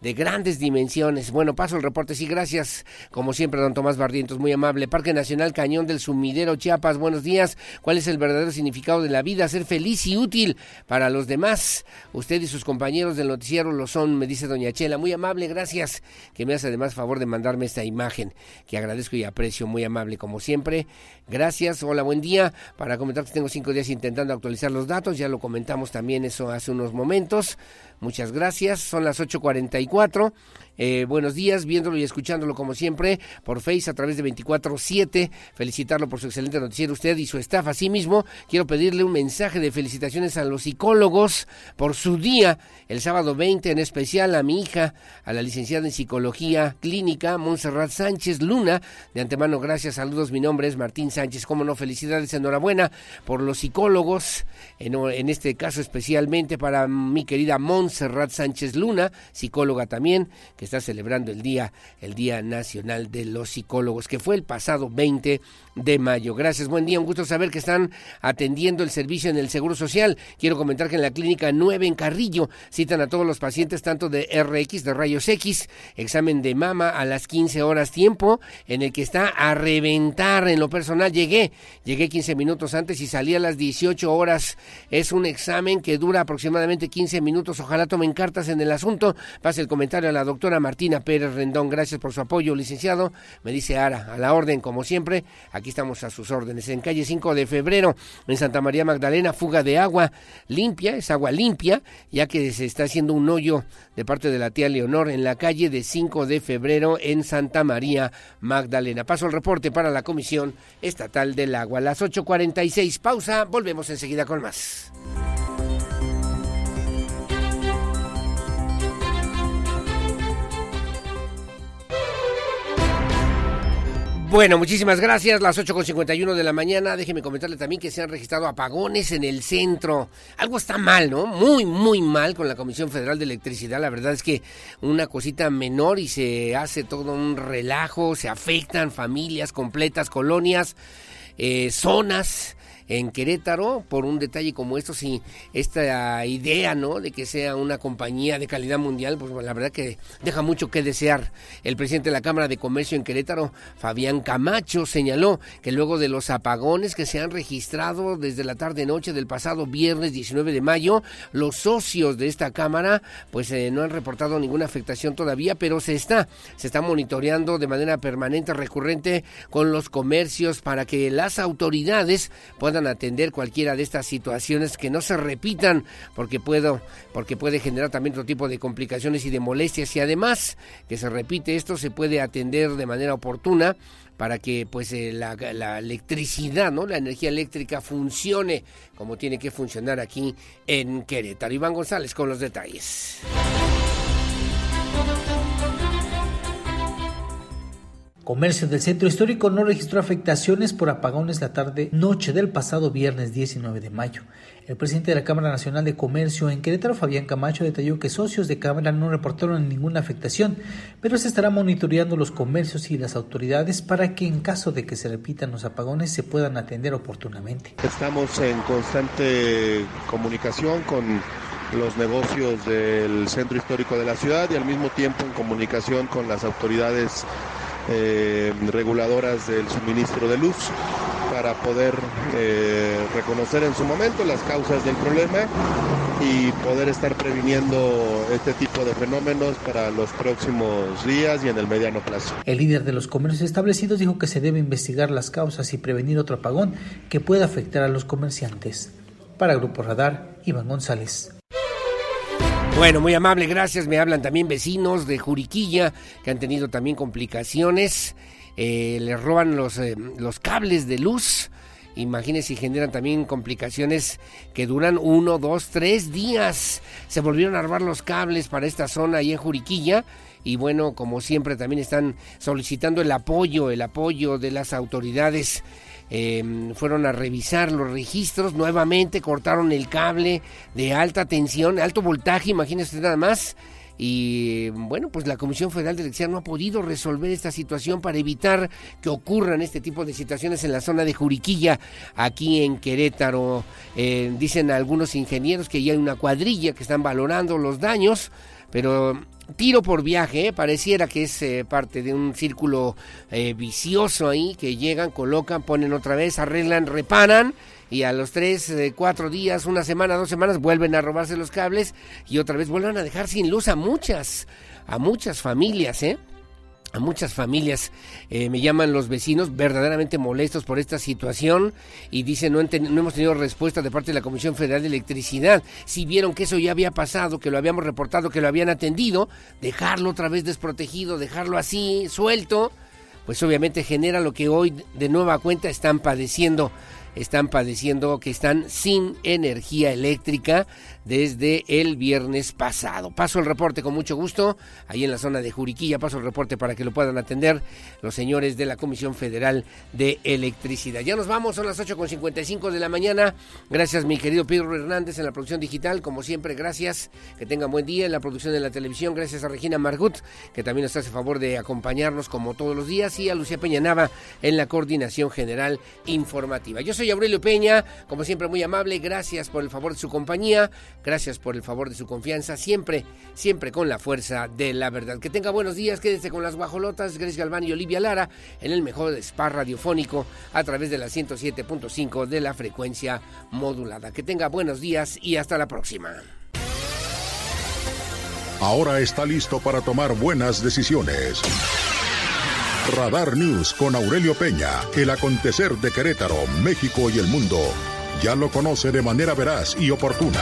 de grandes dimensiones. Bueno, paso el reporte. Sí, gracias. Como siempre, don Tomás Barrientos, muy amable. Parque Nacional Cañón del Sumidero, Chiapas. Buenos días. ¿Cuál es el verdadero significado de la vida? Ser feliz y útil para los demás. Usted y sus compañeros del noticiero lo son, me dice doña Chela. Muy amable, gracias. Que me hace además favor de mandarme esta imagen, que agradezco y aprecio. Muy amable, como siempre. Gracias. Hola, buen día. Para comentar que tengo cinco días intentando actualizar los datos. Ya lo comentamos también eso hace unos momentos. Muchas gracias. Son las 8.44. Eh, buenos días, viéndolo y escuchándolo como siempre por Face a través de 24-7. Felicitarlo por su excelente noticiero, usted y su staff. Asimismo, quiero pedirle un mensaje de felicitaciones a los psicólogos por su día, el sábado 20, en especial a mi hija, a la licenciada en psicología clínica, Montserrat Sánchez Luna. De antemano, gracias, saludos. Mi nombre es Martín Sánchez. Como no, felicidades, enhorabuena por los psicólogos, en, este caso especialmente para mi querida Montserrat Sánchez Luna, psicóloga también, está celebrando el día, el Día Nacional de los Psicólogos, que fue el pasado 20 de mayo. Gracias, buen día, un gusto saber que están atendiendo el servicio en el Seguro Social. Quiero comentar que en la clínica 9 en Carrillo citan a todos los pacientes tanto de RX, de rayos X, examen de mama a las 15 horas tiempo, en el que está a reventar en lo personal. Llegué, llegué 15 minutos antes y salí a las 18 horas. Es un examen que dura aproximadamente 15 minutos. Ojalá tomen cartas en el asunto. Pase el comentario a la doctora Martina Pérez Rendón. Gracias por su apoyo, licenciado. Me dice Ara, a la orden, como siempre. Estamos a sus órdenes. En calle 5 de febrero, en Santa María Magdalena, fuga de agua limpia, es agua limpia, ya que se está haciendo un hoyo de parte de la tía Leonor en la calle de 5 de febrero en Santa María Magdalena. Paso el reporte para la Comisión Estatal del Agua. Las 8.46, pausa, volvemos enseguida con más. Bueno, muchísimas gracias. Las 8.51 de la mañana. Déjeme comentarle también que se han registrado apagones en el centro. Algo está mal, ¿no? Muy, muy mal con la Comisión Federal de Electricidad. La verdad es que una cosita menor y se hace todo un relajo. Se afectan familias completas, colonias, eh, zonas en Querétaro por un detalle como esto, si esta idea, ¿no? De que sea una compañía de calidad mundial, pues la verdad que deja mucho que desear. El presidente de la Cámara de Comercio en Querétaro, Fabián Camacho, señaló que luego de los apagones que se han registrado desde la tarde-noche del pasado viernes 19 de mayo, los socios de esta Cámara, pues eh, no han reportado ninguna afectación todavía, pero se está, se está monitoreando de manera permanente, recurrente con los comercios para que las autoridades puedan atender cualquiera de estas situaciones que no se repitan porque puedo porque puede generar también otro tipo de complicaciones y de molestias y además que se repite esto se puede atender de manera oportuna para que pues eh, la, la, electricidad, ¿no? La energía eléctrica funcione como tiene que funcionar aquí en Querétaro. Iván González con los detalles. Comercio del Centro Histórico no registró afectaciones por apagones la tarde-noche del pasado viernes 19 de mayo. El presidente de la Cámara Nacional de Comercio en Querétaro, Fabián Camacho, detalló que socios de Cámara no reportaron ninguna afectación, pero se estará monitoreando los comercios y las autoridades para que en caso de que se repitan los apagones se puedan atender oportunamente. Estamos en constante comunicación con los negocios del centro histórico de la ciudad y al mismo tiempo en comunicación con las autoridades eh, reguladoras del suministro de luz para poder eh, reconocer en su momento las causas del problema y poder estar previniendo este tipo de fenómenos para los próximos días y en el mediano plazo. El líder de los comercios establecidos dijo que se debe investigar las causas y prevenir otro apagón que pueda afectar a los comerciantes. Para Grupo Radar, Iván González. Bueno, muy amable, gracias. Me hablan también vecinos de Juriquilla que han tenido también complicaciones. Eh, les roban los, eh, los cables de luz. Imagínense si generan también complicaciones que duran uno, dos, tres días. Se volvieron a robar los cables para esta zona ahí en Juriquilla. Y bueno, como siempre también están solicitando el apoyo, el apoyo de las autoridades Em, fueron a revisar los registros, nuevamente cortaron el cable de alta tensión, alto voltaje, imagínense nada más. Y bueno, pues la Comisión Federal de Electricidad no ha podido resolver esta situación para evitar que ocurran este tipo de situaciones en la zona de Juriquilla, aquí en Querétaro. Eh, dicen algunos ingenieros que ya hay una cuadrilla que están valorando los daños, pero tiro por viaje, ¿eh? pareciera que es eh, parte de un círculo eh, vicioso ahí, que llegan, colocan, ponen otra vez, arreglan, reparan y a los tres, cuatro días, una semana, dos semanas vuelven a robarse los cables y otra vez vuelven a dejar sin luz a muchas, a muchas familias, ¿eh? A muchas familias eh, me llaman los vecinos verdaderamente molestos por esta situación y dicen no, no, hemos tenido respuesta de parte de la Comisión Federal de Electricidad. Si vieron que eso ya había pasado, que lo habíamos reportado, que lo habían atendido, dejarlo otra vez desprotegido, dejarlo así, suelto, pues obviamente genera lo que hoy de nueva cuenta están padeciendo están padeciendo que están sin energía eléctrica desde el viernes pasado. Paso el reporte con mucho gusto, ahí en la zona de Juriquilla, paso el reporte para que lo puedan atender los señores de la Comisión Federal de Electricidad. Ya nos vamos, son las 8.55 de la mañana. Gracias mi querido Pedro Hernández en la producción digital, como siempre, gracias, que tengan buen día en la producción de la televisión, gracias a Regina Margut, que también nos hace favor de acompañarnos como todos los días, y a Lucía Peña Nava en la coordinación general informativa. Yo soy Aurelio Peña, como siempre muy amable, gracias por el favor de su compañía. Gracias por el favor de su confianza, siempre, siempre con la fuerza de la verdad. Que tenga buenos días, quédese con las guajolotas, Grace Galván y Olivia Lara en el mejor spa radiofónico a través de la 107.5 de la frecuencia modulada. Que tenga buenos días y hasta la próxima. Ahora está listo para tomar buenas decisiones. Radar News con Aurelio Peña, el acontecer de Querétaro, México y el mundo. Ya lo conoce de manera veraz y oportuna.